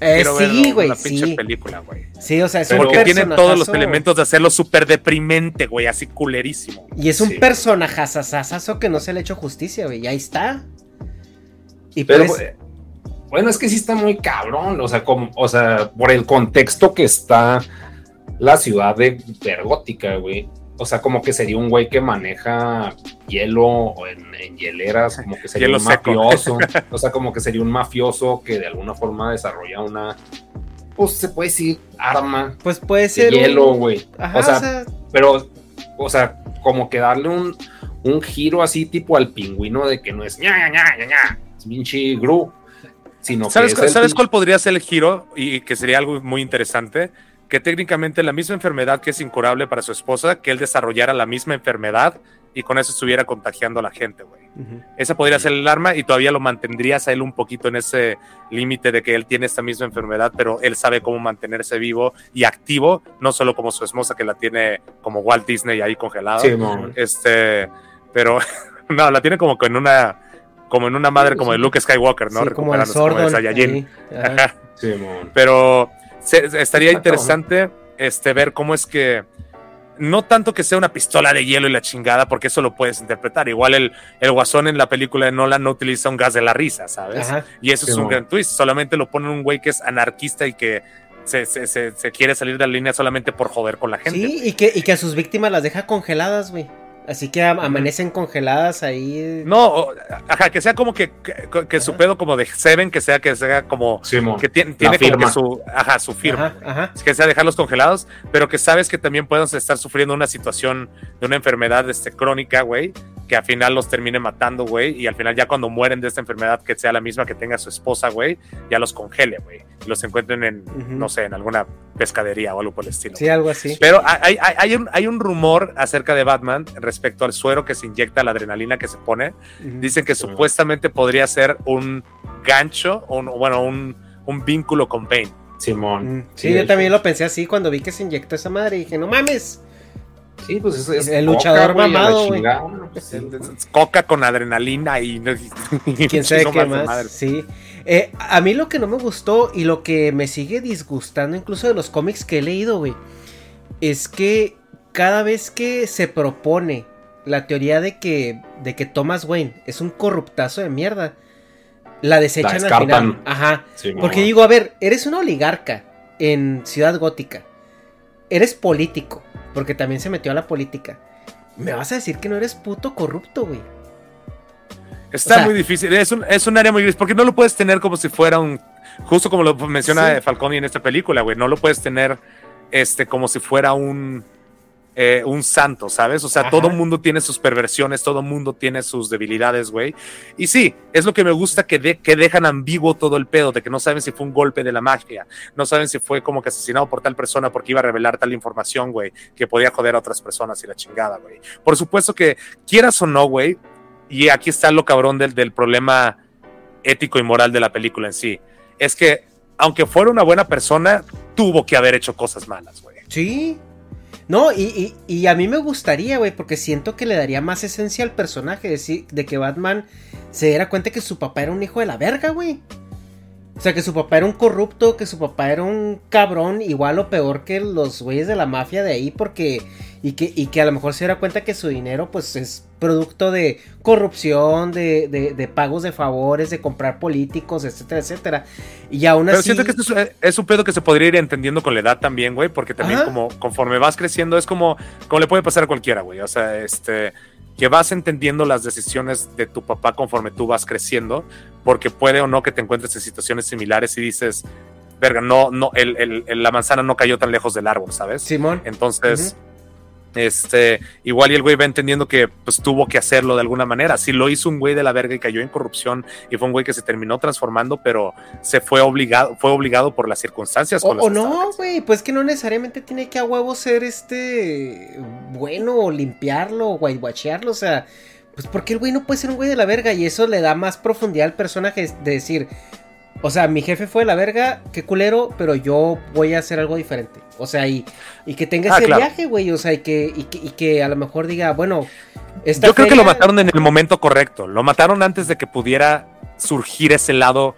Eh, sí, güey, sí. película, güey. Sí, o sea, es Porque tiene todos los elementos de hacerlo súper deprimente, güey, así culerísimo. Y es un personajazazazo que no se le ha hecho justicia, güey, y ahí está. Y Pero, pues... Bueno, es que sí está muy cabrón, o sea, como, o sea, por el contexto que está la ciudad de Vergótica, güey. O sea, como que sería un güey que maneja hielo en, en hieleras, como que sería un mafioso. <laughs> o sea, como que sería un mafioso que de alguna forma desarrolla una, pues se puede decir, arma. Pues puede ser. hielo, güey. O, sea, pero, o sea, como que darle un, un giro así tipo al pingüino de que no es ña, ña, ña, ña, es pinche Gru. Sino ¿Sabes, ¿sabes cuál podría ser el giro? Y que sería algo muy interesante que técnicamente la misma enfermedad que es incurable para su esposa, que él desarrollara la misma enfermedad y con eso estuviera contagiando a la gente, güey. Esa podría ser el arma y todavía lo mantendrías a él un poquito en ese límite de que él tiene esta misma enfermedad, pero él sabe cómo mantenerse vivo y activo, no solo como su esposa que la tiene como Walt Disney ahí congelado. Sí, este, pero <laughs> no, la tiene como en una como en una madre como de Luke Skywalker, ¿no? Sí, como el sordo, Sí, <laughs> pero estaría interesante este, ver cómo es que no tanto que sea una pistola de hielo y la chingada, porque eso lo puedes interpretar. Igual el, el guasón en la película de Nolan no utiliza un gas de la risa, ¿sabes? Y eso es un gran twist. Solamente lo ponen un güey que es anarquista y que se, se, quiere salir de la línea solamente por joder con la gente. Sí, y que, y que a sus víctimas las deja congeladas, güey. Así que amanecen congeladas ahí. No, ajá, que sea como que, que, su pedo como de Seven, que sea que sea como que tiene, tiene como que su, ajá, su firma. Ajá, Que sea dejarlos congelados, pero que sabes que también pueden estar sufriendo una situación de una enfermedad este, crónica, güey, que al final los termine matando, güey, y al final ya cuando mueren de esta enfermedad que sea la misma que tenga su esposa, güey, ya los congele, güey, y los encuentren en, no sé, en alguna pescadería o algo por el estilo. Sí, algo así. Pero hay, hay, hay, un, hay un rumor acerca de Batman respecto al suero que se inyecta, la adrenalina que se pone. Dicen que supuestamente podría ser un gancho, o bueno, un, un vínculo con Bane. Simón. Sí, yo también lo pensé así cuando vi que se inyectó esa madre y dije, no mames. Sí, pues es, el luchador mamado, Coca con adrenalina y, quién sabe qué más. Sí. Eh, a mí lo que no me gustó y lo que me sigue disgustando, incluso de los cómics que he leído, güey, es que cada vez que se propone la teoría de que, de que Thomas Wayne es un corruptazo de mierda, la desechan al final. Ajá. Porque digo, a ver, eres un oligarca en Ciudad Gótica. Eres político porque también se metió a la política. Me vas a decir que no eres puto corrupto, güey. Está muy difícil, es un, es un área muy gris, porque no lo puedes tener como si fuera un, justo como lo menciona Falconi en esta película, güey, no lo puedes tener este, como si fuera un, eh, un santo, ¿sabes? O sea, todo mundo tiene sus perversiones, todo mundo tiene sus debilidades, güey. Y sí, es lo que me gusta que, que dejan ambiguo todo el pedo, de que no saben si fue un golpe de la magia, no saben si fue como que asesinado por tal persona porque iba a revelar tal información, güey, que podía joder a otras personas y la chingada, güey. Por supuesto que quieras o no, güey, y aquí está lo cabrón del, del problema ético y moral de la película en sí, es que aunque fuera una buena persona, tuvo que haber hecho cosas malas, güey. Sí, No, y, y, a mí me gustaría, güey, porque siento que le daría más esencia al personaje de, de que Batman se diera cuenta que su papá era un hijo de la verga, güey. O sea, que su papá era un corrupto, que su papá era un cabrón, igual o peor que los güeyes de la mafia de ahí, porque. Y que, y que a lo mejor se diera cuenta que su dinero, pues, es producto de corrupción, de, de, pagos de favores, de comprar políticos, etcétera, etcétera. Y aún así. Pero siento que esto es, un pedo que se podría ir entendiendo con la edad también, güey, porque también, como conforme vas creciendo, es como, como le puede pasar a cualquiera, güey. O sea, este que vas entendiendo las decisiones de tu papá conforme tú vas creciendo, porque puede o no que te encuentres en situaciones similares y dices, verga, no, no, el, la manzana no cayó tan lejos del árbol, ¿sabes? Simón. Entonces, este, igual y el güey va entendiendo que pues tuvo que hacerlo de alguna manera. Si lo hizo un güey de la verga y cayó en corrupción y fue un güey que se terminó transformando, pero se fue obligado, fue obligado por las circunstancias. O, no, güey, pues que no necesariamente tiene que a huevo ser este bueno o limpiarlo o guayguachearlo, o sea, pues porque el güey no puede ser un güey de la verga y eso le da más profundidad al personaje de decir, o sea, mi jefe fue la verga, qué culero, pero yo voy a hacer algo diferente. O sea, y, y que tenga ah, ese viaje, güey. O sea, y que, y que, a lo mejor diga, bueno. Esta yo creo que lo mataron en el momento correcto. Lo mataron antes de que pudiera surgir ese lado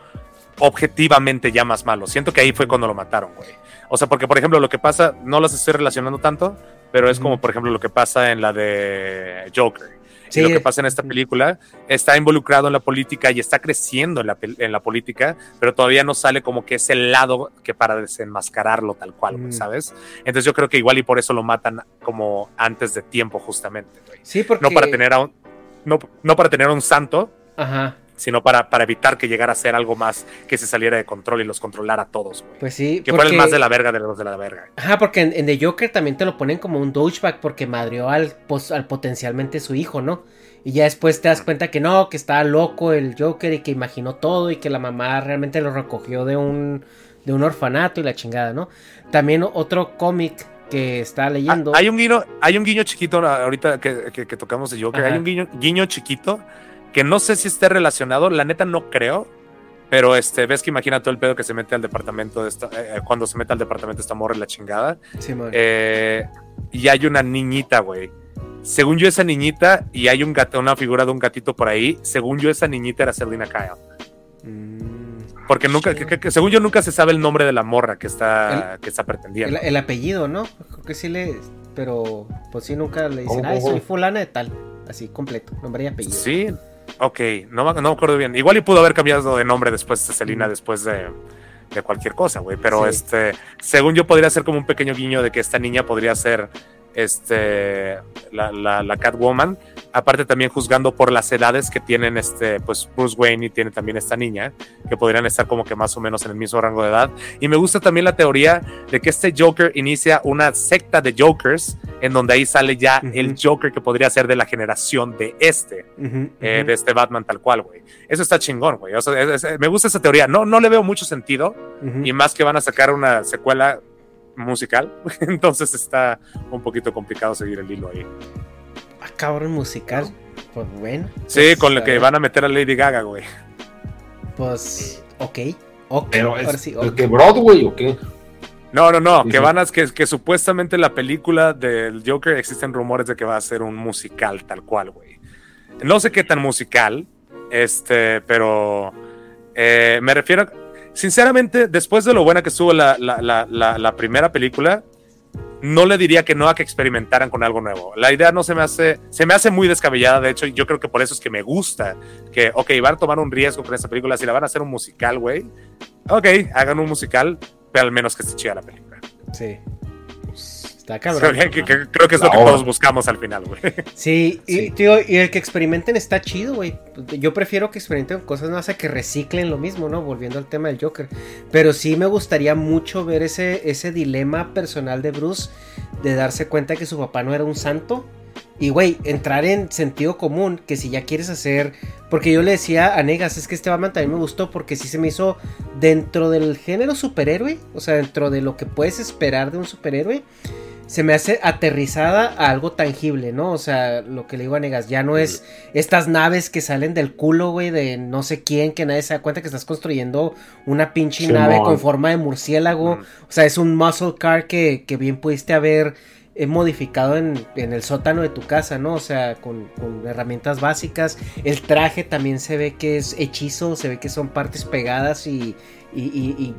objetivamente ya más malo. Siento que ahí fue cuando lo mataron, güey. O sea, porque por ejemplo lo que pasa, no las estoy relacionando tanto, pero es como por ejemplo lo que pasa en la de Joker lo que pasa en esta película, está involucrado en la política y está creciendo en la, en la política, pero todavía no sale como que es el lado que para desenmascararlo tal cual, mm. ¿sabes? Entonces yo creo que igual y por eso lo matan como antes de tiempo justamente. Sí, porque... No para tener a un, no, no para tener un santo, Ajá sino para, para evitar que llegara a ser algo más que se saliera de control y los controlara a todos, güey. Pues sí. Que fuera el más de la verga de los de la verga. Ajá, porque en, The Joker también te lo ponen como un douchebag porque madrió al, al potencialmente su hijo, ¿no? Y ya después te das cuenta que no, que estaba loco el Joker y que imaginó todo y que la mamá realmente lo recogió de un, de un orfanato y la chingada, ¿no? También otro cómic que está leyendo. Ah, hay un guiño, hay un guiño chiquito ahorita que, que, tocamos de Joker, hay un guiño, guiño chiquito que no sé si esté relacionado, la neta no creo, pero este, ves que imagina todo el pedo que se mete al departamento de esta, eh, eh, cuando se mete al departamento esta morra la chingada. Sí, eh, y hay una niñita, güey. Según yo, esa niñita, y hay un gato, una figura de un gatito por ahí, según yo, esa niñita era Selina Kyle. Mm, Porque nunca, según yo, nunca se sabe el nombre de la morra que está, que está pretendiendo. El, apellido, ¿no? Creo que sí le. Pero, pues sí, nunca le dicen, ay, soy fulana de tal. Así, completo, nombre y apellido. Sí, Ok, no, no me acuerdo bien. Igual y pudo haber cambiado de nombre después de Selina, después de, de cualquier cosa, güey. Pero este, según yo podría ser como un pequeño guiño de que esta niña podría ser este, la, la, la, Catwoman. Aparte también juzgando por las edades que tienen este, pues Bruce Wayne y tiene también esta niña, que podrían estar como que más o menos en el mismo rango de edad. Y me gusta también la teoría de que este Joker inicia una secta de Jokers, en donde ahí sale ya el Joker que podría ser de la generación de este, eh, de este Batman tal cual, güey. Eso está chingón, güey. me gusta esa teoría. No, no le veo mucho sentido, y más que van a sacar una secuela musical, <laughs> entonces está un poquito complicado seguir el hilo ahí. Ah, cabrón, musical. Pues bueno. Sí, pues, con lo que van a meter a Lady Gaga, güey. Pues, ok. okay. Pero es, que Broadway o qué? No, no, no, que van a, que, que supuestamente la película del Joker existen rumores de que va a ser un musical tal cual, güey. No sé qué tan musical, este, pero eh, me refiero, sinceramente, después de lo buena que estuvo la, primera película, no le diría que no a que experimentaran con algo nuevo. La idea no se me hace, se me hace muy descabellada, de hecho, yo creo que por eso es que me gusta, que, ok, van a tomar un riesgo con esta película, si la van a hacer un musical, güey, ok, hagan un musical, pero al menos que se chida la película. Sí. Creo que, es lo que todos buscamos al final, güey. <laughs> Sí, y, Tío, y el que experimenten está chido, güey. Yo prefiero que experimenten cosas no hace que reciclen lo mismo, ¿no? Volviendo al tema del Joker. Pero sí me gustaría mucho ver ese, ese dilema personal de Bruce de darse cuenta que su papá no era un santo. Y, güey, entrar en sentido común, que si ya quieres hacer... Porque yo le decía a Negas, es que este Batman también me gustó porque sí se me hizo dentro del género superhéroe, o sea, dentro de lo que puedes esperar de un superhéroe se me hace aterrizada a algo tangible, ¿no? O sea, lo que le digo a Negas, ya no es estas naves que salen del culo, güey, de no sé quién, que nadie se da cuenta que estás construyendo una pinche nave con forma de murciélago. O sea, es un muscle car que, que bien pudiste haber modificado en, el sótano de tu casa, ¿no? O sea, con, herramientas básicas. El traje también se ve que es hechizo, se ve que son partes pegadas y,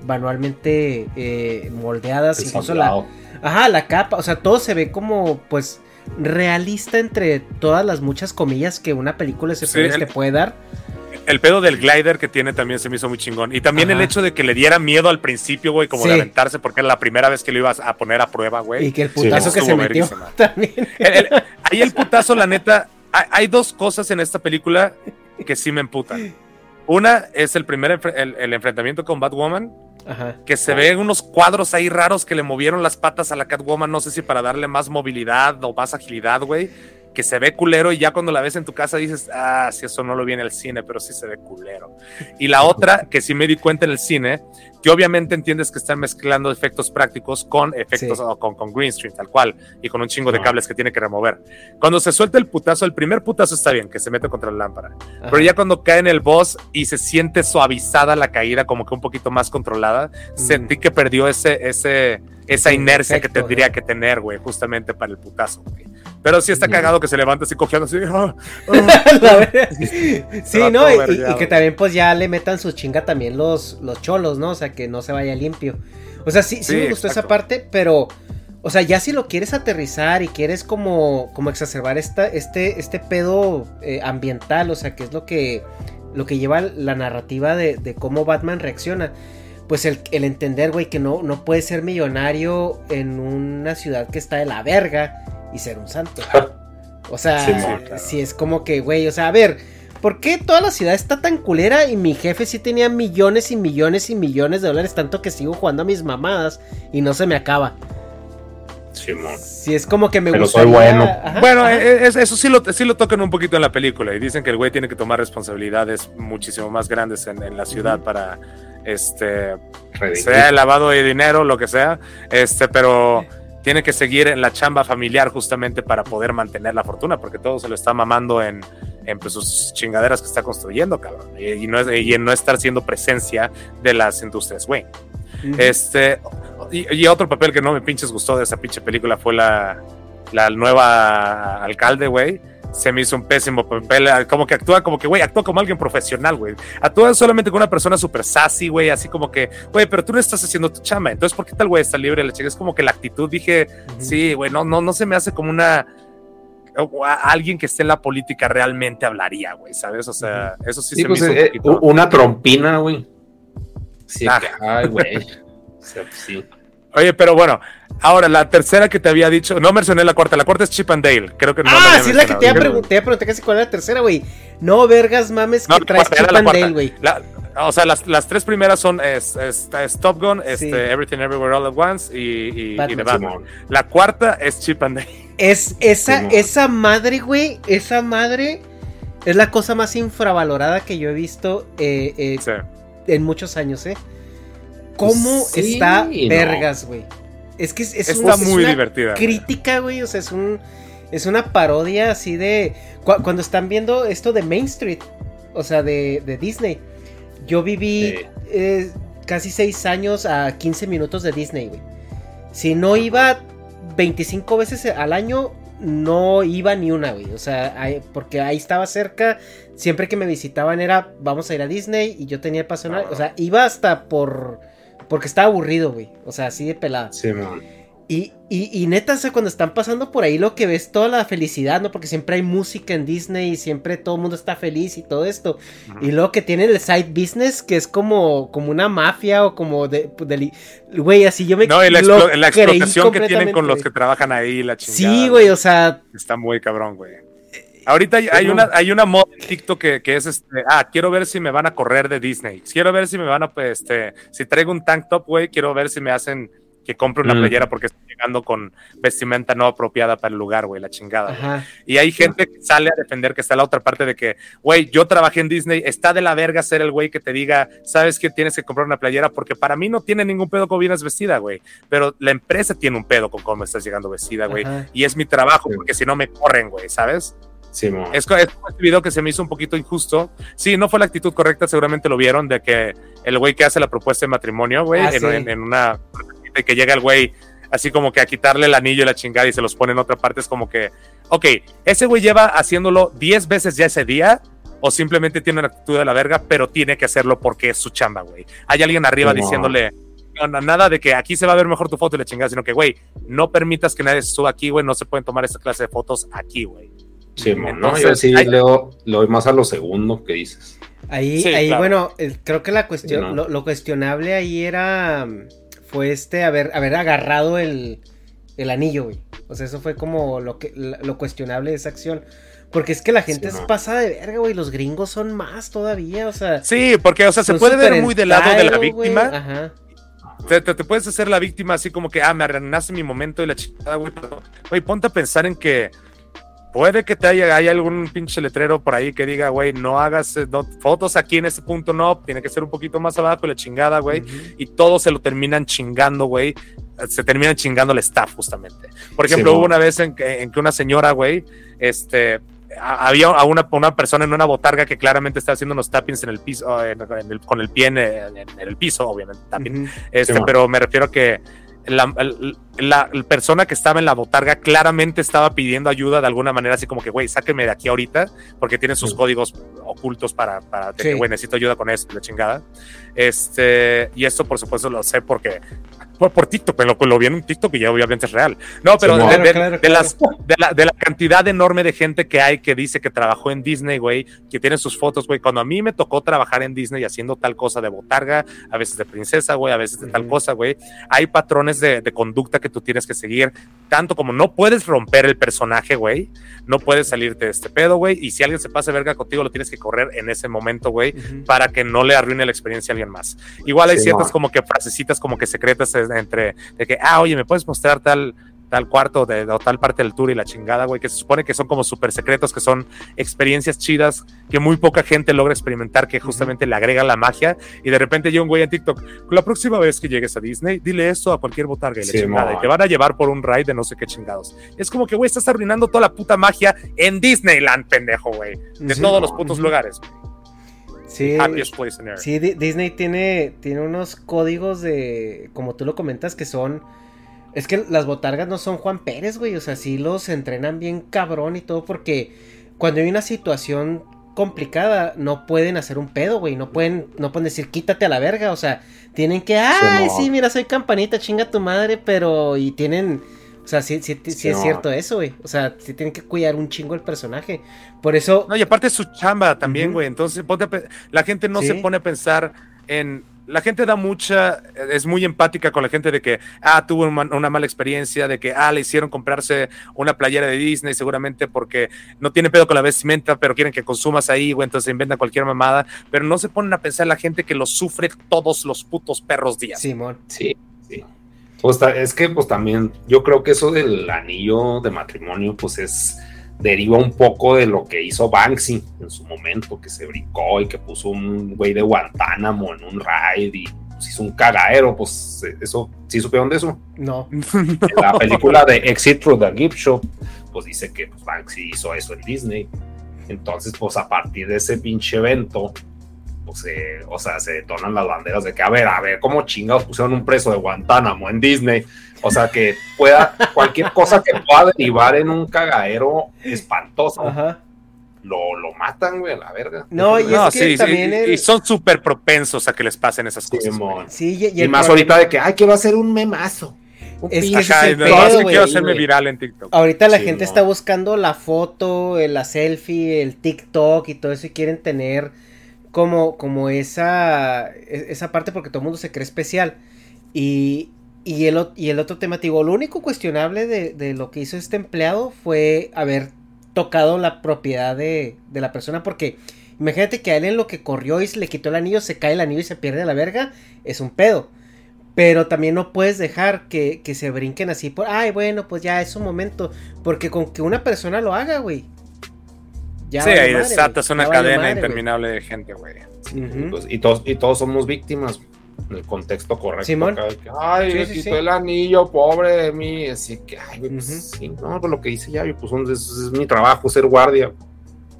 manualmente eh, moldeadas. Incluso la, ajá, la capa, o sea, todo se ve como, pues, realista entre todas las muchas comillas que una película se te puede dar el pedo del glider que tiene también se me hizo muy chingón. Y también el hecho de que le diera miedo al principio, güey, como de aventarse, porque era la primera vez que lo ibas a poner a prueba, güey. Y que el putazo que se metió <laughs> también. ahí el putazo, la neta, hay, dos cosas en esta película que sí me emputan. Una es el primer el, enfrentamiento con Batwoman, que se ven unos cuadros ahí raros que le movieron las patas a la Catwoman, no sé si para darle más movilidad o más agilidad, güey que se ve culero y ya cuando la ves en tu casa dices, ah, si eso no lo vi en el cine, pero sí se ve culero. Y la otra, que sí me di cuenta en el cine, que obviamente entiendes que están mezclando efectos prácticos con efectos o con, con green screen, tal cual, y con un chingo de cables que tiene que remover. Cuando se suelta el putazo, el primer putazo está bien, que se mete contra la lámpara, pero ya cuando cae en el boss y se siente suavizada la caída, como que un poquito más controlada, sentí que perdió ese, ese, esa inercia que tendría que tener, güey, justamente para el putazo, Pero sí está cagado que se levanta así cogiendo así. Ah, ah. <laughs> <laughs> sí, ¿no? Y, que también pues ya le metan su chinga también los, los cholos, ¿no? O sea, que no se vaya limpio. O sea, sí, sí, me gustó esa parte, pero, o sea, ya si lo quieres aterrizar y quieres como, como exacerbar esta, este, este pedo eh, ambiental, o sea, que es lo que, lo que lleva la narrativa de, cómo Batman reacciona. Pues el, entender, güey, que no, no puedes ser millonario en una ciudad que está de la verga y ser un santo. O sea, si es como que, güey, o sea, a ver, ¿Por qué toda la ciudad está tan culera y mi jefe sí tenía millones y millones y millones de dólares tanto que sigo jugando a mis mamadas y no se me acaba? Si es como que me Pero soy bueno. bueno, e, e, eso sí lo, sí lo tocan un poquito en la película y dicen que el güey tiene que tomar responsabilidades muchísimo más grandes en, la ciudad para este sea el lavado de dinero, lo que sea. Este, pero tiene que seguir en la chamba familiar justamente para poder mantener la fortuna, porque todo se lo está mamando en, en pues, sus chingaderas que está construyendo, cabrón, y, no, y en no estar siendo presencia de las industrias, güey. Este, y, otro papel que no me pinches gustó de esa pinche película fue la, la nueva alcalde, güey se me hizo un pésimo papel. Como que actúa como que, güey, actúa como alguien profesional, güey. Actúa solamente con una persona súper sassy, güey, así como que, güey, pero tú no estás haciendo tu chamba. Entonces, ¿por qué tal, güey, está libre? Le es como que la actitud, dije, sí, güey, no, no, no se me hace como una. alguien que esté en la política realmente hablaría, güey, ¿sabes? O sea, eso sí, se pues, me hizo eh, una trompina, güey. Sí, ah. ay, güey. <laughs> o sea, sí. Oye, pero bueno, ahora la tercera que te había dicho, no mencioné la cuarta, la cuarta es Chip and Dale, creo que no. Ah, sí, es la que te pregunté, pregunté casi cuál era la tercera, güey. No, vergas, mames, que traes Chip and Dale, güey. O sea, las, las, tres primeras son es, Top Gun, este, Everything Everywhere All at Once y, y, The Batman. La cuarta es Chip and Dale. Es esa, esa madre, güey, esa madre es la cosa más infravalorada que yo he visto eh, eh, en muchos años, ¿eh? Cómo está vergas, güey. Es que es, está muy divertida. Crítica, güey. O sea, es un. Es una parodia así de. cuando están viendo esto de Main Street. O sea, de, Disney. Yo viví eh, casi 6 años a 15 minutos de Disney, güey. Si no iba 25 veces al año, no iba ni una, güey. O sea, porque ahí estaba cerca. Siempre que me visitaban era, vamos a ir a Disney. Y yo tenía el O sea, iba hasta por porque estaba aburrido, güey. O sea, así de pelada. Sí, man. Y, y, neta, o sea, cuando están pasando por ahí lo que ves, toda la felicidad, ¿no? Porque siempre hay música en Disney y siempre todo el mundo está feliz y todo esto. Y luego que tienen el side business, que es como, como una mafia o como de... Güey, así yo me... No, y la, la explotación que tienen con los que trabajan ahí, la chingada. Sí, güey, o sea... Está muy cabrón, güey. Ahorita hay, una, hay una moda en TikTok que, que, es este, ah, quiero ver si me van a correr de Disney. Quiero ver si me van a, pues, este, si traigo un tank top, güey, quiero ver si me hacen que compre una mm. playera porque estoy llegando con vestimenta no apropiada para el lugar, güey, la chingada. Y hay gente que sale a defender que está la otra parte de que, güey, yo trabajé en Disney, está de la verga ser el güey que te diga, sabes que tienes que comprar una playera porque para mí no tiene ningún pedo con vienes vestida, güey, pero la empresa tiene un pedo con cómo estás llegando vestida, güey, y es mi trabajo porque si no me corren, güey, ¿sabes? Sí, es, es este video que se me hizo un poquito injusto. Sí, no fue la actitud correcta, seguramente lo vieron, de que el güey que hace la propuesta de matrimonio, güey, ah, en, una. que llega el güey así como que a quitarle el anillo y la chingada y se los pone en otra parte. Es como que, ok, ese güey lleva haciéndolo 10 veces ya ese día o simplemente tiene una actitud de la verga, pero tiene que hacerlo porque es su chamba, güey. Hay alguien arriba diciéndole, nada de que aquí se va a ver mejor tu foto y la chingada, sino que, güey, no permitas que nadie se suba aquí, güey, no se pueden tomar esta clase de fotos aquí, güey. Sí, no, yo sí leo, leo más a lo segundo que dices. Ahí, ahí bueno, creo que la cuestión, lo, cuestionable ahí era, fue este, haber, haber agarrado el, el anillo, güey. O sea, eso fue como lo, que, lo cuestionable de esa acción. Porque es que la gente es pasada de verga, güey. Los gringos son más todavía, o sea. Sí, porque, o sea, se puede ver muy del lado de la víctima. Ajá. Te, puedes hacer la víctima así como que, ah, me arruinaste mi momento y la chingada, güey. güey, ponte a pensar en que puede que te haya, algún pinche letrero por ahí que diga, güey, no hagas eh, fotos aquí en este punto, no, tiene que ser un poquito más abajo, la chingada, güey. Y todos se lo terminan chingando, güey. Se terminan chingando el staff, justamente. Por ejemplo, hubo una vez en que, en que una señora, güey, este, había a una, una, persona en una botarga que claramente estaba haciendo unos tappings en el piso, con el pie en, el piso, obviamente, también. este, pero me refiero a que la, la, persona que estaba en la botarga claramente estaba pidiendo ayuda de alguna manera, así como que, güey, sáqueme de aquí ahorita, porque tiene sus códigos ocultos para, para que, güey, necesito ayuda con eso, la chingada. Este, y esto, por supuesto, lo sé porque por, TikTok, pero lo, vi en un TikTok y ya obviamente es real. No, pero de, la, de la cantidad enorme de gente que hay que dice que trabajó en Disney, güey, que tiene sus fotos, güey. Cuando a mí me tocó trabajar en Disney haciendo tal cosa de botarga, a veces de princesa, güey, a veces de tal cosa, güey, hay patrones de, conducta que tú tienes que seguir, tanto como no puedes romper el personaje, güey, no puedes salirte de este pedo, güey, y si alguien se pasa verga contigo, lo tienes que correr en ese momento, güey, para que no le arruine la experiencia a alguien más. Igual hay ciertas como que frasecitas como que secretas entre de que, ah, oye, ¿me puedes mostrar tal, tal cuarto de, o tal parte del tour y la chingada, güey, que se supone que son como súper secretos, que son experiencias chidas que muy poca gente logra experimentar, que justamente le agrega la magia. Y de repente yo un güey en TikTok, la próxima vez que llegues a Disney, dile eso a cualquier botarga y la chingada, y te van a llevar por un ride de no sé qué chingados. Es como que, güey, estás arruinando toda la puta magia en Disneyland, pendejo, güey, de todos los putos lugares, Sí, sí, Disney tiene, tiene unos códigos de, como tú lo comentas, que son... Es que las botargas no son Juan Pérez, güey. O sea, sí los entrenan bien cabrón y todo porque cuando hay una situación complicada no pueden hacer un pedo, güey. No pueden, no pueden decir quítate a la verga. O sea, tienen que, ay, sí, mira, soy campanita, chinga tu madre, pero... Y tienen o sea, sí, sí, sí, es cierto eso, güey. O sea, sí tienen que cuidar un chingo el personaje. Por eso. No, y aparte es su chamba también, güey. Entonces, la gente no se pone a pensar en. La gente da mucha, es muy empática con la gente de que, ah, tuvo una, mala experiencia, de que, ah, le hicieron comprarse una playera de Disney seguramente porque no tiene pedo con la vestimenta, pero quieren que consumas ahí, güey, entonces inventan cualquier mamada, pero no se ponen a pensar la gente que lo sufre todos los putos perros días. Simón. Sí, sí. Pues es que pues también yo creo que eso del anillo de matrimonio pues es deriva un poco de lo que hizo Banksy en su momento, que se brincó y que puso un güey de Guantánamo en un raid y pues, hizo un cagadero, pues eso, ¿sí supieron de eso? No. <laughs> la película de Exit through the Gift Shop, pues dice que pues, Banksy hizo eso en Disney. Entonces, pues a partir de ese pinche evento, pues, o sea, se detonan las banderas de que, a ver, a ver, ¿cómo chingados pusieron un preso de Guantánamo en Disney? O sea, que pueda, cualquier cosa que pueda derivar en un cagadero espantoso. Lo, lo, matan, güey, a la verga. No, y es que también y son súper propensos a que les pasen esas cosas. Sí, y, más ahorita de que, ay, que va a ser un memazo. Es que quiero hacerme viral en TikTok. Ahorita la gente está buscando la foto, la selfie, el TikTok y todo eso y quieren tener como, como esa, e, esa parte porque todo el mundo se cree especial. Y, y, el, y el otro tema, digo, lo único cuestionable de, lo que hizo este empleado fue haber tocado la propiedad de, de, la persona porque imagínate que a él en lo que corrió y se le quitó el anillo, se cae el anillo y se pierde la verga, es un pedo. Pero también no puedes dejar que, que se brinquen así por, ay, bueno, pues ya es un momento. Porque con que una persona lo haga, güey, sí, ahí desatas una cadena interminable de gente, güey. Pues, y, todos, y todos somos víctimas en el contexto correcto. Simón. ay, le quitó el anillo, pobre de mí. Así que, ay, pues, sí, no, pues lo que hice ya, pues es, mi trabajo, ser guardia.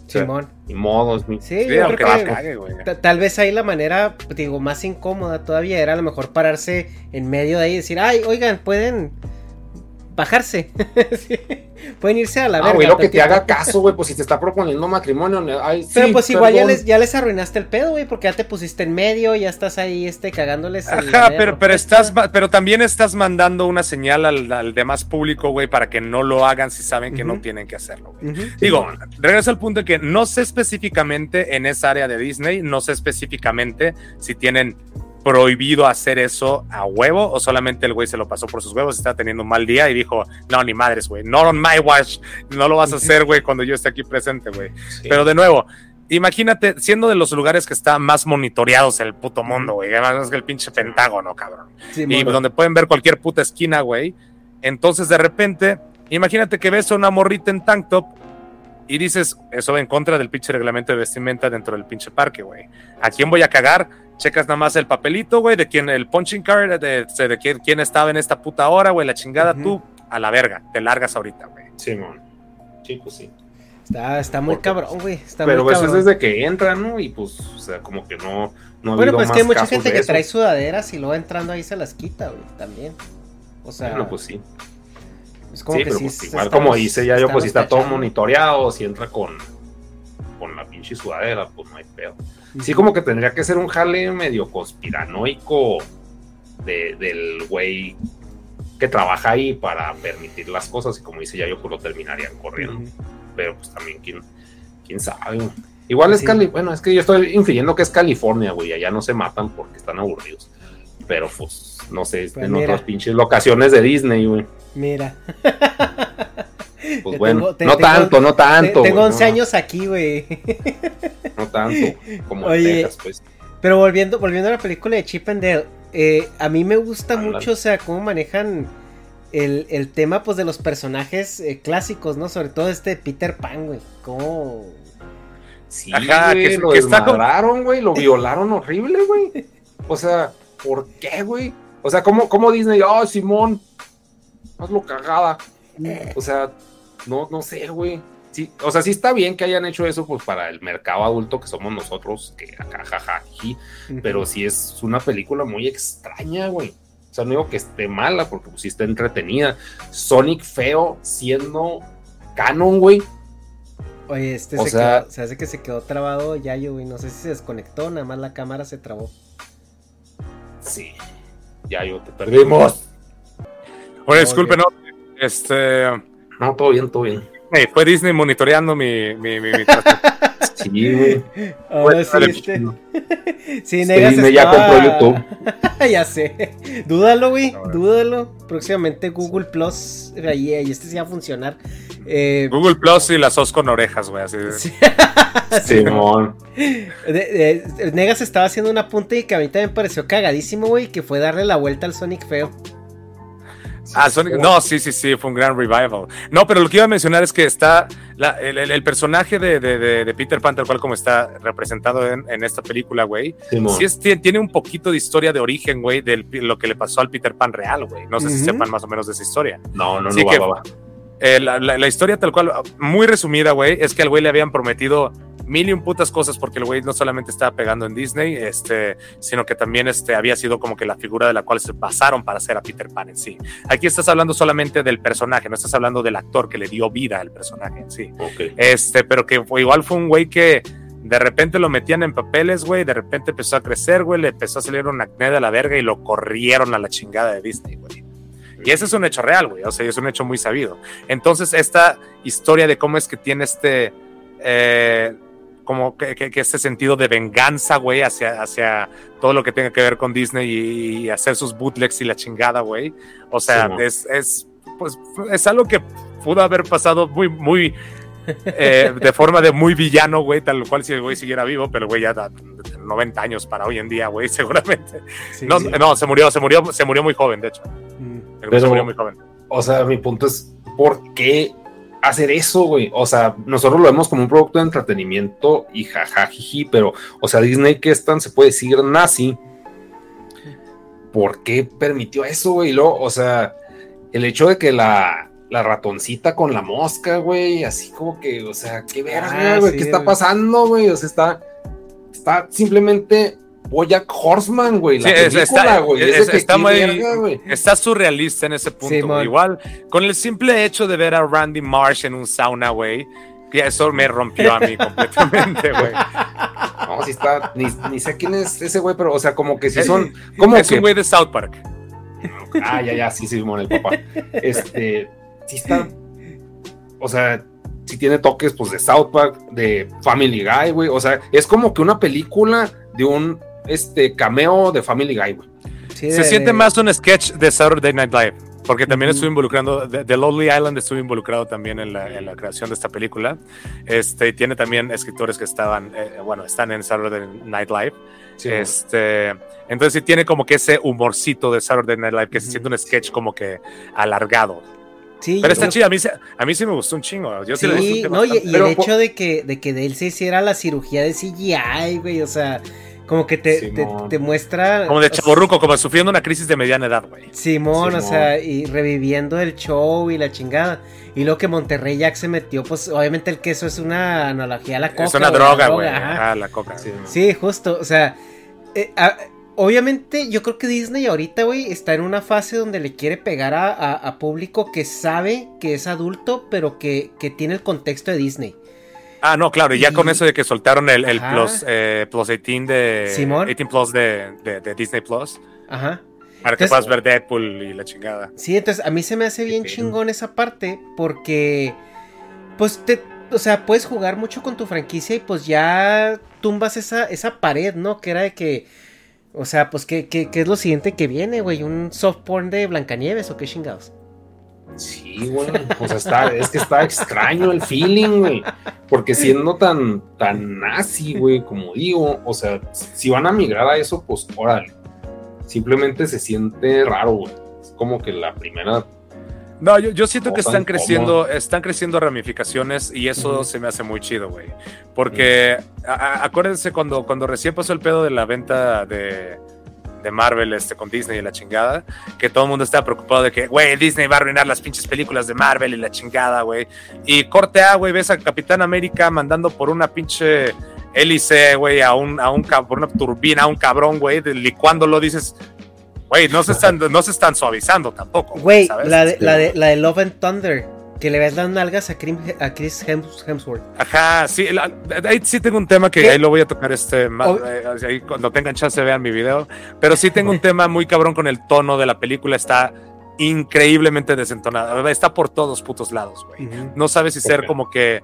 Simón. Ni modo, es mi. Sí, yo creo que tal vez ahí la manera, digo, más incómoda todavía era a lo mejor pararse en medio de ahí y decir, ay, oigan, pueden bajarse. <laughs> Pueden irse a la ah, verga. güey, lo que te haga caso, güey, pues si te está proponiendo matrimonio. pero pues igual ya les, ya les arruinaste el pedo, güey, porque ya te pusiste en medio, ya estás ahí este, cagándoles. Ajá, pero, pero, estás, pero también estás mandando una señal al, demás público, güey, para que no lo hagan si saben que no tienen que hacerlo. Digo, regreso al punto de que no sé específicamente en esa área de Disney, no sé específicamente si tienen prohibido hacer eso a huevo o solamente el güey se lo pasó por sus huevos, está teniendo un mal día y dijo, no, ni madres, güey, no on my watch, no lo vas a hacer, güey, cuando yo esté aquí presente, güey. Pero de nuevo, imagínate, siendo de los lugares que están más monitoreados en el puto mundo, güey, además que el pinche Pentágono, cabrón. y donde pueden ver cualquier puta esquina, güey. Entonces, de repente, imagínate que ves a una morrita en tank top y dices, eso va en contra del pinche reglamento de vestimenta dentro del pinche parque, güey. ¿A quién voy a cagar? checas nada más el papelito, güey, de quién, el punching card, de, de, quién, estaba en esta puta hora, güey, la chingada, tú a la verga, te largas ahorita, güey. Sí, man. Sí, pues sí. Está, está muy cabrón, güey. Pero eso es desde que entran, ¿no? Y pues, o sea, como que no. no bueno, pues es que hay mucha gente que trae sudaderas y luego entrando ahí se las quita, güey, también. O sea. Bueno, pues sí. Es como que sí, pues, igual como dice ya yo, pues si está todo monitoreado, si entra con, con la pinche sudadera, pues no hay pedo. Sí, como que tendría que ser un jale medio conspiranoico del güey que trabaja ahí para permitir las cosas y como dice ya yo pues lo terminarían corriendo. Pero pues también quién, quién sabe. Igual es Cali, bueno, es que yo estoy infiriendo que es California, güey, allá no se matan porque están aburridos. Pero pues, no sé, pues en otras pinches locaciones de Disney, güey. Mira. Pues bueno, no tanto, no tanto. Tengo 11 años aquí, güey. No tanto como en Texas, pues. Pero volviendo, volviendo a la película de Chip and Dale, eh, a mí me gusta mucho, o sea, cómo manejan el, tema, pues, de los personajes eh, clásicos, ¿no? Sobre todo este Peter Pan, güey. Cómo... Sí, Ajá, que, lo desmadraron, güey, lo <laughs> violaron horrible, güey. O sea, ¿por qué, güey? O sea, ¿cómo, cómo Disney, oh, Simón, hazlo cagada? O sea, no, no sé, güey. Sí, o sea, sí está bien que hayan hecho eso pues para el mercado adulto que somos nosotros, que acá, jaja, pero sí es una película muy extraña, güey. O sea, no digo que esté mala, porque pues sí está entretenida. Sonic feo siendo canon, güey. Oye, este se, sea, se hace que se quedó trabado ya yo, güey. No sé si se desconectó, nada más la cámara se trabó. Sí, ya yo te perdimos. Oye, disculpe, no, este. No, todo bien, todo bien. Fue Disney monitoreando mi. mi, mi, <laughs> sí, güey. Ahora sí, este... sí, <laughs> Negas Disney ya compró YouTube. <laughs> ya sé. Dúdalo, güey. Dúdalo. Próximamente Google Plus. Ahí, ahí este sí va a funcionar. Eh... Google Plus y las os con orejas, güey. Así de... Sí. Simón. Negas estaba haciendo una punta y que a mí también me pareció cagadísimo, güey. Que fue darle la vuelta al Sonic feo. Ah, no, sí, sí, sí, fue un gran revival. No, pero lo que iba a mencionar es que está el, personaje de, Peter Pan, tal cual como está representado en, esta película, güey. Sí, tiene un poquito de historia de origen, güey, de lo que le pasó al Peter Pan real, güey. No sé si sepan más o menos de esa historia. No, no, no. Eh, la, historia tal cual, muy resumida, güey, es que al güey le habían prometido mil y un putas cosas porque el güey no solamente estaba pegando en Disney, este, sino que también este, había sido como que la figura de la cual se basaron para hacer a Peter Pan en sí. Aquí estás hablando solamente del personaje, no estás hablando del actor que le dio vida al personaje en sí. Este, pero que fue, igual fue un güey que de repente lo metían en papeles, güey, de repente empezó a crecer, güey, le empezó a salir un acné de la verga y lo corrieron a la chingada de Disney, güey. Y ese es un hecho real, güey, o sea, es un hecho muy sabido. Entonces, esta historia de cómo es que tiene este... Eh, como que, que, ese sentido de venganza, güey, hacia, hacia todo lo que tenga que ver con Disney y, hacer sus bootlegs y la chingada, güey. O sea, es, es, pues, es algo que pudo haber pasado muy, muy, eh, de forma de muy villano, güey, tal cual si el güey siguiera vivo, pero güey ya da 90 años para hoy en día, güey, <laughs> seguramente. no, no, se murió, se murió, se murió muy joven, de hecho. Mm. se murió muy joven. O sea, mi punto es, ¿por qué hacer eso, güey. O sea, nosotros lo vemos como un producto de entretenimiento y jajajiji, pero, o sea, Disney que es tan, se puede decir nazi. ¿Por qué permitió eso, güey? luego, o sea, el hecho de que la, la ratoncita con la mosca, güey, así como que, o sea, qué verga, ah, güey, ¿qué está pasando, güey? O sea, está, está simplemente Boyack Horseman, güey. La película, güey. está, muy, está surrealista en ese punto. Igual, con el simple hecho de ver a Randy Marsh en un sauna, güey, ya eso me rompió a mí <laughs> completamente, güey. No, si está, ni, ni, sé quién es ese güey, pero, o sea, como que si son. Como es un güey de South Park. Ah, ya, ya, sí, sí, el papá. Este, sí está. O sea, si tiene toques, pues, de South Park, de Family Guy, güey. O sea, es como que una película de un este cameo de Family Guy, güey. Se siente más un sketch de Saturday Night Live. Porque también estuve involucrando, The Lonely Island estuve involucrado también en la, en la, creación de esta película. Este, tiene también escritores que estaban, eh, bueno, están en Saturday Night Live. este, entonces sí tiene como que ese humorcito de Saturday Night Live que se siente un sketch como que alargado. Sí, pero está chido, a mí, a mí sí me gustó un chingo. Yo sí, no, y, el hecho de que, de que de él se hiciera la cirugía de CGI, güey, o sea, como que te, te, muestra. Como de chaborruco, como sufriendo una crisis de mediana edad, güey. Simón, o sea, y reviviendo el show y la chingada. Y lo que Monterrey Jack se metió, pues obviamente el queso es una analogía a la coca. Es una droga, güey. Ah, la coca. Sí, justo, o sea. Eh, obviamente, yo creo que Disney ahorita, güey, está en una fase donde le quiere pegar a, público que sabe que es adulto, pero que, que tiene el contexto de Disney. Ah, no, claro, y ya con eso de que soltaron el, el Plus, eh, Plus 18 de. 18 Plus de, de, Disney Plus. Ajá. Para que puedas ver Deadpool y la chingada. Sí, entonces a mí se me hace bien chingón esa parte porque. Pues te. O sea, puedes jugar mucho con tu franquicia y pues ya tumbas esa, esa pared, ¿no? Que era de que. O sea, pues, ¿qué, qué, qué es lo siguiente que viene, güey? ¿Un soft porn de Blancanieves o qué chingados? Sí, güey. O sea, está, es que está extraño el feeling, güey. Porque siendo tan, tan nazi, güey, como digo, o sea, si van a migrar a eso, pues órale. Simplemente se siente raro, güey. Es como que la primera. No, yo, siento que están creciendo, están creciendo ramificaciones y eso se me hace muy chido, güey. Porque acuérdense cuando, cuando recién pasó el pedo de la venta de, de Marvel este, con Disney y la chingada, que todo el mundo estaba preocupado de que, güey, Disney va a arruinar las pinches películas de Marvel y la chingada, güey. Y corte A, güey, ves a Capitán América mandando por una pinche hélice, güey, a un, a un, por una turbina a un cabrón, güey, licuándolo, dices, güey, no se están, no se están suavizando tampoco. Güey, la de, la, de, la de Love and Thunder que le ves las nalgas a, Chris Hemsworth. Ajá, sí, ahí sí tengo un tema que ahí lo voy a tocar este, eh, ahí cuando tengan chance vean mi video, pero sí tengo un tema muy cabrón con el tono de la película, está increíblemente desentonada, está por todos putos lados, güey. No sabes si ser como que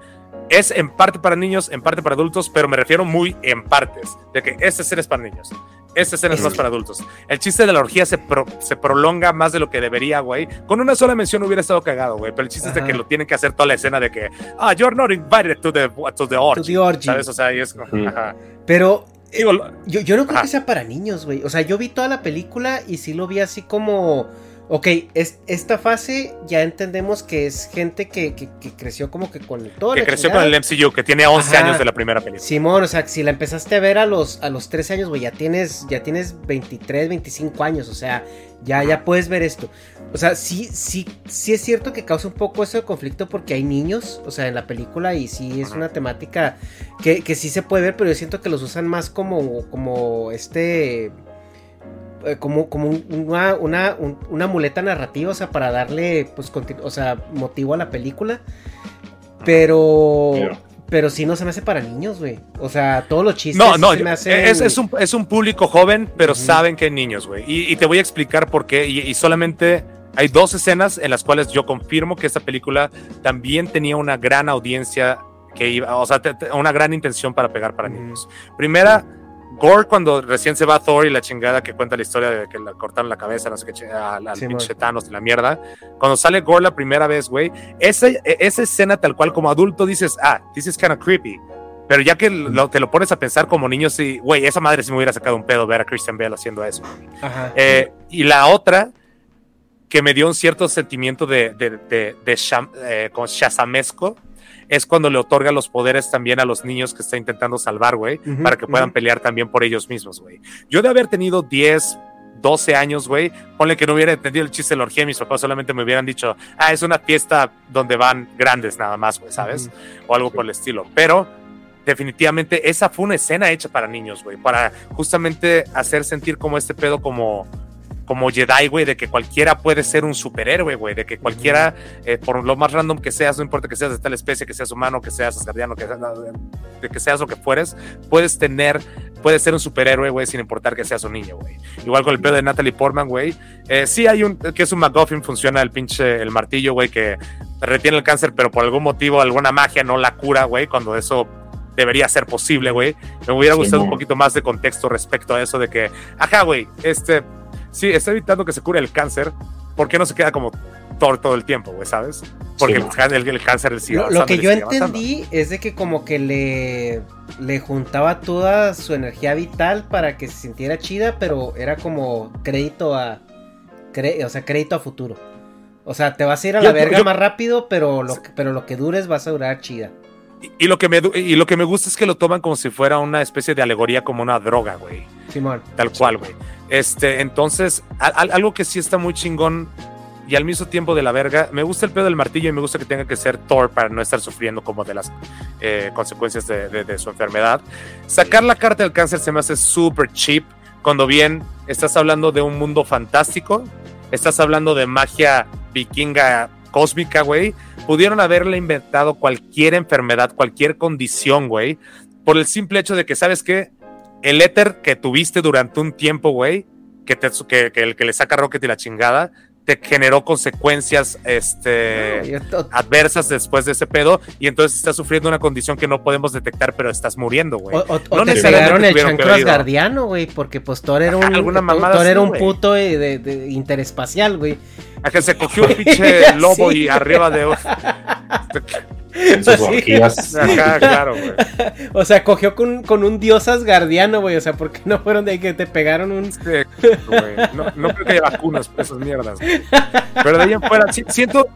es en parte para niños, en parte para adultos, pero me refiero muy en partes, de que este ser es para niños, esta escena es más para adultos. El chiste de la orgía se, se prolonga más de lo que debería, güey. Con una sola mención hubiera estado cagado, güey. Pero el chiste es de que lo tienen que hacer toda la escena de que, ah, you're not invited to the, to the orgy. ¿Sabes? O sea, y es ajá. Pero eh, yo, yo no creo que sea para niños, güey. O sea, yo vi toda la película y sí lo vi así como Ok, es, esta fase ya entendemos que es gente que, creció como que con todo. Que creció con el MCU, que tiene 11 años de la primera película. Simón, o sea, si la empezaste a ver a los, a los 13 años, güey, ya tienes, ya tienes 23, 25 años, o sea, ya, ya puedes ver esto. O sea, sí, sí, sí es cierto que causa un poco eso de conflicto porque hay niños, o sea, en la película y sí es una temática que, que sí se puede ver, pero yo siento que los usan más como, como este eh, como, como una, una, muleta narrativa, o sea, para darle, pues, o sea, motivo a la película. Pero, pero, sí no se me hace para niños, güey. O sea, todos los chistes. No, no, es, un, es, un, público joven, pero saben que hay niños, güey. Y, te voy a explicar por qué. Y, solamente hay dos escenas en las cuales yo confirmo que esta película también tenía una gran audiencia que iba, o sea, una gran intención para pegar para niños. Primera Gore cuando recién se va Thor y la chingada que cuenta la historia de que le cortaron la cabeza, no sé qué, al, al pinche Thanos de la mierda. Cuando sale Gore la primera vez, güey, esa, e, esa escena tal cual como adulto dices, ah, this is kind of creepy. Pero ya que te lo pones a pensar como niño, sí, güey, esa madre sí me hubiera sacado un pedo ver a Christian Bale haciendo eso. Eh, y la otra, que me dio un cierto sentimiento de, de, de, de eh, shazamesco, es cuando le otorga los poderes también a los niños que está intentando salvar, güey, para que puedan pelear también por ellos mismos, güey. Yo de haber tenido 10, 12 años, güey, ponle que no hubiera entendido el chiste de la orgía, mis papás solamente me hubieran dicho, ah, es una fiesta donde van grandes nada más, güey, ¿sabes? O algo por el estilo. Pero definitivamente esa fue una escena hecha para niños, güey, para justamente hacer sentir como este pedo como como Jedi, güey, de que cualquiera puede ser un superhéroe, güey, de que cualquiera, eh, por lo más random que seas, no importa que seas de tal especie, que seas humano, que seas asgardiano, que seas, de que seas lo que fueres, puedes tener, puedes ser un superhéroe, güey, sin importar que seas un niño, güey. Igual con el pedo de Natalie Portman, güey. Eh, sí hay un, que es un McGuffin, funciona el pinche, el martillo, güey, que retiene el cáncer, pero por algún motivo, alguna magia no la cura, güey, cuando eso debería ser posible, güey. Me hubiera gustado un poquito más de contexto respecto a eso de que, ajá, güey, este, sí, está evitando que se cure el cáncer, ¿por qué no se queda como Thor todo el tiempo, güey, sabes? Porque el, cáncer sigue Lo, lo que yo entendí es de que como que le, le juntaba toda su energía vital para que se sintiera chida, pero era como crédito a... o sea, crédito a futuro. O sea, te vas a ir a la verga más rápido, pero lo, pero lo que dures vas a durar chida. Y, lo que me, y lo que me gusta es que lo toman como si fuera una especie de alegoría, como una droga, güey. Tal cual, güey. Este, entonces, algo que sí está muy chingón y al mismo tiempo de la verga, me gusta el pedo del martillo y me gusta que tenga que ser Thor para no estar sufriendo como de las eh, consecuencias de, su enfermedad. Sacar la carta del cáncer se me hace súper cheap, cuando bien estás hablando de un mundo fantástico, estás hablando de magia vikinga cósmica, güey. Pudieron haberle inventado cualquier enfermedad, cualquier condición, güey, por el simple hecho de que, ¿sabes qué? El éter que tuviste durante un tiempo, güey, que, te, que, que, el que le saca Rocket y la chingada, te generó consecuencias este, adversas después de ese pedo y entonces estás sufriendo una condición que no podemos detectar, pero estás muriendo, güey. O, no te pegaron el chancro asgardiano, güey, porque pues Thor era un, <laughs> Thor era un puto de, de, interespacial, güey. A que se cogió un <laughs> pinche lobo y arriba de... <laughs> En sus <laughs> claro, güey. <laughs> O sea, cogió con, con, un dios asgardiano, güey. O sea, ¿por qué no fueron de ahí que te pegaron un. Sí, no, no, creo que haya vacunas por esas mierdas, Pero de ahí en fuera, siento,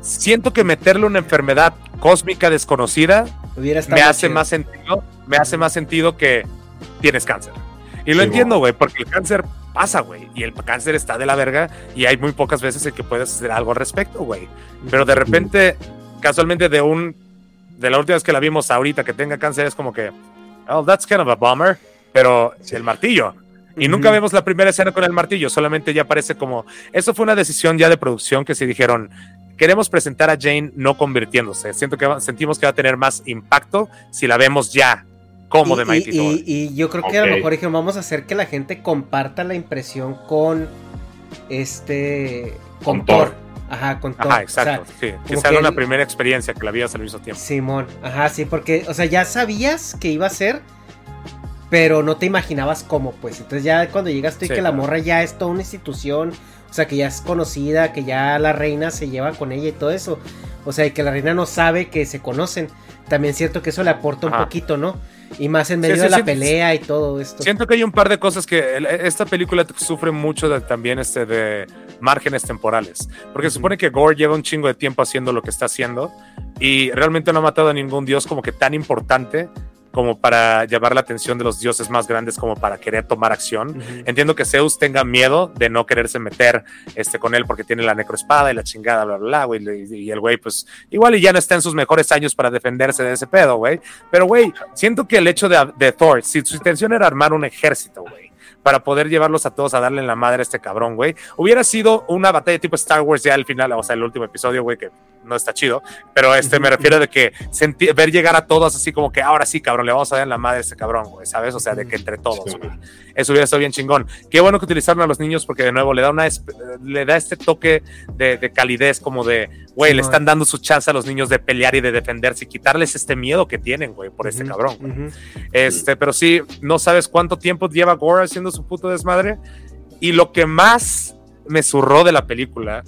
siento que meterle una enfermedad cósmica desconocida me hace más sentido. Me hace más sentido que tienes cáncer. Y lo entiendo, güey, porque el cáncer pasa, güey. Y el cáncer está de la verga y hay muy pocas veces en que puedes hacer algo al respecto, güey. Pero de repente casualmente de un de la última vez que la vimos ahorita que tenga cáncer es como que oh that's kind of a bummer pero el martillo. Y nunca vemos la primera escena con el martillo solamente ya parece como eso fue una decisión ya de producción que se dijeron queremos presentar a Jane no convirtiéndose siento que sentimos que va a tener más impacto si la vemos ya como de Mighty y, y, yo creo que a lo mejor dijeron vamos a hacer que la gente comparta la impresión con este con, Thor Ajá, con todo. Ajá, exacto. sí, que sea una primera experiencia que la vieras al mismo tiempo. Simón, ajá, sí, porque, o sea, ya sabías que iba a ser, pero no te imaginabas cómo, pues. Entonces ya cuando llegas tú y que la morra ya es toda una institución, o sea, que ya es conocida, que ya la reina se lleva con ella y todo eso. O sea, y que la reina no sabe que se conocen. También es cierto que eso le aporta un poquito, ¿no? Y más en medio de la pelea y todo esto. Siento que hay un par de cosas que esta película sufre mucho de, también este de márgenes temporales. Porque se supone que Gore lleva un chingo de tiempo haciendo lo que está haciendo y realmente no ha matado a ningún dios como que tan importante como para llamar la atención de los dioses más grandes como para querer tomar acción. Entiendo que Zeus tenga miedo de no quererse meter este, con él porque tiene la necroespada y la chingada, bla, bla, bla, Y, el güey, pues, igual y ya no está en sus mejores años para defenderse de ese pedo, güey. Pero, güey, siento que el hecho de, de Thor, si su intención era armar un ejército, güey, para poder llevarlos a todos a darle en la madre a este cabrón, güey. Hubiera sido una batalla tipo Star Wars ya al final, o sea, el último episodio, güey, que no está chido, pero este me refiero de que ver llegar a todos así como que ahora sí, cabrón, le vamos a dar en la madre a este cabrón, güey, ¿sabes? O sea, de que entre todos, güey. Eso hubiera estado bien chingón. Qué bueno que utilizaron a los niños porque de nuevo le da una le da este toque de, calidez como de, güey, le están dando su chance a los niños de pelear y de defenderse y quitarles este miedo que tienen, güey, por este cabrón. Este, pero sí, no sabes cuánto tiempo lleva Gore haciendo su puto desmadre y lo que más me zurró de la película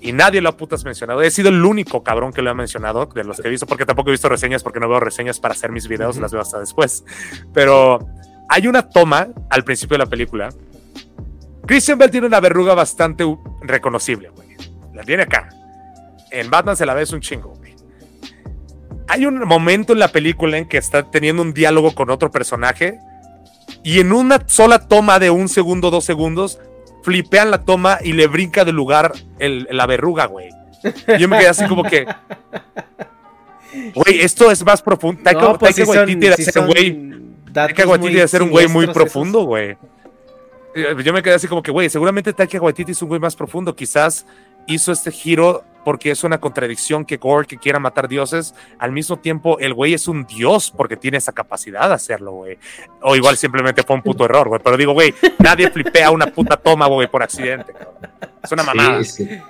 y nadie lo ha putas mencionado. He sido el único cabrón que lo ha mencionado de los que he visto, porque tampoco he visto reseñas, porque no veo reseñas para hacer mis videos, las veo hasta después. Pero hay una toma al principio de la película. Christian Bell tiene una verruga bastante reconocible, güey. La tiene acá. En Batman se la ves un chingo, güey. Hay un momento en la película en que está teniendo un diálogo con otro personaje y en una sola toma de un segundo, dos segundos, flipean la toma y le brinca del lugar la verruga, güey. Yo me quedé así como que. Güey, esto es más profundo. Taika, no, pues debe ser un güey. Taika Waititi ser un güey muy profundo, güey. Eh, yo me quedé así como que, güey, seguramente Taika Waititi es un güey más profundo. Quizás hizo este giro porque es una contradicción que Gore que quiera matar dioses, al mismo tiempo el güey es un dios porque tiene esa capacidad de hacerlo, güey. O igual simplemente fue un puto error, güey. Pero digo, güey, nadie flipea una puta toma, güey, por accidente. Es una mamada. Sí, sí.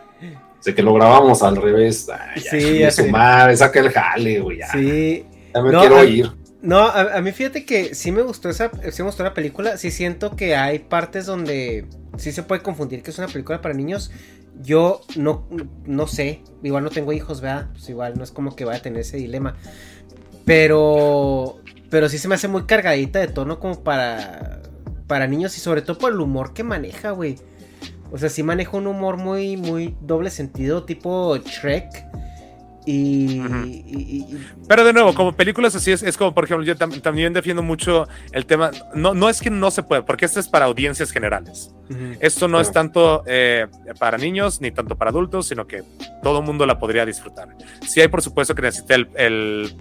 Sé que lo grabamos al revés. Ay, sí, ya sumar, saca el jale, güey. Ya. Sí. Ya me quiero ir. No, a, mí fíjate que sí me gustó esa, sí me gustó la película. Sí siento que hay partes donde sí se puede confundir que es una película para niños. Yo no, no sé, igual no tengo hijos, ¿verdad? Pues igual no es como que vaya a tener ese dilema. Pero, pero sí se me hace muy cargadita de tono como para, para niños y sobre todo por el humor que maneja, güey. O sea, sí maneja un humor muy, muy doble sentido, tipo Shrek. Y, Pero de nuevo, como películas así es, es como, por ejemplo, yo también defiendo mucho el tema, no, no es que no se pueda, porque esto es para audiencias generales. Esto no es tanto eh, para niños ni tanto para adultos, sino que todo el mundo la podría disfrutar. Sí hay, por supuesto, que necesita el,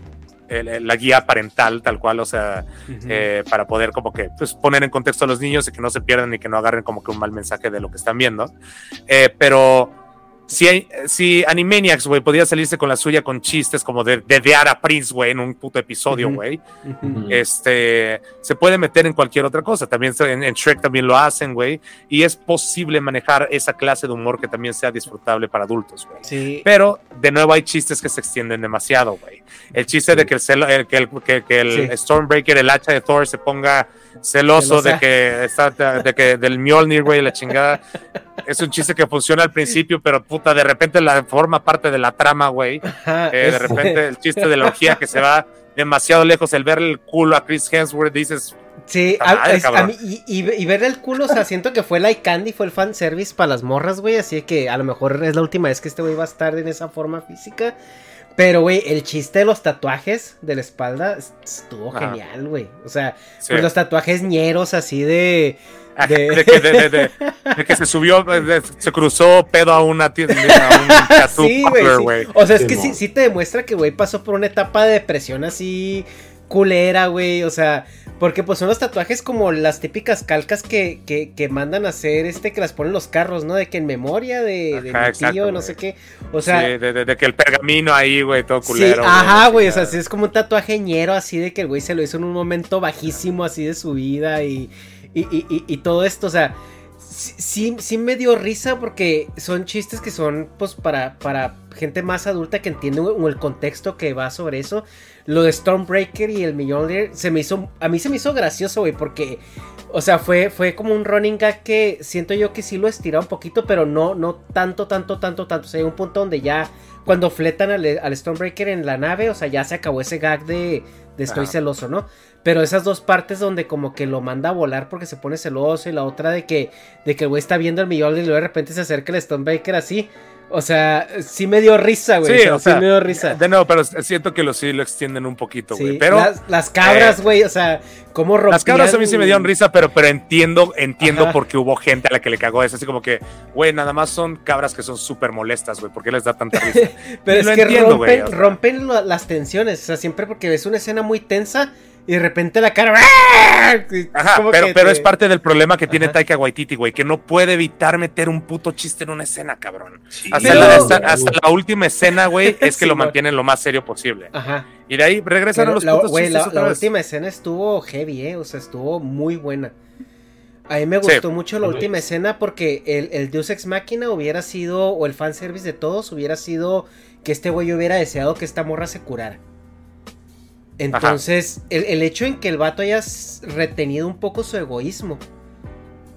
la guía parental, tal cual, o sea, eh, para poder como que pues, poner en contexto a los niños y que no se pierdan y que no agarren como que un mal mensaje de lo que están viendo. Eh, pero si, si Animaniacs, güey, podía salirse con la suya con chistes como de, de Deara Prince, güey, en un puto episodio, güey, este, se puede meter en cualquier otra cosa. También en, en Shrek también lo hacen, güey, y es posible manejar esa clase de humor que también sea disfrutable para adultos, güey. Sí. Pero, de nuevo, hay chistes que se extienden demasiado, güey. El chiste de que el, que el, que, el Stormbreaker, el hacha de Thor, se ponga celoso de que está, de que del Mjolnir, güey, la chingada. Es un chiste que funciona al principio, pero puta, de repente la forma parte de la trama, güey. Eh, de repente el chiste de la <laughs> orgía que se va demasiado lejos, el ver el culo a Chris Hemsworth, dices. Sí, a, mí, y, y, ver el culo, o sea, siento que fue like candy, fue el fan service para las morras, güey. Así que a lo mejor es la última vez que este güey va a estar en esa forma física. Pero, güey, el chiste de los tatuajes de la espalda estuvo genial, güey. O sea, pues los tatuajes ñeros así de... <laughs> De... que se subió, se cruzó pedo a una tienda, a un sí, güey. O sea, es que sí, sí te demuestra que, güey, pasó por una etapa de depresión así culera, güey. O sea, porque pues son los tatuajes como las típicas calcas que, que, mandan a hacer, este, que las ponen los carros, ¿no? De que en memoria de, de mi tío, no sé qué. O sea. Sí, de, que el pergamino ahí, güey, todo culero. Sí, ajá, güey. O sea, es como un tatuaje ñero así de que el güey se lo hizo en un momento bajísimo así de su vida y, y, y, y todo esto. O sea, sí, sí me dio risa porque son chistes que son, pues, para, para gente más adulta que entiende el contexto que va sobre eso lo de Stormbreaker y el Mjolnir se me hizo, a mí se me hizo gracioso, güey, porque, o sea, fue, fue como un running gag que siento yo que sí lo estiró un poquito, pero no, no tanto, tanto, tanto, tanto. O sea, hay un punto donde ya, cuando fletan al, Stormbreaker en la nave, o sea, ya se acabó ese gag de, de estoy celoso, ¿no? Pero esas dos partes donde como que lo manda a volar porque se pone celoso y la otra de que, de que el güey está viendo el Mjolnir y luego de repente se acerca el Stormbreaker así. O sea, sí me dio risa, güey. Sí, o sea, sí me dio risa. De nuevo, pero siento que lo sí lo extienden un poquito, güey. pero las, cabras, eh, güey, o sea, cómo rompían... Las cabras a mí sí me dieron risa, pero, pero entiendo, entiendo por qué hubo gente a la que le cagó eso. Así como que, güey, nada más son cabras que son súper molestas, güey. ¿Por qué les da tanta risa? <laughs> pero es que rompen, rompen las tensiones. O sea, siempre porque ves una escena muy tensa y de repente la cara. Ajá, pero, pero es parte del problema que tiene Taika Waititi, güey, que no puede evitar meter un puto chiste en una escena, cabrón. hasta, la, última escena, güey, es que lo mantienen lo más serio posible. Ajá. Y de ahí regresan a los putos chistes La, última escena estuvo heavy, eh, o sea, estuvo muy buena. A mí me gustó mucho la última escena porque el, el Deus Ex Máquina hubiera sido, o el fanservice de todos, hubiera sido que este güey hubiera deseado que esta morra se curara. Entonces, el, hecho en que el vato haya retenido un poco su egoísmo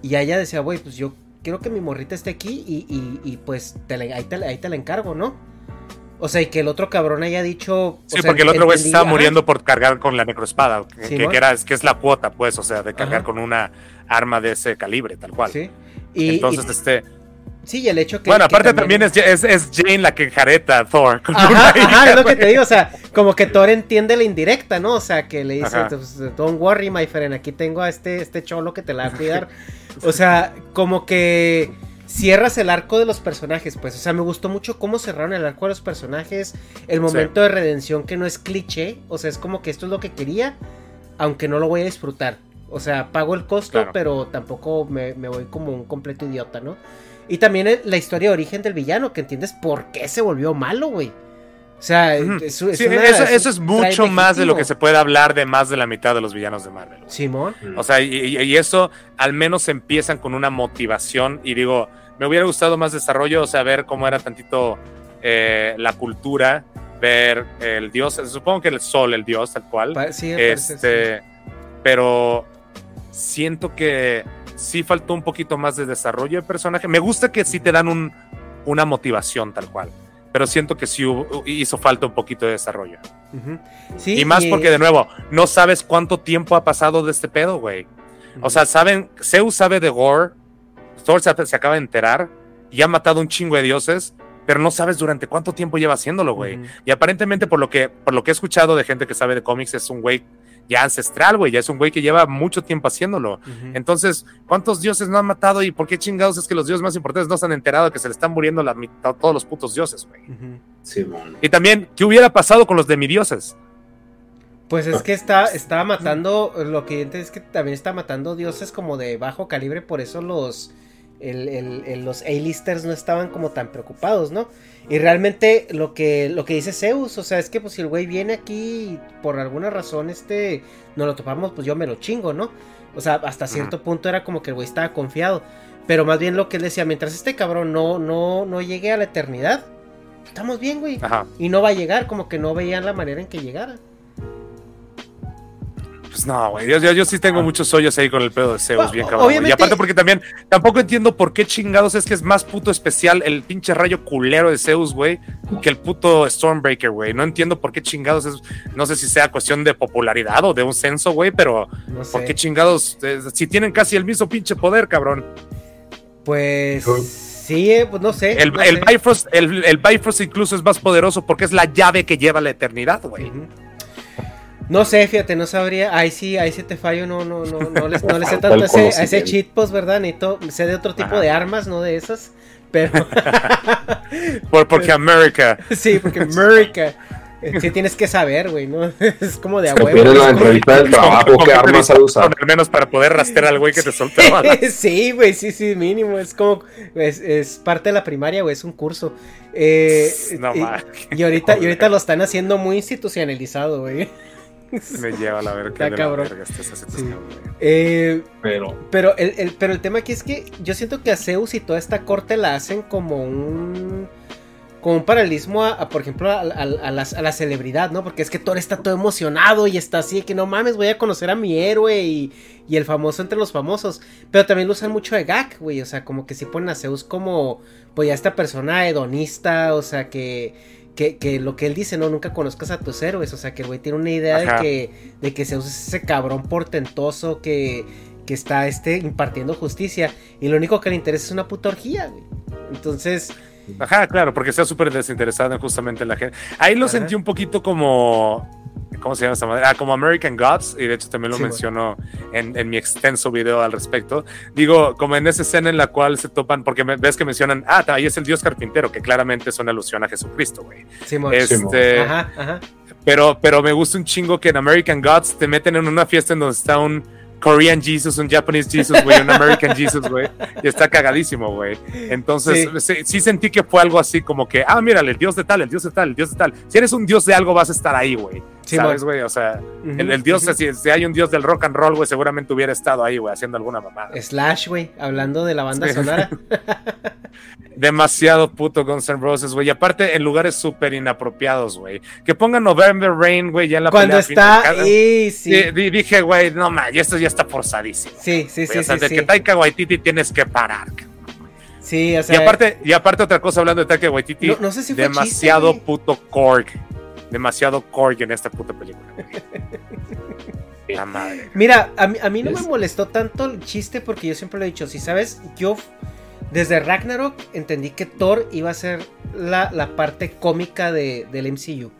y haya decía, güey, pues yo quiero que mi morrita esté aquí y, pues ahí, te, la encargo, ¿no? O sea, y que el otro cabrón haya dicho. Sí, porque el otro güey estaba muriendo por cargar con la necroespada, que, que, era, que es la cuota, pues, o sea, de cargar con una arma de ese calibre, tal cual. Sí. Y, Entonces, este Sí, y el hecho que. Bueno, aparte también, es, es, Jane la que jareta a Thor. Ajá, <laughs> es lo que te digo, o sea, como que Thor entiende la indirecta, ¿no? O sea, que le dice, pues, don't worry, my friend, aquí tengo a este, este cholo que te la va a cuidar. <laughs> o sea, como que cierras el arco de los personajes, pues, o sea, me gustó mucho cómo cerraron el arco de los personajes, el momento de redención que no es cliché, o sea, es como que esto es lo que quería, aunque no lo voy a disfrutar. O sea, pago el costo, pero tampoco me, voy como un completo idiota, ¿no? Y también la historia de origen del villano, que entiendes por qué se volvió malo, güey. O sea, eso, es mucho más de lo que se puede hablar de más de la mitad de los villanos de Marvel. Simón. O sea, y, eso al menos empiezan con una motivación. Y digo, me hubiera gustado más desarrollo, o sea, ver cómo era tantito eh, la cultura, ver el dios, supongo que el sol, el dios, tal cual. Sí, este, pero siento que sí faltó un poquito más de desarrollo de personaje. Me gusta que sí te dan un, una motivación tal cual pero siento que sí hizo falta un poquito de desarrollo. y más porque, de nuevo, no sabes cuánto tiempo ha pasado de este pedo, güey. O sea, saben, Zeus sabe de Gore, Thor se, acaba de enterar y ha matado un chingo de dioses, pero no sabes durante cuánto tiempo lleva haciéndolo, güey. Y aparentemente, por lo, que, por lo que he escuchado de gente que sabe de cómics, es un güey ya ancestral, güey, ya es un güey que lleva mucho tiempo haciéndolo. Entonces, ¿cuántos dioses no han matado y por qué chingados es que los dioses más importantes no se han enterado de que se le están muriendo la mitad, todos los putos dioses, güey? sí, Y también, ¿qué hubiera pasado con los demidioses? Pues es que está, está matando, lo que es que también está matando dioses como de bajo calibre, por eso los, los A-listers no estaban como tan preocupados, ¿no? Y realmente lo que, lo que dice Zeus, o sea, es que pues si el güey viene aquí y por alguna razón este no lo topamos, pues yo me lo chingo, ¿no? O sea, hasta cierto punto era como que el güey estaba confiado. Pero más bien lo que él decía, mientras este cabrón no, no, no llegue a la eternidad, estamos bien, güey. Y no va a llegar, como que no veían la manera en que llegara. Pues no, güey. Yo, yo, sí tengo muchos hoyos ahí con el pedo de Zeus, bien cabrón. Y aparte, porque también tampoco entiendo por qué chingados es que es más puto especial el pinche rayo culero de Zeus, güey, que el puto Stormbreaker, güey. No entiendo por qué chingados es. No sé si sea cuestión de popularidad o de un censo, güey, pero por qué chingados. Eh, si tienen casi el mismo pinche poder, cabrón. Pues. Sí, eh, pues no sé. El, Bifrost, el, Bifrost incluso es más poderoso porque es la llave que lleva la eternidad, güey. No sé, fíjate, no sabría. Ahí sí, ahí sí te fallo, no, no, no, no les, no sé tanto ese, a ese cheat post, ¿verdad? Necesito, sé de otro tipo de armas, no de esas. Pero. <laughs> Por, porque América. <laughs> Sí, porque América. Sí tienes que saber, güey, ¿no? <laughs> Es como de a huevo. la entrevista del trabajo, ¿qué armas a usar? Al menos para poder rastrear al güey que te soltaba. sí, güey, sí, sí, mínimo. Es como, es, es parte de la primaria, güey, es un curso. Eh, no, y, y, ahorita, y ahorita lo están haciendo muy institucionalizado, güey. Me lleva a la verga. Está cabrón. Eh, pero, pero el, pero el tema aquí es que yo siento que a Zeus y toda esta corte la hacen como un como un paralelismo a, por ejemplo, a, la, celebridad, ¿no? Porque es que Thor está todo emocionado y está así, que no mames, voy a conocer a mi héroe y, y el famoso entre los famosos. Pero también lo usan mucho de gag, güey, o sea, como que si ponen a Zeus como, pues ya esta persona hedonista, o sea, que que, lo que él dice, no, nunca conozcas a tus héroes. O sea, que el güey tiene una idea de que, de que Zeus es ese cabrón portentoso que, que está este, impartiendo justicia. Y lo único que le interesa es una puta orgía, güey. Entonces. Ajá, claro, porque está súper desinteresado en justamente la gente. Ahí lo sentí un poquito como ¿Cómo se llama esta madre? Ah, como American Gods, y de hecho también lo menciono en, mi extenso video al respecto. Digo, como en esa escena en la cual se topan, porque ves que mencionan, ah, ahí es el dios carpintero, que claramente es una alusión a Jesucristo, güey. este, ajá, ajá. Pero, pero me gusta un chingo que en American Gods te meten en una fiesta en donde está un Korean Jesus, un Japanese Jesus, güey, un American Jesus, güey. Y está cagadísimo, güey. Entonces, sí. sentí que fue algo así como que, ah, mira, el dios de tal, el dios de tal, el dios de tal. Si eres un dios de algo, vas a estar ahí, güey. ¿Sabes, güey? O sea, el, dios, si, hay un dios del rock and roll, güey, seguramente hubiera estado ahí, güey, haciendo alguna mamada. Slash, güey, hablando de la banda sonora. <laughs> Demasiado puto Guns N' Roses, güey. Y aparte, en lugares súper inapropiados, güey. Que pongan November Rain, güey, ya en la Cuando está, y, sí. Dije, güey, no, man, esto ya está forzadísimo. Sí, sí, sí. O sea, de que Taika Waititi tienes que parar. Sí, o sea. Y aparte, y aparte otra cosa hablando de Taika Waititi. No, sé si fue Demasiado puto Korg. Demasiado Korg en esta puta película. La madre. Mira, a mí, a mí no me molestó tanto el chiste porque yo siempre lo he dicho. Si sabes, yo desde Ragnarok entendí que Thor iba a ser la, la parte cómica de, del MCU.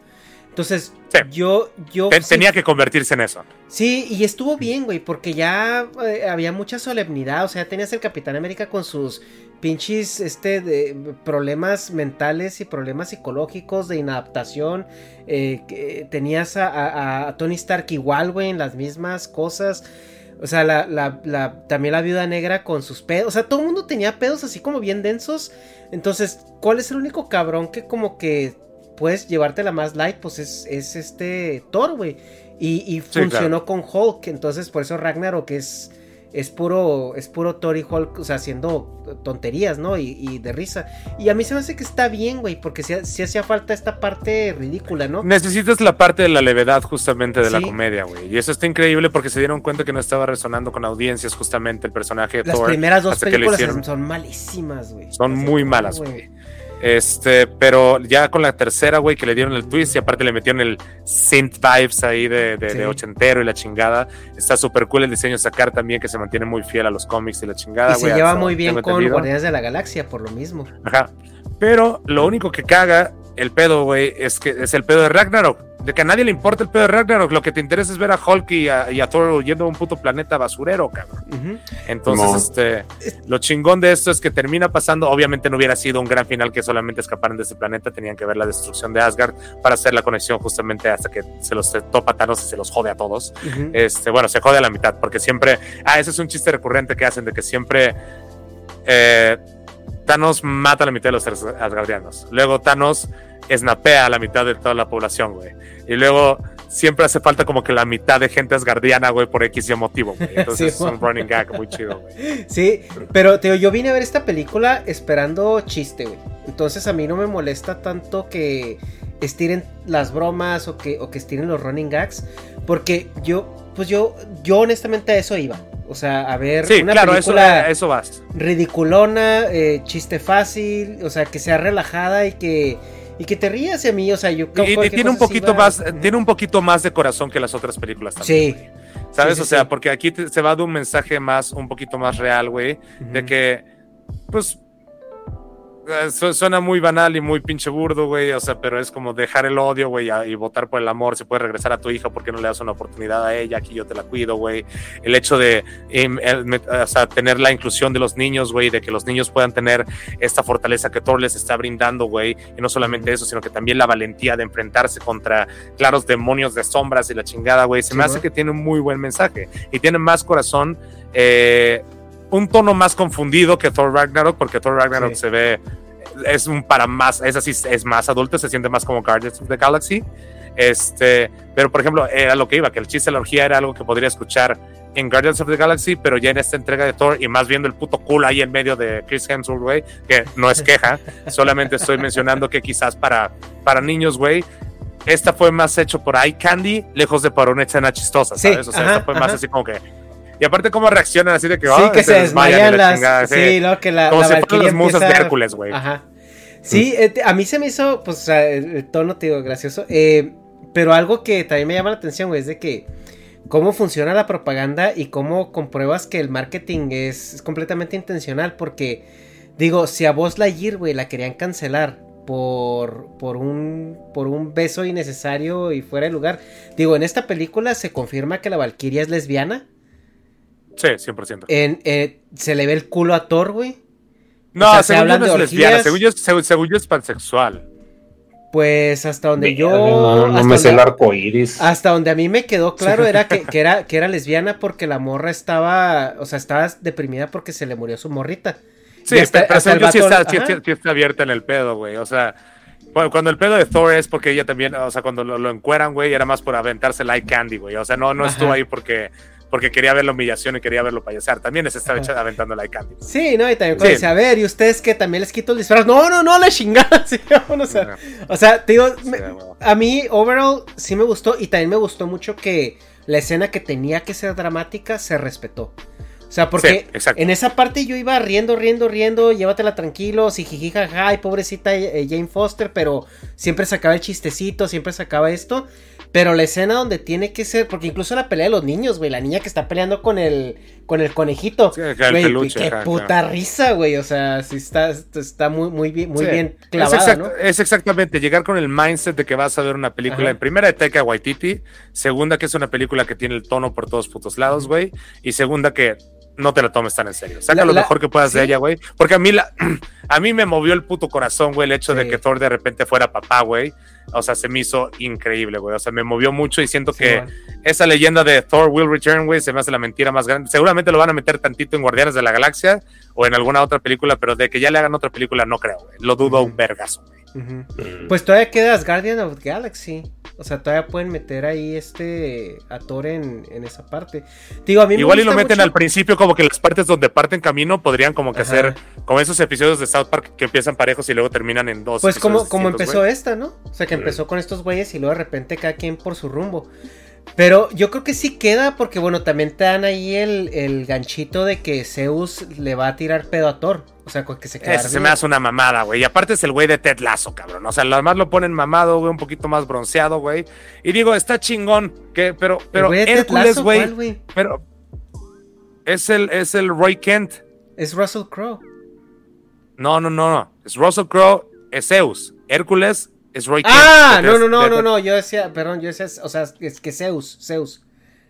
Entonces, yo, yo. tenía que convertirse en eso. Sí, y estuvo bien, güey, porque ya eh, había mucha solemnidad. O sea, tenías el Capitán América con sus pinches este, de, problemas mentales y problemas psicológicos de inadaptación. Eh, tenías a, Tony Stark igual, güey, en las mismas cosas. O sea, la, la, también la viuda negra con sus pedos. O sea, todo el mundo tenía pedos así como bien densos. Entonces, ¿cuál es el único cabrón que como que puedes llevártela más light? Pues es, es este Thor, güey. Y, funcionó con Hulk. Entonces, por eso Ragnarok es es puro, es puro Tori Hulk, o sea, haciendo tonterías, ¿no? Y, de risa. Y a mí se me hace que está bien, güey, porque si, hacía falta esta parte ridícula, ¿no? Necesitas la parte de la levedad justamente de la comedia, güey. Y eso está increíble porque se dieron cuenta que no estaba resonando con audiencias justamente el personaje de Las Thor. Las primeras dos películas son malísimas, güey. Son muy malas, güey. Este, pero ya con la tercera, güey, que le dieron el twist y aparte le metieron el synth vibes ahí de, de, ochentero y la chingada. Está súper cool el diseño de sacar también, que se mantiene muy fiel a los cómics y la chingada, Y se lleva muy bien con Guardianes de la Galaxia, por lo mismo. Ajá. Pero lo único que caga el pedo, güey, es que es el pedo de Ragnarok de que a nadie le importa el pedo de Ragnarok, lo que te interesa es ver a Hulk y a, Thor yendo a un puto planeta basurero, cabrón. Entonces, este, lo chingón de esto es que termina pasando, obviamente no hubiera sido un gran final que solamente escaparan de ese planeta, tenían que ver la destrucción de Asgard para hacer la conexión justamente hasta que se los topa Thanos y se los jode a todos. Este, bueno, se jode a la mitad, porque siempre, ah, ese es un chiste recurrente que hacen de que siempre eh, Thanos mata a la mitad de los Asgardianos. Luego Thanos snapea a la mitad de toda la población, güey. Y luego siempre hace falta como que la mitad de gente asgardiana, güey, por X y motivo, güey. <laughs> Entonces es un running gag muy chido, güey. Sí, pero tío, yo vine a ver esta película esperando chiste, güey. Entonces a mí no me molesta tanto que estiren las bromas o que, o que estiren los running gags. Porque yo, pues yo, yo honestamente a eso iba. O sea, a ver sí, una claro, película eso, eso vas. ridiculona, eh, chiste fácil, o sea, que sea relajada y que y que te rías a mí, o sea, yo y, tiene un poquito más, tiene un poquito más de corazón que las otras películas también. Sí. ¿Sabes? o sea, porque aquí se va de un mensaje más, un poquito más real, güey, de que, pues, suena muy banal y muy pinche burdo, güey, o sea, pero es como dejar el odio, güey, y votar por el amor. Se puede regresar a tu hija porque no le das una oportunidad a ella, aquí yo te la cuido, güey. El hecho de, em, o sea, tener la inclusión de los niños, güey, de que los niños puedan tener esta fortaleza que Thor les está brindando, güey, y no solamente eso, sino que también la valentía de enfrentarse contra claros demonios de sombras y la chingada, güey. Se me hace que tiene un muy buen mensaje y tiene más corazón. Eh, un tono más confundido que Thor Ragnarok, porque Thor Ragnarok se ve, es un para más, es así, es más adulto, se siente más como Guardians of the Galaxy. Este, pero por ejemplo, era lo que iba, que el chiste de la orgía era algo que podría escuchar en Guardians of the Galaxy, pero ya en esta entrega de Thor y más viendo el puto cool ahí en medio de Chris Hemsworth, güey, que no es queja, <laughs> solamente estoy mencionando que quizás para, para niños, güey, esta fue más hecho por eye candy, lejos de por una escena chistosa, ¿sabes? o sea, esta fue más así como que y aparte cómo reaccionan así de que, sí, oh, que se, desmayan, las... sí, lo que la, como si fueran las musas de Hércules, güey. Ajá. Sí, eh, a mí se me hizo, pues, el, tono, te digo, gracioso. Eh, pero algo que también me llama la atención, güey, es de que cómo funciona la propaganda y cómo compruebas que el marketing es, completamente intencional. Porque, digo, si a vos la Lightyear, güey, la querían cancelar por, por, un, por un beso innecesario y fuera de lugar. Digo, en esta película se confirma que la Valkyria es lesbiana. Sí, 100%. En, eh, se le ve el culo a Thor, güey. No, según yo no es lesbiana, según yo, según, yo, es pansexual. Pues hasta donde yo. No, me sé el arco iris. Hasta donde a mí me quedó claro era <laughs> que, era que era lesbiana porque la morra estaba. O sea, estaba deprimida porque se le murió su morrita. Sí, pero según yo sí está, está, abierta en el pedo, güey. O sea, cuando el pedo de Thor es porque ella también, o sea, cuando lo, lo encueran, güey, era más por aventarse like candy, güey. O sea, no, no estuvo ahí porque porque quería ver la humillación y quería verlo payasar. También les estaba aventando la candy. Sí, no, y también cuando dice, a ver, ¿y ustedes que también les quito el disfraz? No, no, no, la chingada. <laughs> Sí, o sea, o sea, te digo, a mí, overall, sí me gustó y también me gustó mucho que la escena que tenía que ser dramática se respetó. O sea, porque en esa parte yo iba riendo, riendo, riendo, llévatela tranquilo, si jajaja, ay, pobrecita eh, Jane Foster, pero siempre sacaba el chistecito, siempre sacaba esto. Pero la escena donde tiene que ser, porque incluso la pelea de los niños, güey, la niña que está peleando con el, con el conejito. Sí, qué puta risa, güey. O sea, sí está, está muy, muy bien, muy bien clavada, es, ¿no? es, exactamente llegar con el mindset de que vas a ver una película en primera de Taika Waititi, segunda que es una película que tiene el tono por todos putos lados, güey, y segunda que no te la tomes tan en serio. Saca lo mejor que puedas de ella, güey. Porque a mí, la, <clears throat> a mí me movió el puto corazón, güey, el hecho de que Thor de repente fuera papá, güey. O sea, se me hizo increíble, güey. O sea, me movió mucho y siento que esa leyenda de Thor will return, güey, se me hace la mentira más grande. Seguramente lo van a meter tantito en Guardianes de la Galaxia o en alguna otra película, pero de que ya le hagan otra película no creo, güey. Lo dudo un vergazo, güey. Pues todavía quedas Guardian of the Galaxy. O sea, todavía pueden meter ahí este actor en, esa parte. Digo, a mí Igual y lo meten al principio como que las partes donde parten camino podrían como que hacer como esos episodios de South Park que empiezan parejos y luego terminan en dos. Pues como, como empezó esta, ¿no? O sea, que empezó con estos güeyes y luego de repente cada quien por su rumbo. Pero yo creo que sí queda porque, bueno, también te dan ahí el, ganchito de que Zeus le va a tirar pedo a Thor. O sea, que se queda. Ese se me hace una mamada, güey. Y aparte es el güey de Ted Lasso, cabrón. O sea, además lo ponen mamado, güey, un poquito más bronceado, güey. Y digo, está chingón. Que, pero, pero Hércules, güey. Pero es el, es el Roy Kent. Es Russell Crowe. No, no, no, no. Es Russell Crowe, es Zeus. Hércules es Roy Ah, no, no, no, no, no, yo decía, perdón, yo decía, o sea, es que Zeus, Zeus.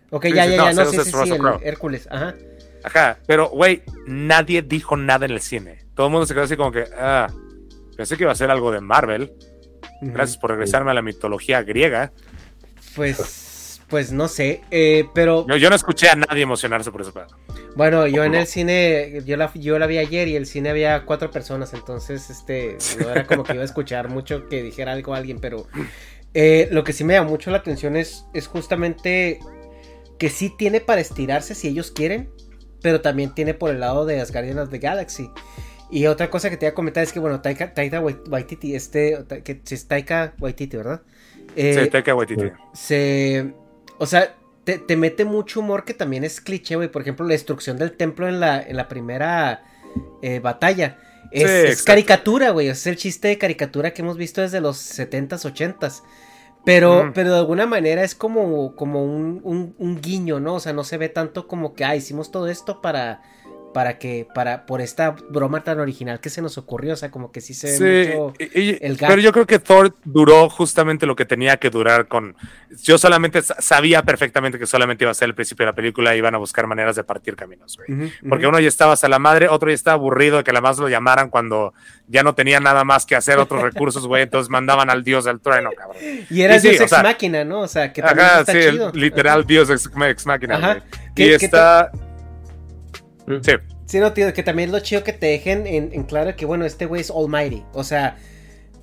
Ok, ya, ya, ya, no, sí, sí, sí, el Hércules, ajá. Ajá, pero, güey, nadie dijo nada en el cine. Todo el mundo se quedó así como que, ah, pensé que iba a ser algo de Marvel. Gracias por regresarme a la mitología griega. Pues, pues no sé, eh, pero... Yo, yo, no escuché a nadie emocionarse por eso. Bueno, yo en el cine, yo la, yo la vi ayer y el cine había cuatro personas, entonces este no era como que iba a escuchar mucho que dijera algo a alguien, pero eh, lo que sí me da mucho la atención es, es justamente que sí tiene para estirarse si ellos quieren, pero también tiene por el lado de Asgardian of the Galaxy. Y otra cosa que te voy a comentar es que, bueno, Taika, Taika Waititi, este, que es Taika Waititi, ¿verdad? Eh, sí, Taika Waititi. Se, o sea, te, mete mucho humor que también es cliché, güey. Por ejemplo, la destrucción del templo en la, en la primera eh, batalla. Es, caricatura, güey. Es el chiste de caricatura que hemos visto desde los 70s, 80s. Pero, pero de alguna manera es como, como un, un, guiño, ¿no? O sea, no se ve tanto como que, ah, hicimos todo esto para, para que, para, por esta broma tan original que se nos ocurrió, o sea, como que sí se ve mucho el Pero yo creo que Thor duró justamente lo que tenía que durar con, yo solamente sabía perfectamente que solamente iba a ser el principio de la película y iban a buscar maneras de partir caminos, güey. Porque uno ya estaba hasta la madre, otro ya estaba aburrido de que la más lo llamaran cuando ya no tenía nada más que hacer otros recursos, güey, entonces mandaban al dios del trueno, cabrón. Y era Dios ex máquina, ¿no? O sea, que está chido. literal Dios ex, máquina, y está... Sí. Sí, no, tío, que también es lo chido que te dejen en, claro que, bueno, este güey es Almighty. O sea,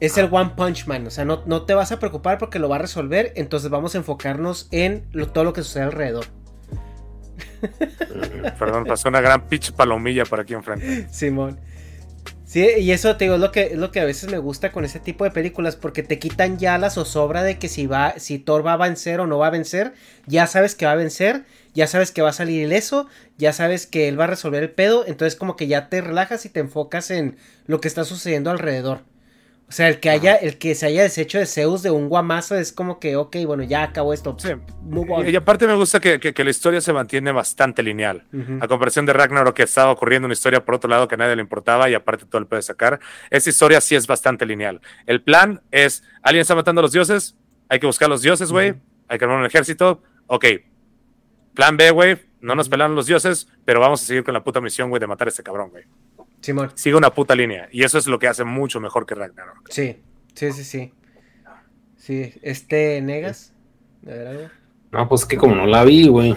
es el. One Punch Man. O sea, no, no te vas a preocupar porque lo va a resolver. Entonces vamos a enfocarnos en todo lo que sucede alrededor. Perdón, pasó una gran pitch palomilla por aquí enfrente. Simón. Sí, y eso te digo, es lo que, es lo que a veces me gusta con ese tipo de películas, porque te quitan ya la zozobra de que si va, si Thor va a vencer o no va a vencer, ya sabes que va a vencer, ya sabes que va a salir ileso, ya sabes que él va a resolver el pedo, entonces como que ya te relajas y te enfocas en lo que está sucediendo alrededor. O sea, el que haya, el que se haya deshecho de Zeus de un guamazo es como que, ok, bueno, ya acabó esto. Sí. Y, aparte me gusta que, que, la historia se mantiene bastante lineal. A comparación de Ragnarok, que estaba ocurriendo una historia por otro lado que a nadie le importaba y aparte todo el puede sacar. Esa historia sí es bastante lineal. El plan es, alguien está matando a los dioses, hay que buscar a los dioses, güey, hay que armar un ejército. Ok, plan B, güey, no nos pelaron los dioses, pero vamos a seguir con la puta misión, güey, de matar a este cabrón, güey. Simón. Sigue una puta línea. Y eso es lo que hace mucho mejor que Ragnarok. Sí, sí, sí, sí. Sí, este, ¿negas? No, pues que como no la vi, güey.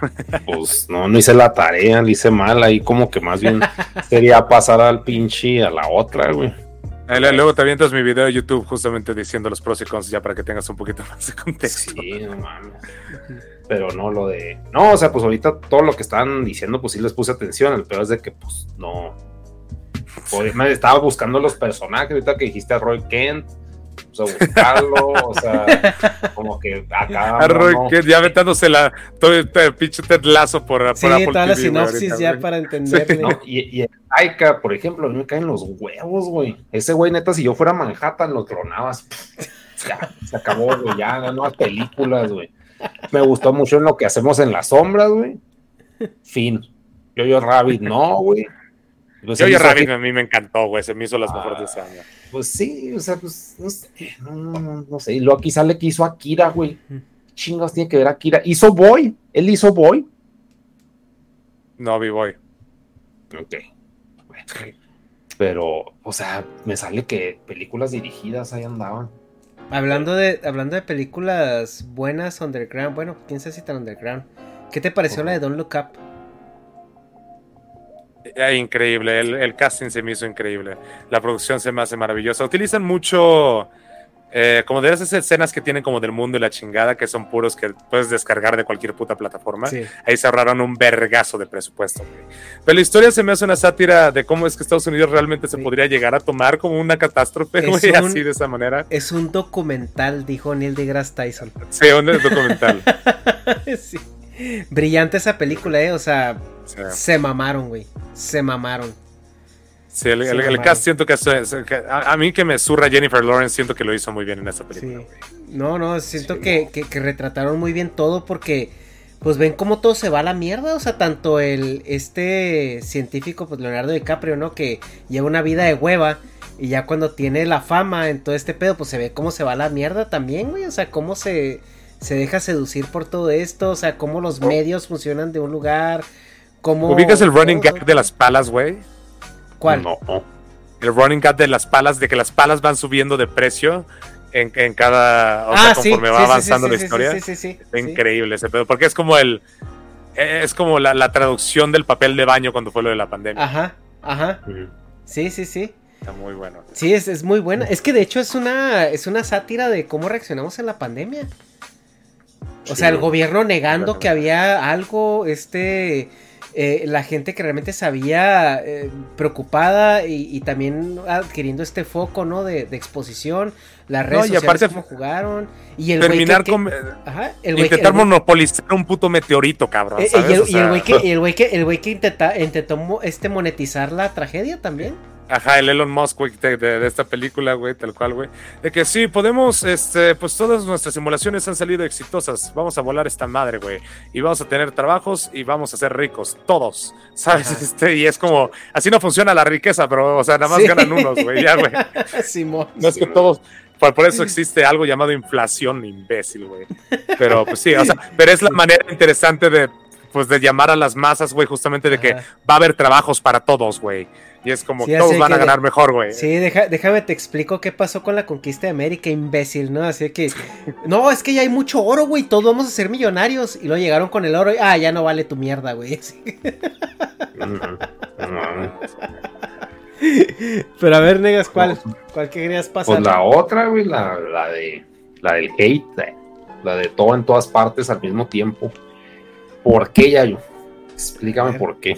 <laughs> Pues no, no hice la tarea, le hice mal ahí, como que más bien sería pasar al pinche a la otra, güey. Luego te avientas mi video de YouTube justamente diciendo los pros y cons ya para que tengas un poquito más de contexto. Sí, no mames. <laughs> Pero no lo de. No, o sea, pues ahorita todo lo que están diciendo, pues sí les puse atención. El peor es de que, pues no. Pues, me estaba buscando los personajes. Ahorita que dijiste a Roy Kent, o sea, buscarlo, o sea, <laughs> como que acá. A Roy Kent ya metándose la, todo el pinche Lazo por, sí, por toda la sinopsis ya para entenderle. y, y en por ejemplo, a mí me caen los huevos, güey. Ese güey, neta, si yo fuera Manhattan, lo tronabas. <laughs> se acabó, güey, ya, no películas, güey. Me gustó mucho en lo que hacemos en las sombras, güey. Fin. Yo, yo, Rabbit, no, güey. Pues yo, yo, Rabbit a mí me encantó, güey. Se me hizo las mejores de ese año. Pues sí, o sea, pues, no sé, no, no, sé. Y luego aquí sale que hizo Akira, güey. Chingados tiene que ver Akira. Hizo Boy, él hizo Boy. No vi Boy. Ok. Pero, o sea, me sale que películas dirigidas ahí andaban. Hablando de, hablando de películas buenas underground, bueno, quién sabe si tan underground. ¿Qué te pareció la de Don't Look Up? Eh, increíble, el, el, casting se me hizo increíble. La producción se me hace maravillosa. Utilizan mucho eh, como de esas escenas que tienen como del mundo y la chingada, que son puros que puedes descargar de cualquier puta plataforma. Ahí se ahorraron un vergazo de presupuesto. Pero la historia se me hace una sátira de cómo es que Estados Unidos realmente se podría llegar a tomar como una catástrofe, güey, así de esa manera. Es un documental, dijo Neil deGrasse Tyson. Sí, un documental. <laughs> sí. Brillante esa película, eh. O sea, se mamaron, güey. Se mamaron. Sí, el, cast siento que, a, mí que me surra Jennifer Lawrence, siento que lo hizo muy bien en esa película. No, no, siento que, retrataron muy bien todo porque pues ven cómo todo se va a la mierda, o sea, tanto el este científico pues Leonardo DiCaprio, ¿no? Que lleva una vida de hueva y ya cuando tiene la fama en todo este pedo pues se ve cómo se va a la mierda también, güey, o sea, cómo se se deja seducir por todo esto, o sea, cómo los medios funcionan de un lugar, cómo ¿Ubicas el running gag de las palas, güey? ¿Cuál? No. El running gap de las palas, de que las palas van subiendo de precio en, en cada. O sea, ah, conforme va avanzando la historia. Sí, sí, increíble ese pedo. Porque es como el. Es como la, traducción del papel de baño cuando fue lo de la pandemia. Ajá, ajá. Sí, sí, sí. Está muy bueno. Sí, es, es muy buena. Es que de hecho es una, es una sátira de cómo reaccionamos en la pandemia. O sea, el gobierno negando que había algo, este eh, la gente que realmente sabía eh, preocupada y, también adquiriendo este foco, ¿no? De, exposición, las redes no, y aparte, jugaron y el terminar con intentar monopolizar un puto meteorito, cabrón. Eh, y el, güey que <laughs> el güey que el güey que intenta, intentó este monetizar la tragedia también. Ajá, el Elon Musk, güey, de, esta película, güey, tal cual, güey. De que sí, podemos, este, pues todas nuestras simulaciones han salido exitosas. Vamos a volar esta madre, güey. Y vamos a tener trabajos y vamos a ser ricos, todos, <laughs> ¿sabes? Este, y es como, así no funciona la riqueza, pero, o sea, nada más ganan unos, güey, ya, güey. <laughs> no es que todos, por, eso existe algo llamado inflación, imbécil, güey. <laughs> Pero, pues sí, o sea, pero es la manera interesante de, pues, de llamar a las masas, güey, justamente de que va a haber trabajos para todos, güey. Y es como, todos van a ganar mejor, güey. Sí, déjame te explico qué pasó con la conquista de América, imbécil, ¿no? Así que, no, es que ya hay mucho oro, güey, todos vamos a ser millonarios. Y luego llegaron con el oro y, ah, ya no vale tu mierda, güey. <laughs> Pero a ver, negas, ¿cuál, cuál querías pasar? Pues la otra, güey, la, la, de, la del hate, la de todo en todas partes al mismo tiempo. ¿Por qué, Yayo? Explícame por qué.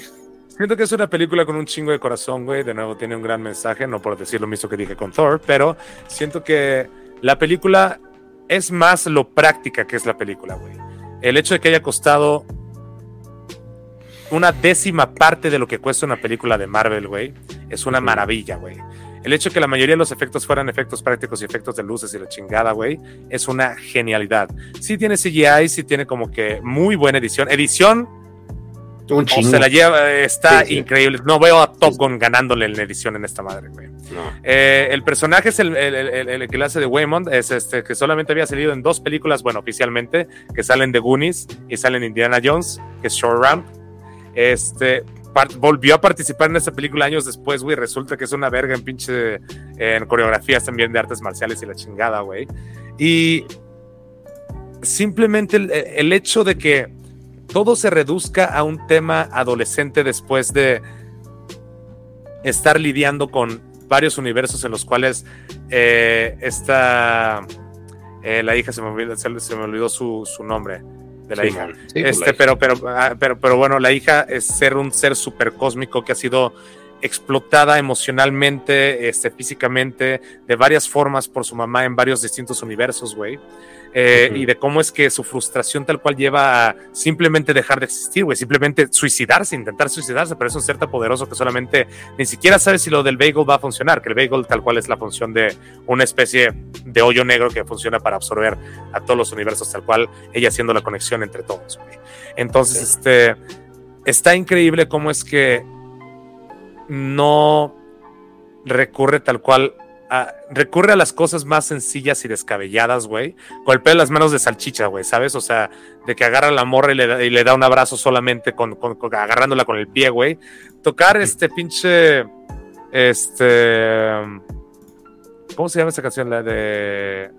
Siento que es una película con un chingo de corazón, güey. De nuevo, tiene un gran mensaje, no por decir lo mismo que dije con Thor, pero siento que la película es más lo práctica que es la película, güey. El hecho de que haya costado una décima parte de lo que cuesta una película de Marvel, güey, es una maravilla, güey. El hecho de que la mayoría de los efectos fueran efectos prácticos y efectos de luces y la chingada, güey, es una genialidad. Sí tiene CGI, sí tiene como que muy buena edición. Edición un se la lleva, está increíble. No veo a Top Gun ganándole en la edición en esta madre, güey. Eh, el personaje es el, el, que le hace de Waymond, es este que solamente había salido en dos películas, bueno, oficialmente, que salen de Goonies y salen Indiana Jones, que es Short Ramp. Este volvió a participar en esta película años después, güey. Resulta que es una verga en pinche en coreografías también de artes marciales y la chingada, güey. Y simplemente el hecho de que todo se reduzca a un tema adolescente después de estar lidiando con varios universos en los cuales eh, está eh, la hija se me olvidó, se, me olvidó su, nombre de la hija. Este, pero, pero, ah, pero, pero bueno, la hija es ser un ser super cósmico que ha sido explotada emocionalmente, este, físicamente, de varias formas por su mamá en varios distintos universos, güey. Eh, y de cómo es que su frustración tal cual lleva a simplemente dejar de existir, güey, simplemente suicidarse, intentar suicidarse, pero es un ser tan poderoso que solamente ni siquiera sabe si lo del bagel va a funcionar, que el bagel tal cual es la función de una especie de hoyo negro que funciona para absorber a todos los universos tal cual, ella haciendo la conexión entre todos, güey. Entonces, este, está increíble cómo es que no recurre tal cual recurre a las cosas más sencillas y descabelladas, güey. Golpea las manos de salchicha, güey, ¿sabes? O sea, de que agarra a la morra y le, da, y le da un abrazo solamente con, agarrándola con el pie, güey. Tocar este pinche. Este. ¿Cómo se llama esa canción? La de.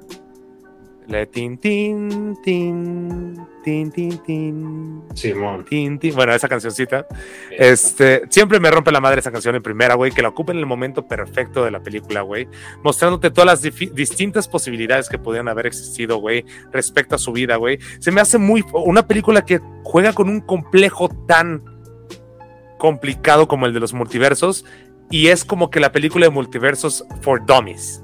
Le tin, tin, tin, tin, tin, tin. Simón. Tin, tin. Bueno, esa cancioncita. Este, siempre me rompe la madre esa canción en primera, güey, que la ocupa en el momento perfecto de la película, güey, mostrándote todas las distintas posibilidades que podían haber existido, güey, respecto a su vida, güey. Se me hace muy una película que juega con un complejo tan complicado como el de los multiversos y es como que la película de multiversos for dummies.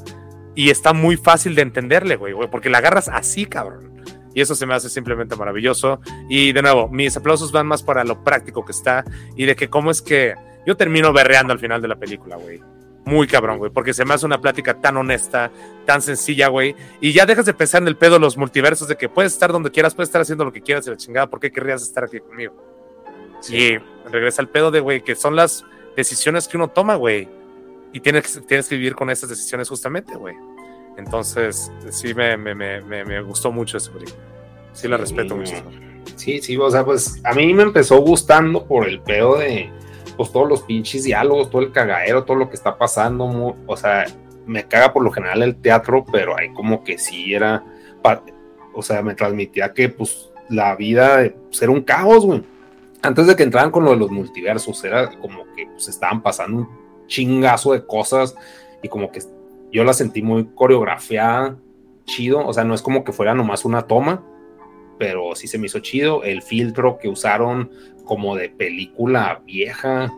Y está muy fácil de entenderle, güey, porque la agarras así, cabrón. Y eso se me hace simplemente maravilloso. Y de nuevo, mis aplausos van más para lo práctico que está y de que cómo es que yo termino berreando al final de la película, güey. Muy cabrón, güey, porque se me hace una plática tan honesta, tan sencilla, güey. Y ya dejas de pensar en el pedo de los multiversos, de que puedes estar donde quieras, puedes estar haciendo lo que quieras y la chingada, ¿por qué querrías estar aquí conmigo? Sí. Y regresa al pedo de, güey, que son las decisiones que uno toma, güey y tienes, tienes que vivir con esas decisiones justamente, güey. Entonces, sí me, me, me, me, gustó mucho ese película. Sí la respeto mucho. Sí, sí, o sea, pues a mí me empezó gustando por el pedo de, pues todos los pinches diálogos, todo el cagadero, todo lo que está pasando, o sea, me caga por lo general el teatro, pero ahí como que sí era, o sea, me transmitía que pues la vida pues, era un caos, güey. Antes de que entraran con lo de los multiversos, era como que pues estaban pasando un chingazo de cosas y como que yo la sentí muy coreografiada, chido, o sea, no es como que fuera nomás una toma, pero sí se me hizo chido, el filtro que usaron como de película vieja,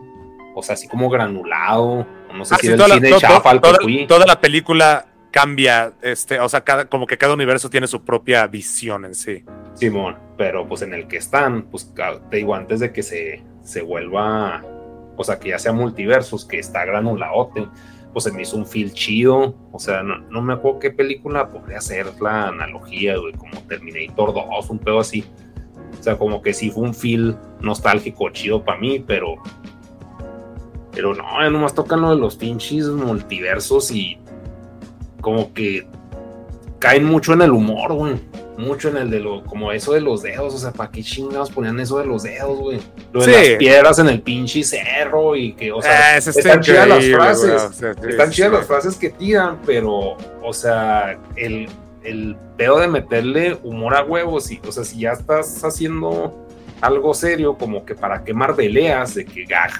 o sea, así como granulado, no sé ah, si el cine la, chafa toda, toda, la película cambia, este, o sea, cada, como que cada universo tiene su propia visión en sí. Simón, pero pues en el que están, pues te digo, antes de que se, se vuelva o sea, que ya sea multiversos, que está granulaote, pues se me hizo un feel chido, o sea, no, me acuerdo qué película podría ser la analogía, güey, como Terminator 2, un pedo así. O sea, como que sí fue un feel nostálgico chido para mí, pero. Pero no, ya nomás tocan lo de los pinches multiversos y. Como que caen mucho en el humor, güey mucho en el de lo, como eso de los dedos, o sea, ¿para qué chingados ponían eso de los dedos, güey? Lo de las piedras en el pinche cerro y que, o sea, ah, están chidas las frases, están chidas las frases que tiran, pero, o sea, el, el pedo de meterle humor a huevos, y, o sea, si ya estás haciendo algo serio, como que para quemar peleas de que gag,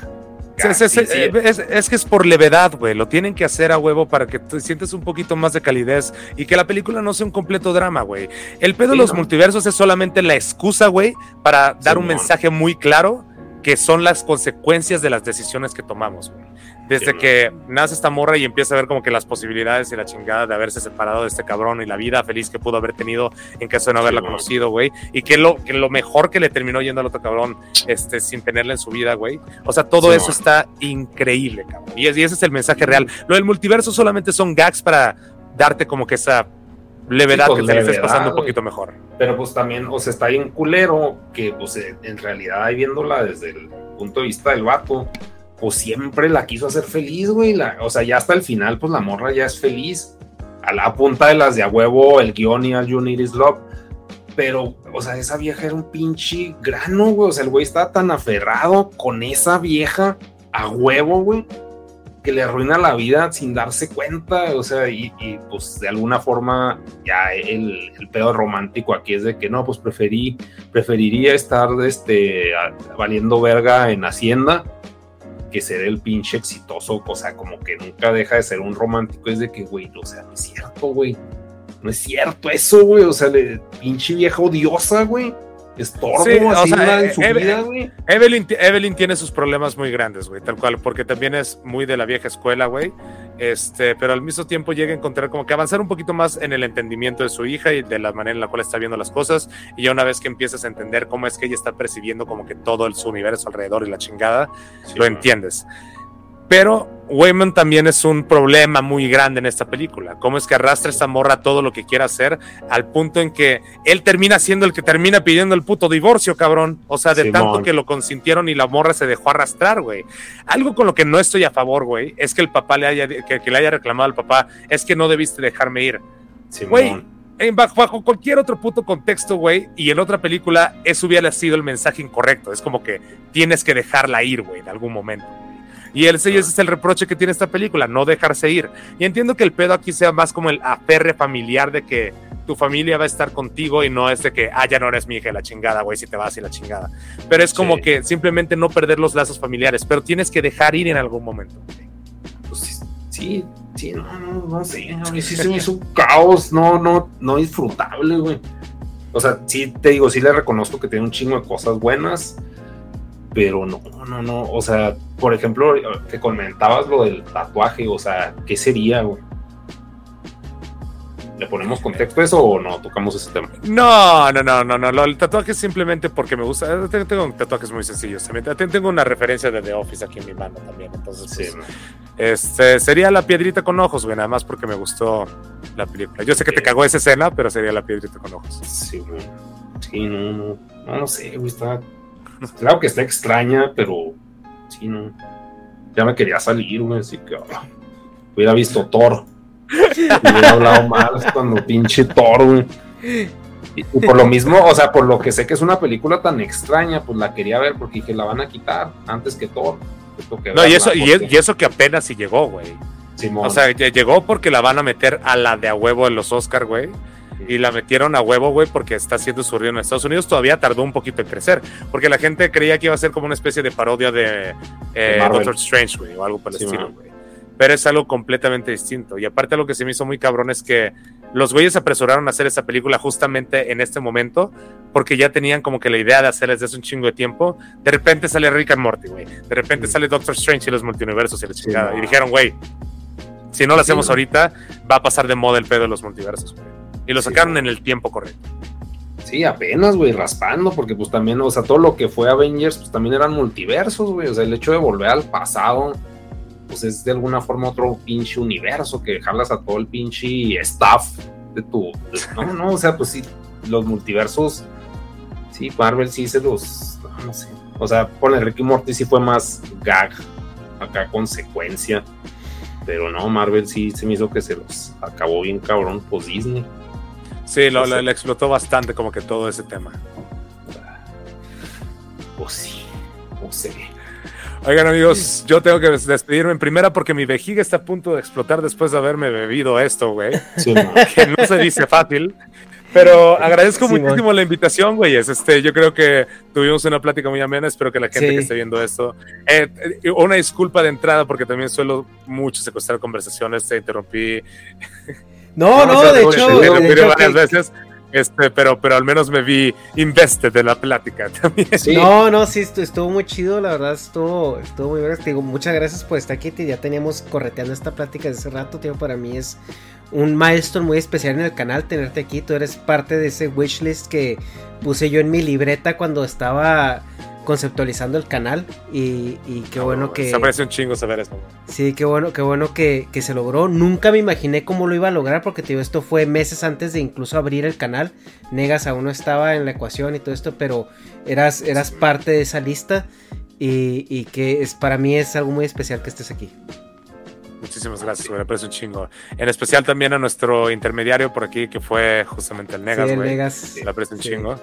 es, que es por levedad, güey. Lo tienen que hacer a huevo para que te sientes un poquito más de calidez y que la película no sea un completo drama, güey. El pedo de los multiversos es solamente la excusa, güey, para dar un mensaje muy claro que son las consecuencias de las decisiones que tomamos, güey desde que nace esta morra y empieza a ver como que las posibilidades y la chingada de haberse separado de este cabrón y la vida feliz que pudo haber tenido en caso de no haberla conocido, güey. Y que lo, que lo mejor que le terminó yendo al otro cabrón este, sin tenerla en su vida, güey. O sea, todo eso está increíble, cabrón. Y, ese es el mensaje real. Lo del multiverso solamente son gags para darte como que esa levedad pues, que te estés pasando un poquito mejor. Pero pues también, o sea, está bien culero que pues en realidad ahí viéndola desde el punto de vista del vato pues siempre la quiso hacer feliz, güey. o sea, ya hasta el final, pues la morra ya es feliz. A la punta de las de a huevo, el guion y al You Is Love. Pero, o sea, esa vieja era un pinche grano, güey. O sea, el güey estaba tan aferrado con esa vieja a huevo, güey, que le arruina la vida sin darse cuenta. O sea, y, pues de alguna forma ya el, el, pedo romántico aquí es de que no, pues preferí, preferiría estar este, valiendo verga en Hacienda que ser el pinche exitoso, o sea, como que nunca deja de ser un romántico, es de que, güey, o sea, no es cierto, güey. No es cierto eso, güey. O sea, le, pinche vieja odiosa, güey. Estorbo sí, o sea, en su vida, güey. Evelyn, Evelyn tiene sus problemas muy grandes, güey, tal cual, porque también es muy de la vieja escuela, güey. Este, pero al mismo tiempo llega a encontrar como que avanzar un poquito más en el entendimiento de su hija y de la manera en la cual está viendo las cosas. Y ya una vez que empiezas a entender cómo es que ella está percibiendo como que todo el, su universo alrededor y la chingada, lo entiendes. Pero Wayman también es un problema muy grande en esta película. Cómo es que arrastra esta morra todo lo que quiera hacer al punto en que él termina siendo el que termina pidiendo el puto divorcio, cabrón. O sea, de tanto que lo consintieron y la morra se dejó arrastrar, güey. Algo con lo que no estoy a favor, güey, es que el papá le haya, que, le haya reclamado al papá, es que no debiste dejarme ir. Güey, bajo, bajo, cualquier otro puto contexto, güey, y en otra película, eso hubiera sido el mensaje incorrecto. Es como que tienes que dejarla ir, güey, en algún momento. Y ese, ese es el reproche que tiene esta película, no dejarse ir. Y entiendo que el pedo aquí sea más como el aferre familiar de que tu familia va a estar contigo y no es de que, ah, ya no eres mi hija la chingada, güey, si te vas y la chingada. Pero es como que simplemente no perder los lazos familiares, pero tienes que dejar ir en algún momento. Pues sí, sí, no, no, no sé, sí se me hizo un caos, no, no, no disfrutable, güey. O sea, sí te digo, sí le reconozco que tiene un chingo de cosas buenas, pero no, no, no, o sea, por ejemplo, que comentabas lo del tatuaje, o sea, ¿qué sería, güey? ¿Le ponemos contexto a eso o no tocamos ese tema? No, no, no, no, no. El tatuaje es simplemente porque me gusta. Tengo tatuajes muy sencillos también. Tengo una referencia de The Office aquí en mi mano también. Entonces, sí, pues, este sería la piedrita con ojos, güey, nada más porque me gustó la película. Yo sé que te cagó esa escena, pero sería la piedrita con ojos. Sí, güey. Sí, no, no. No, no sé, güey, está Claro que está extraña, pero sí, no. Ya me quería salir, güey, así que ah, hubiera visto Thor. hubiera hablado mal cuando pinche Thor, güey. Y, por lo mismo, o sea, por lo que sé que es una película tan extraña, pues la quería ver porque dije, la van a quitar antes que Thor. no, y eso, y, eso que apenas si llegó, güey. O sea, llegó porque la van a meter a la de a huevo en los Oscar, güey y la metieron a huevo, güey, porque está siendo su en Estados Unidos. Todavía tardó un poquito en crecer, porque la gente creía que iba a ser como una especie de parodia de eh, Doctor Strange, güey, o algo por el estilo, güey. Pero es algo completamente distinto. Y aparte, lo que se me hizo muy cabrón es que los güeyes apresuraron a hacer esa película justamente en este momento, porque ya tenían como que la idea de hacerles desde hace un chingo de tiempo. De repente sale Rick and Morty, güey. De repente sale Doctor Strange y los multiversos y la chingada. y dijeron, güey, si no lo hacemos ahorita, va a pasar de moda el pedo de los multiversos, güey. Y lo sacaron en el tiempo correcto. Sí, apenas, güey, raspando, porque pues también, o sea, todo lo que fue Avengers, pues también eran multiversos, güey. O sea, el hecho de volver al pasado, pues es de alguna forma otro pinche universo que jalas a todo el pinche staff de tu. no, no, o sea, pues sí, los multiversos, sí, Marvel sí se los. No, sé. O sea, pone Ricky Morty sí fue más gag, acá consecuencia. Pero no, Marvel sí se me hizo que se los acabó bien cabrón, pues Disney. Sí, lo, le explotó bastante como que todo ese tema. Pues sí, no sé. Oigan amigos, yo tengo que despedirme en primera porque mi vejiga está a punto de explotar después de haberme bebido esto, güey. Sí, <laughs> que no se dice fácil. Pero agradezco muchísimo la invitación, güeyes. Este, yo creo que tuvimos una plática muy amena. Espero que la gente que esté viendo esto. Eh, eh, una disculpa de entrada porque también suelo mucho secuestrar conversaciones. Te interrumpí. <laughs> No, no, de hecho, varias veces. Este, pero, pero al menos me vi invested de la plática <laughs> también. No, no, sí, estuvo muy chido, la verdad, estuvo, estuvo muy bueno. digo, muchas gracias por estar aquí, ya teníamos correteando esta plática desde hace rato, tío, para mí es un milestone muy especial en el canal tenerte aquí, tú eres parte de ese wishlist que puse yo en mi libreta cuando estaba conceptualizando el canal y, qué bueno que... Se parece un chingo saber eso. Sí, qué bueno, qué bueno que, se logró. Nunca me imaginé cómo lo iba a lograr porque te digo, esto fue meses antes de incluso abrir el canal. Negas aún no estaba en la ecuación y todo esto, pero eras, eras parte de esa lista y, y que es, para mí es algo muy especial que estés aquí. Muchísimas gracias, güey. Me parece un chingo. En especial también a nuestro intermediario por aquí, que fue justamente el Negas, güey. Sí, Me parece un chingo.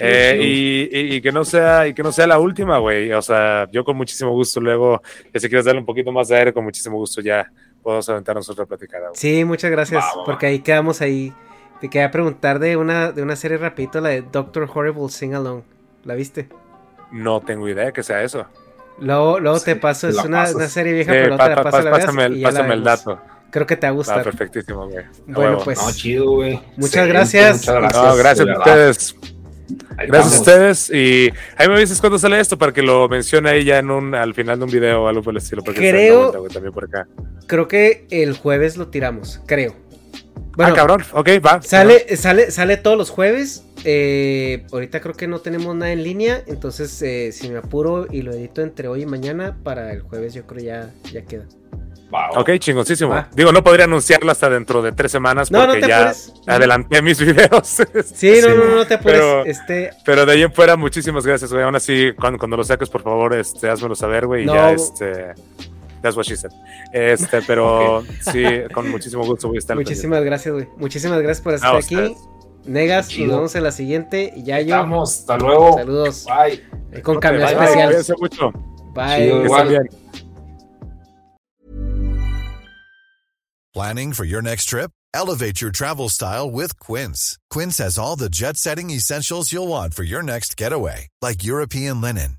Eh, y, que no sea, y que no sea la última, güey. O sea, yo con muchísimo gusto luego, que si quieres darle un poquito más de aire, con muchísimo gusto ya podemos aventarnos otra platicada. Sí, muchas gracias, porque ahí quedamos ahí. Te quería preguntar de una, de una serie rapidito, la de Doctor Horrible Sing Along. ¿La viste? No tengo idea que sea eso. Luego, luego te paso, es una, una, serie vieja, pero no te la paso la Pásame, el, pásame el dato. Creo que te va a gustar. Ah, perfectísimo, güey. Bueno, pues. No, chido, güey. Muchas gracias. Muchas gracias. No, gracias a ustedes. Gracias a ustedes. Y ahí me dices cuándo sale esto para que lo mencione ahí ya en un, al final de un video o algo por el estilo. creo, también por acá. creo que el jueves lo tiramos, creo. Ah, cabrón, ok, va. Sale, sale, sale todos los jueves. Eh, ahorita creo que no tenemos nada en línea. Entonces, eh, si me apuro y lo edito entre hoy y mañana, para el jueves yo creo ya, ya queda. Ok, chingoncísimo. Digo, no podría anunciarlo hasta dentro de tres semanas porque ya adelanté mis <laughs> videos. Sí, no, no, no, te apures. Pero, este... pero de ahí en fuera, muchísimas gracias, güey. Aún así, cuando, cuando lo saques, por favor, este, házmelo saber, güey. Y ya, este. That's what she said. Este, pero <laughs> sí, con muchísimo gusto voy a estar. Muchísimas gracias, güey. Muchísimas gracias por estar aquí. Negas, nos vemos en la siguiente. Y ya yo. Vamos, hasta luego. Saludos. Bye. Con cambio especial. Bye. mucho. Bye. Planning for your next trip? Elevate your travel style with Quince. Quince has all the jet setting essentials you'll want for your next getaway, like European linen,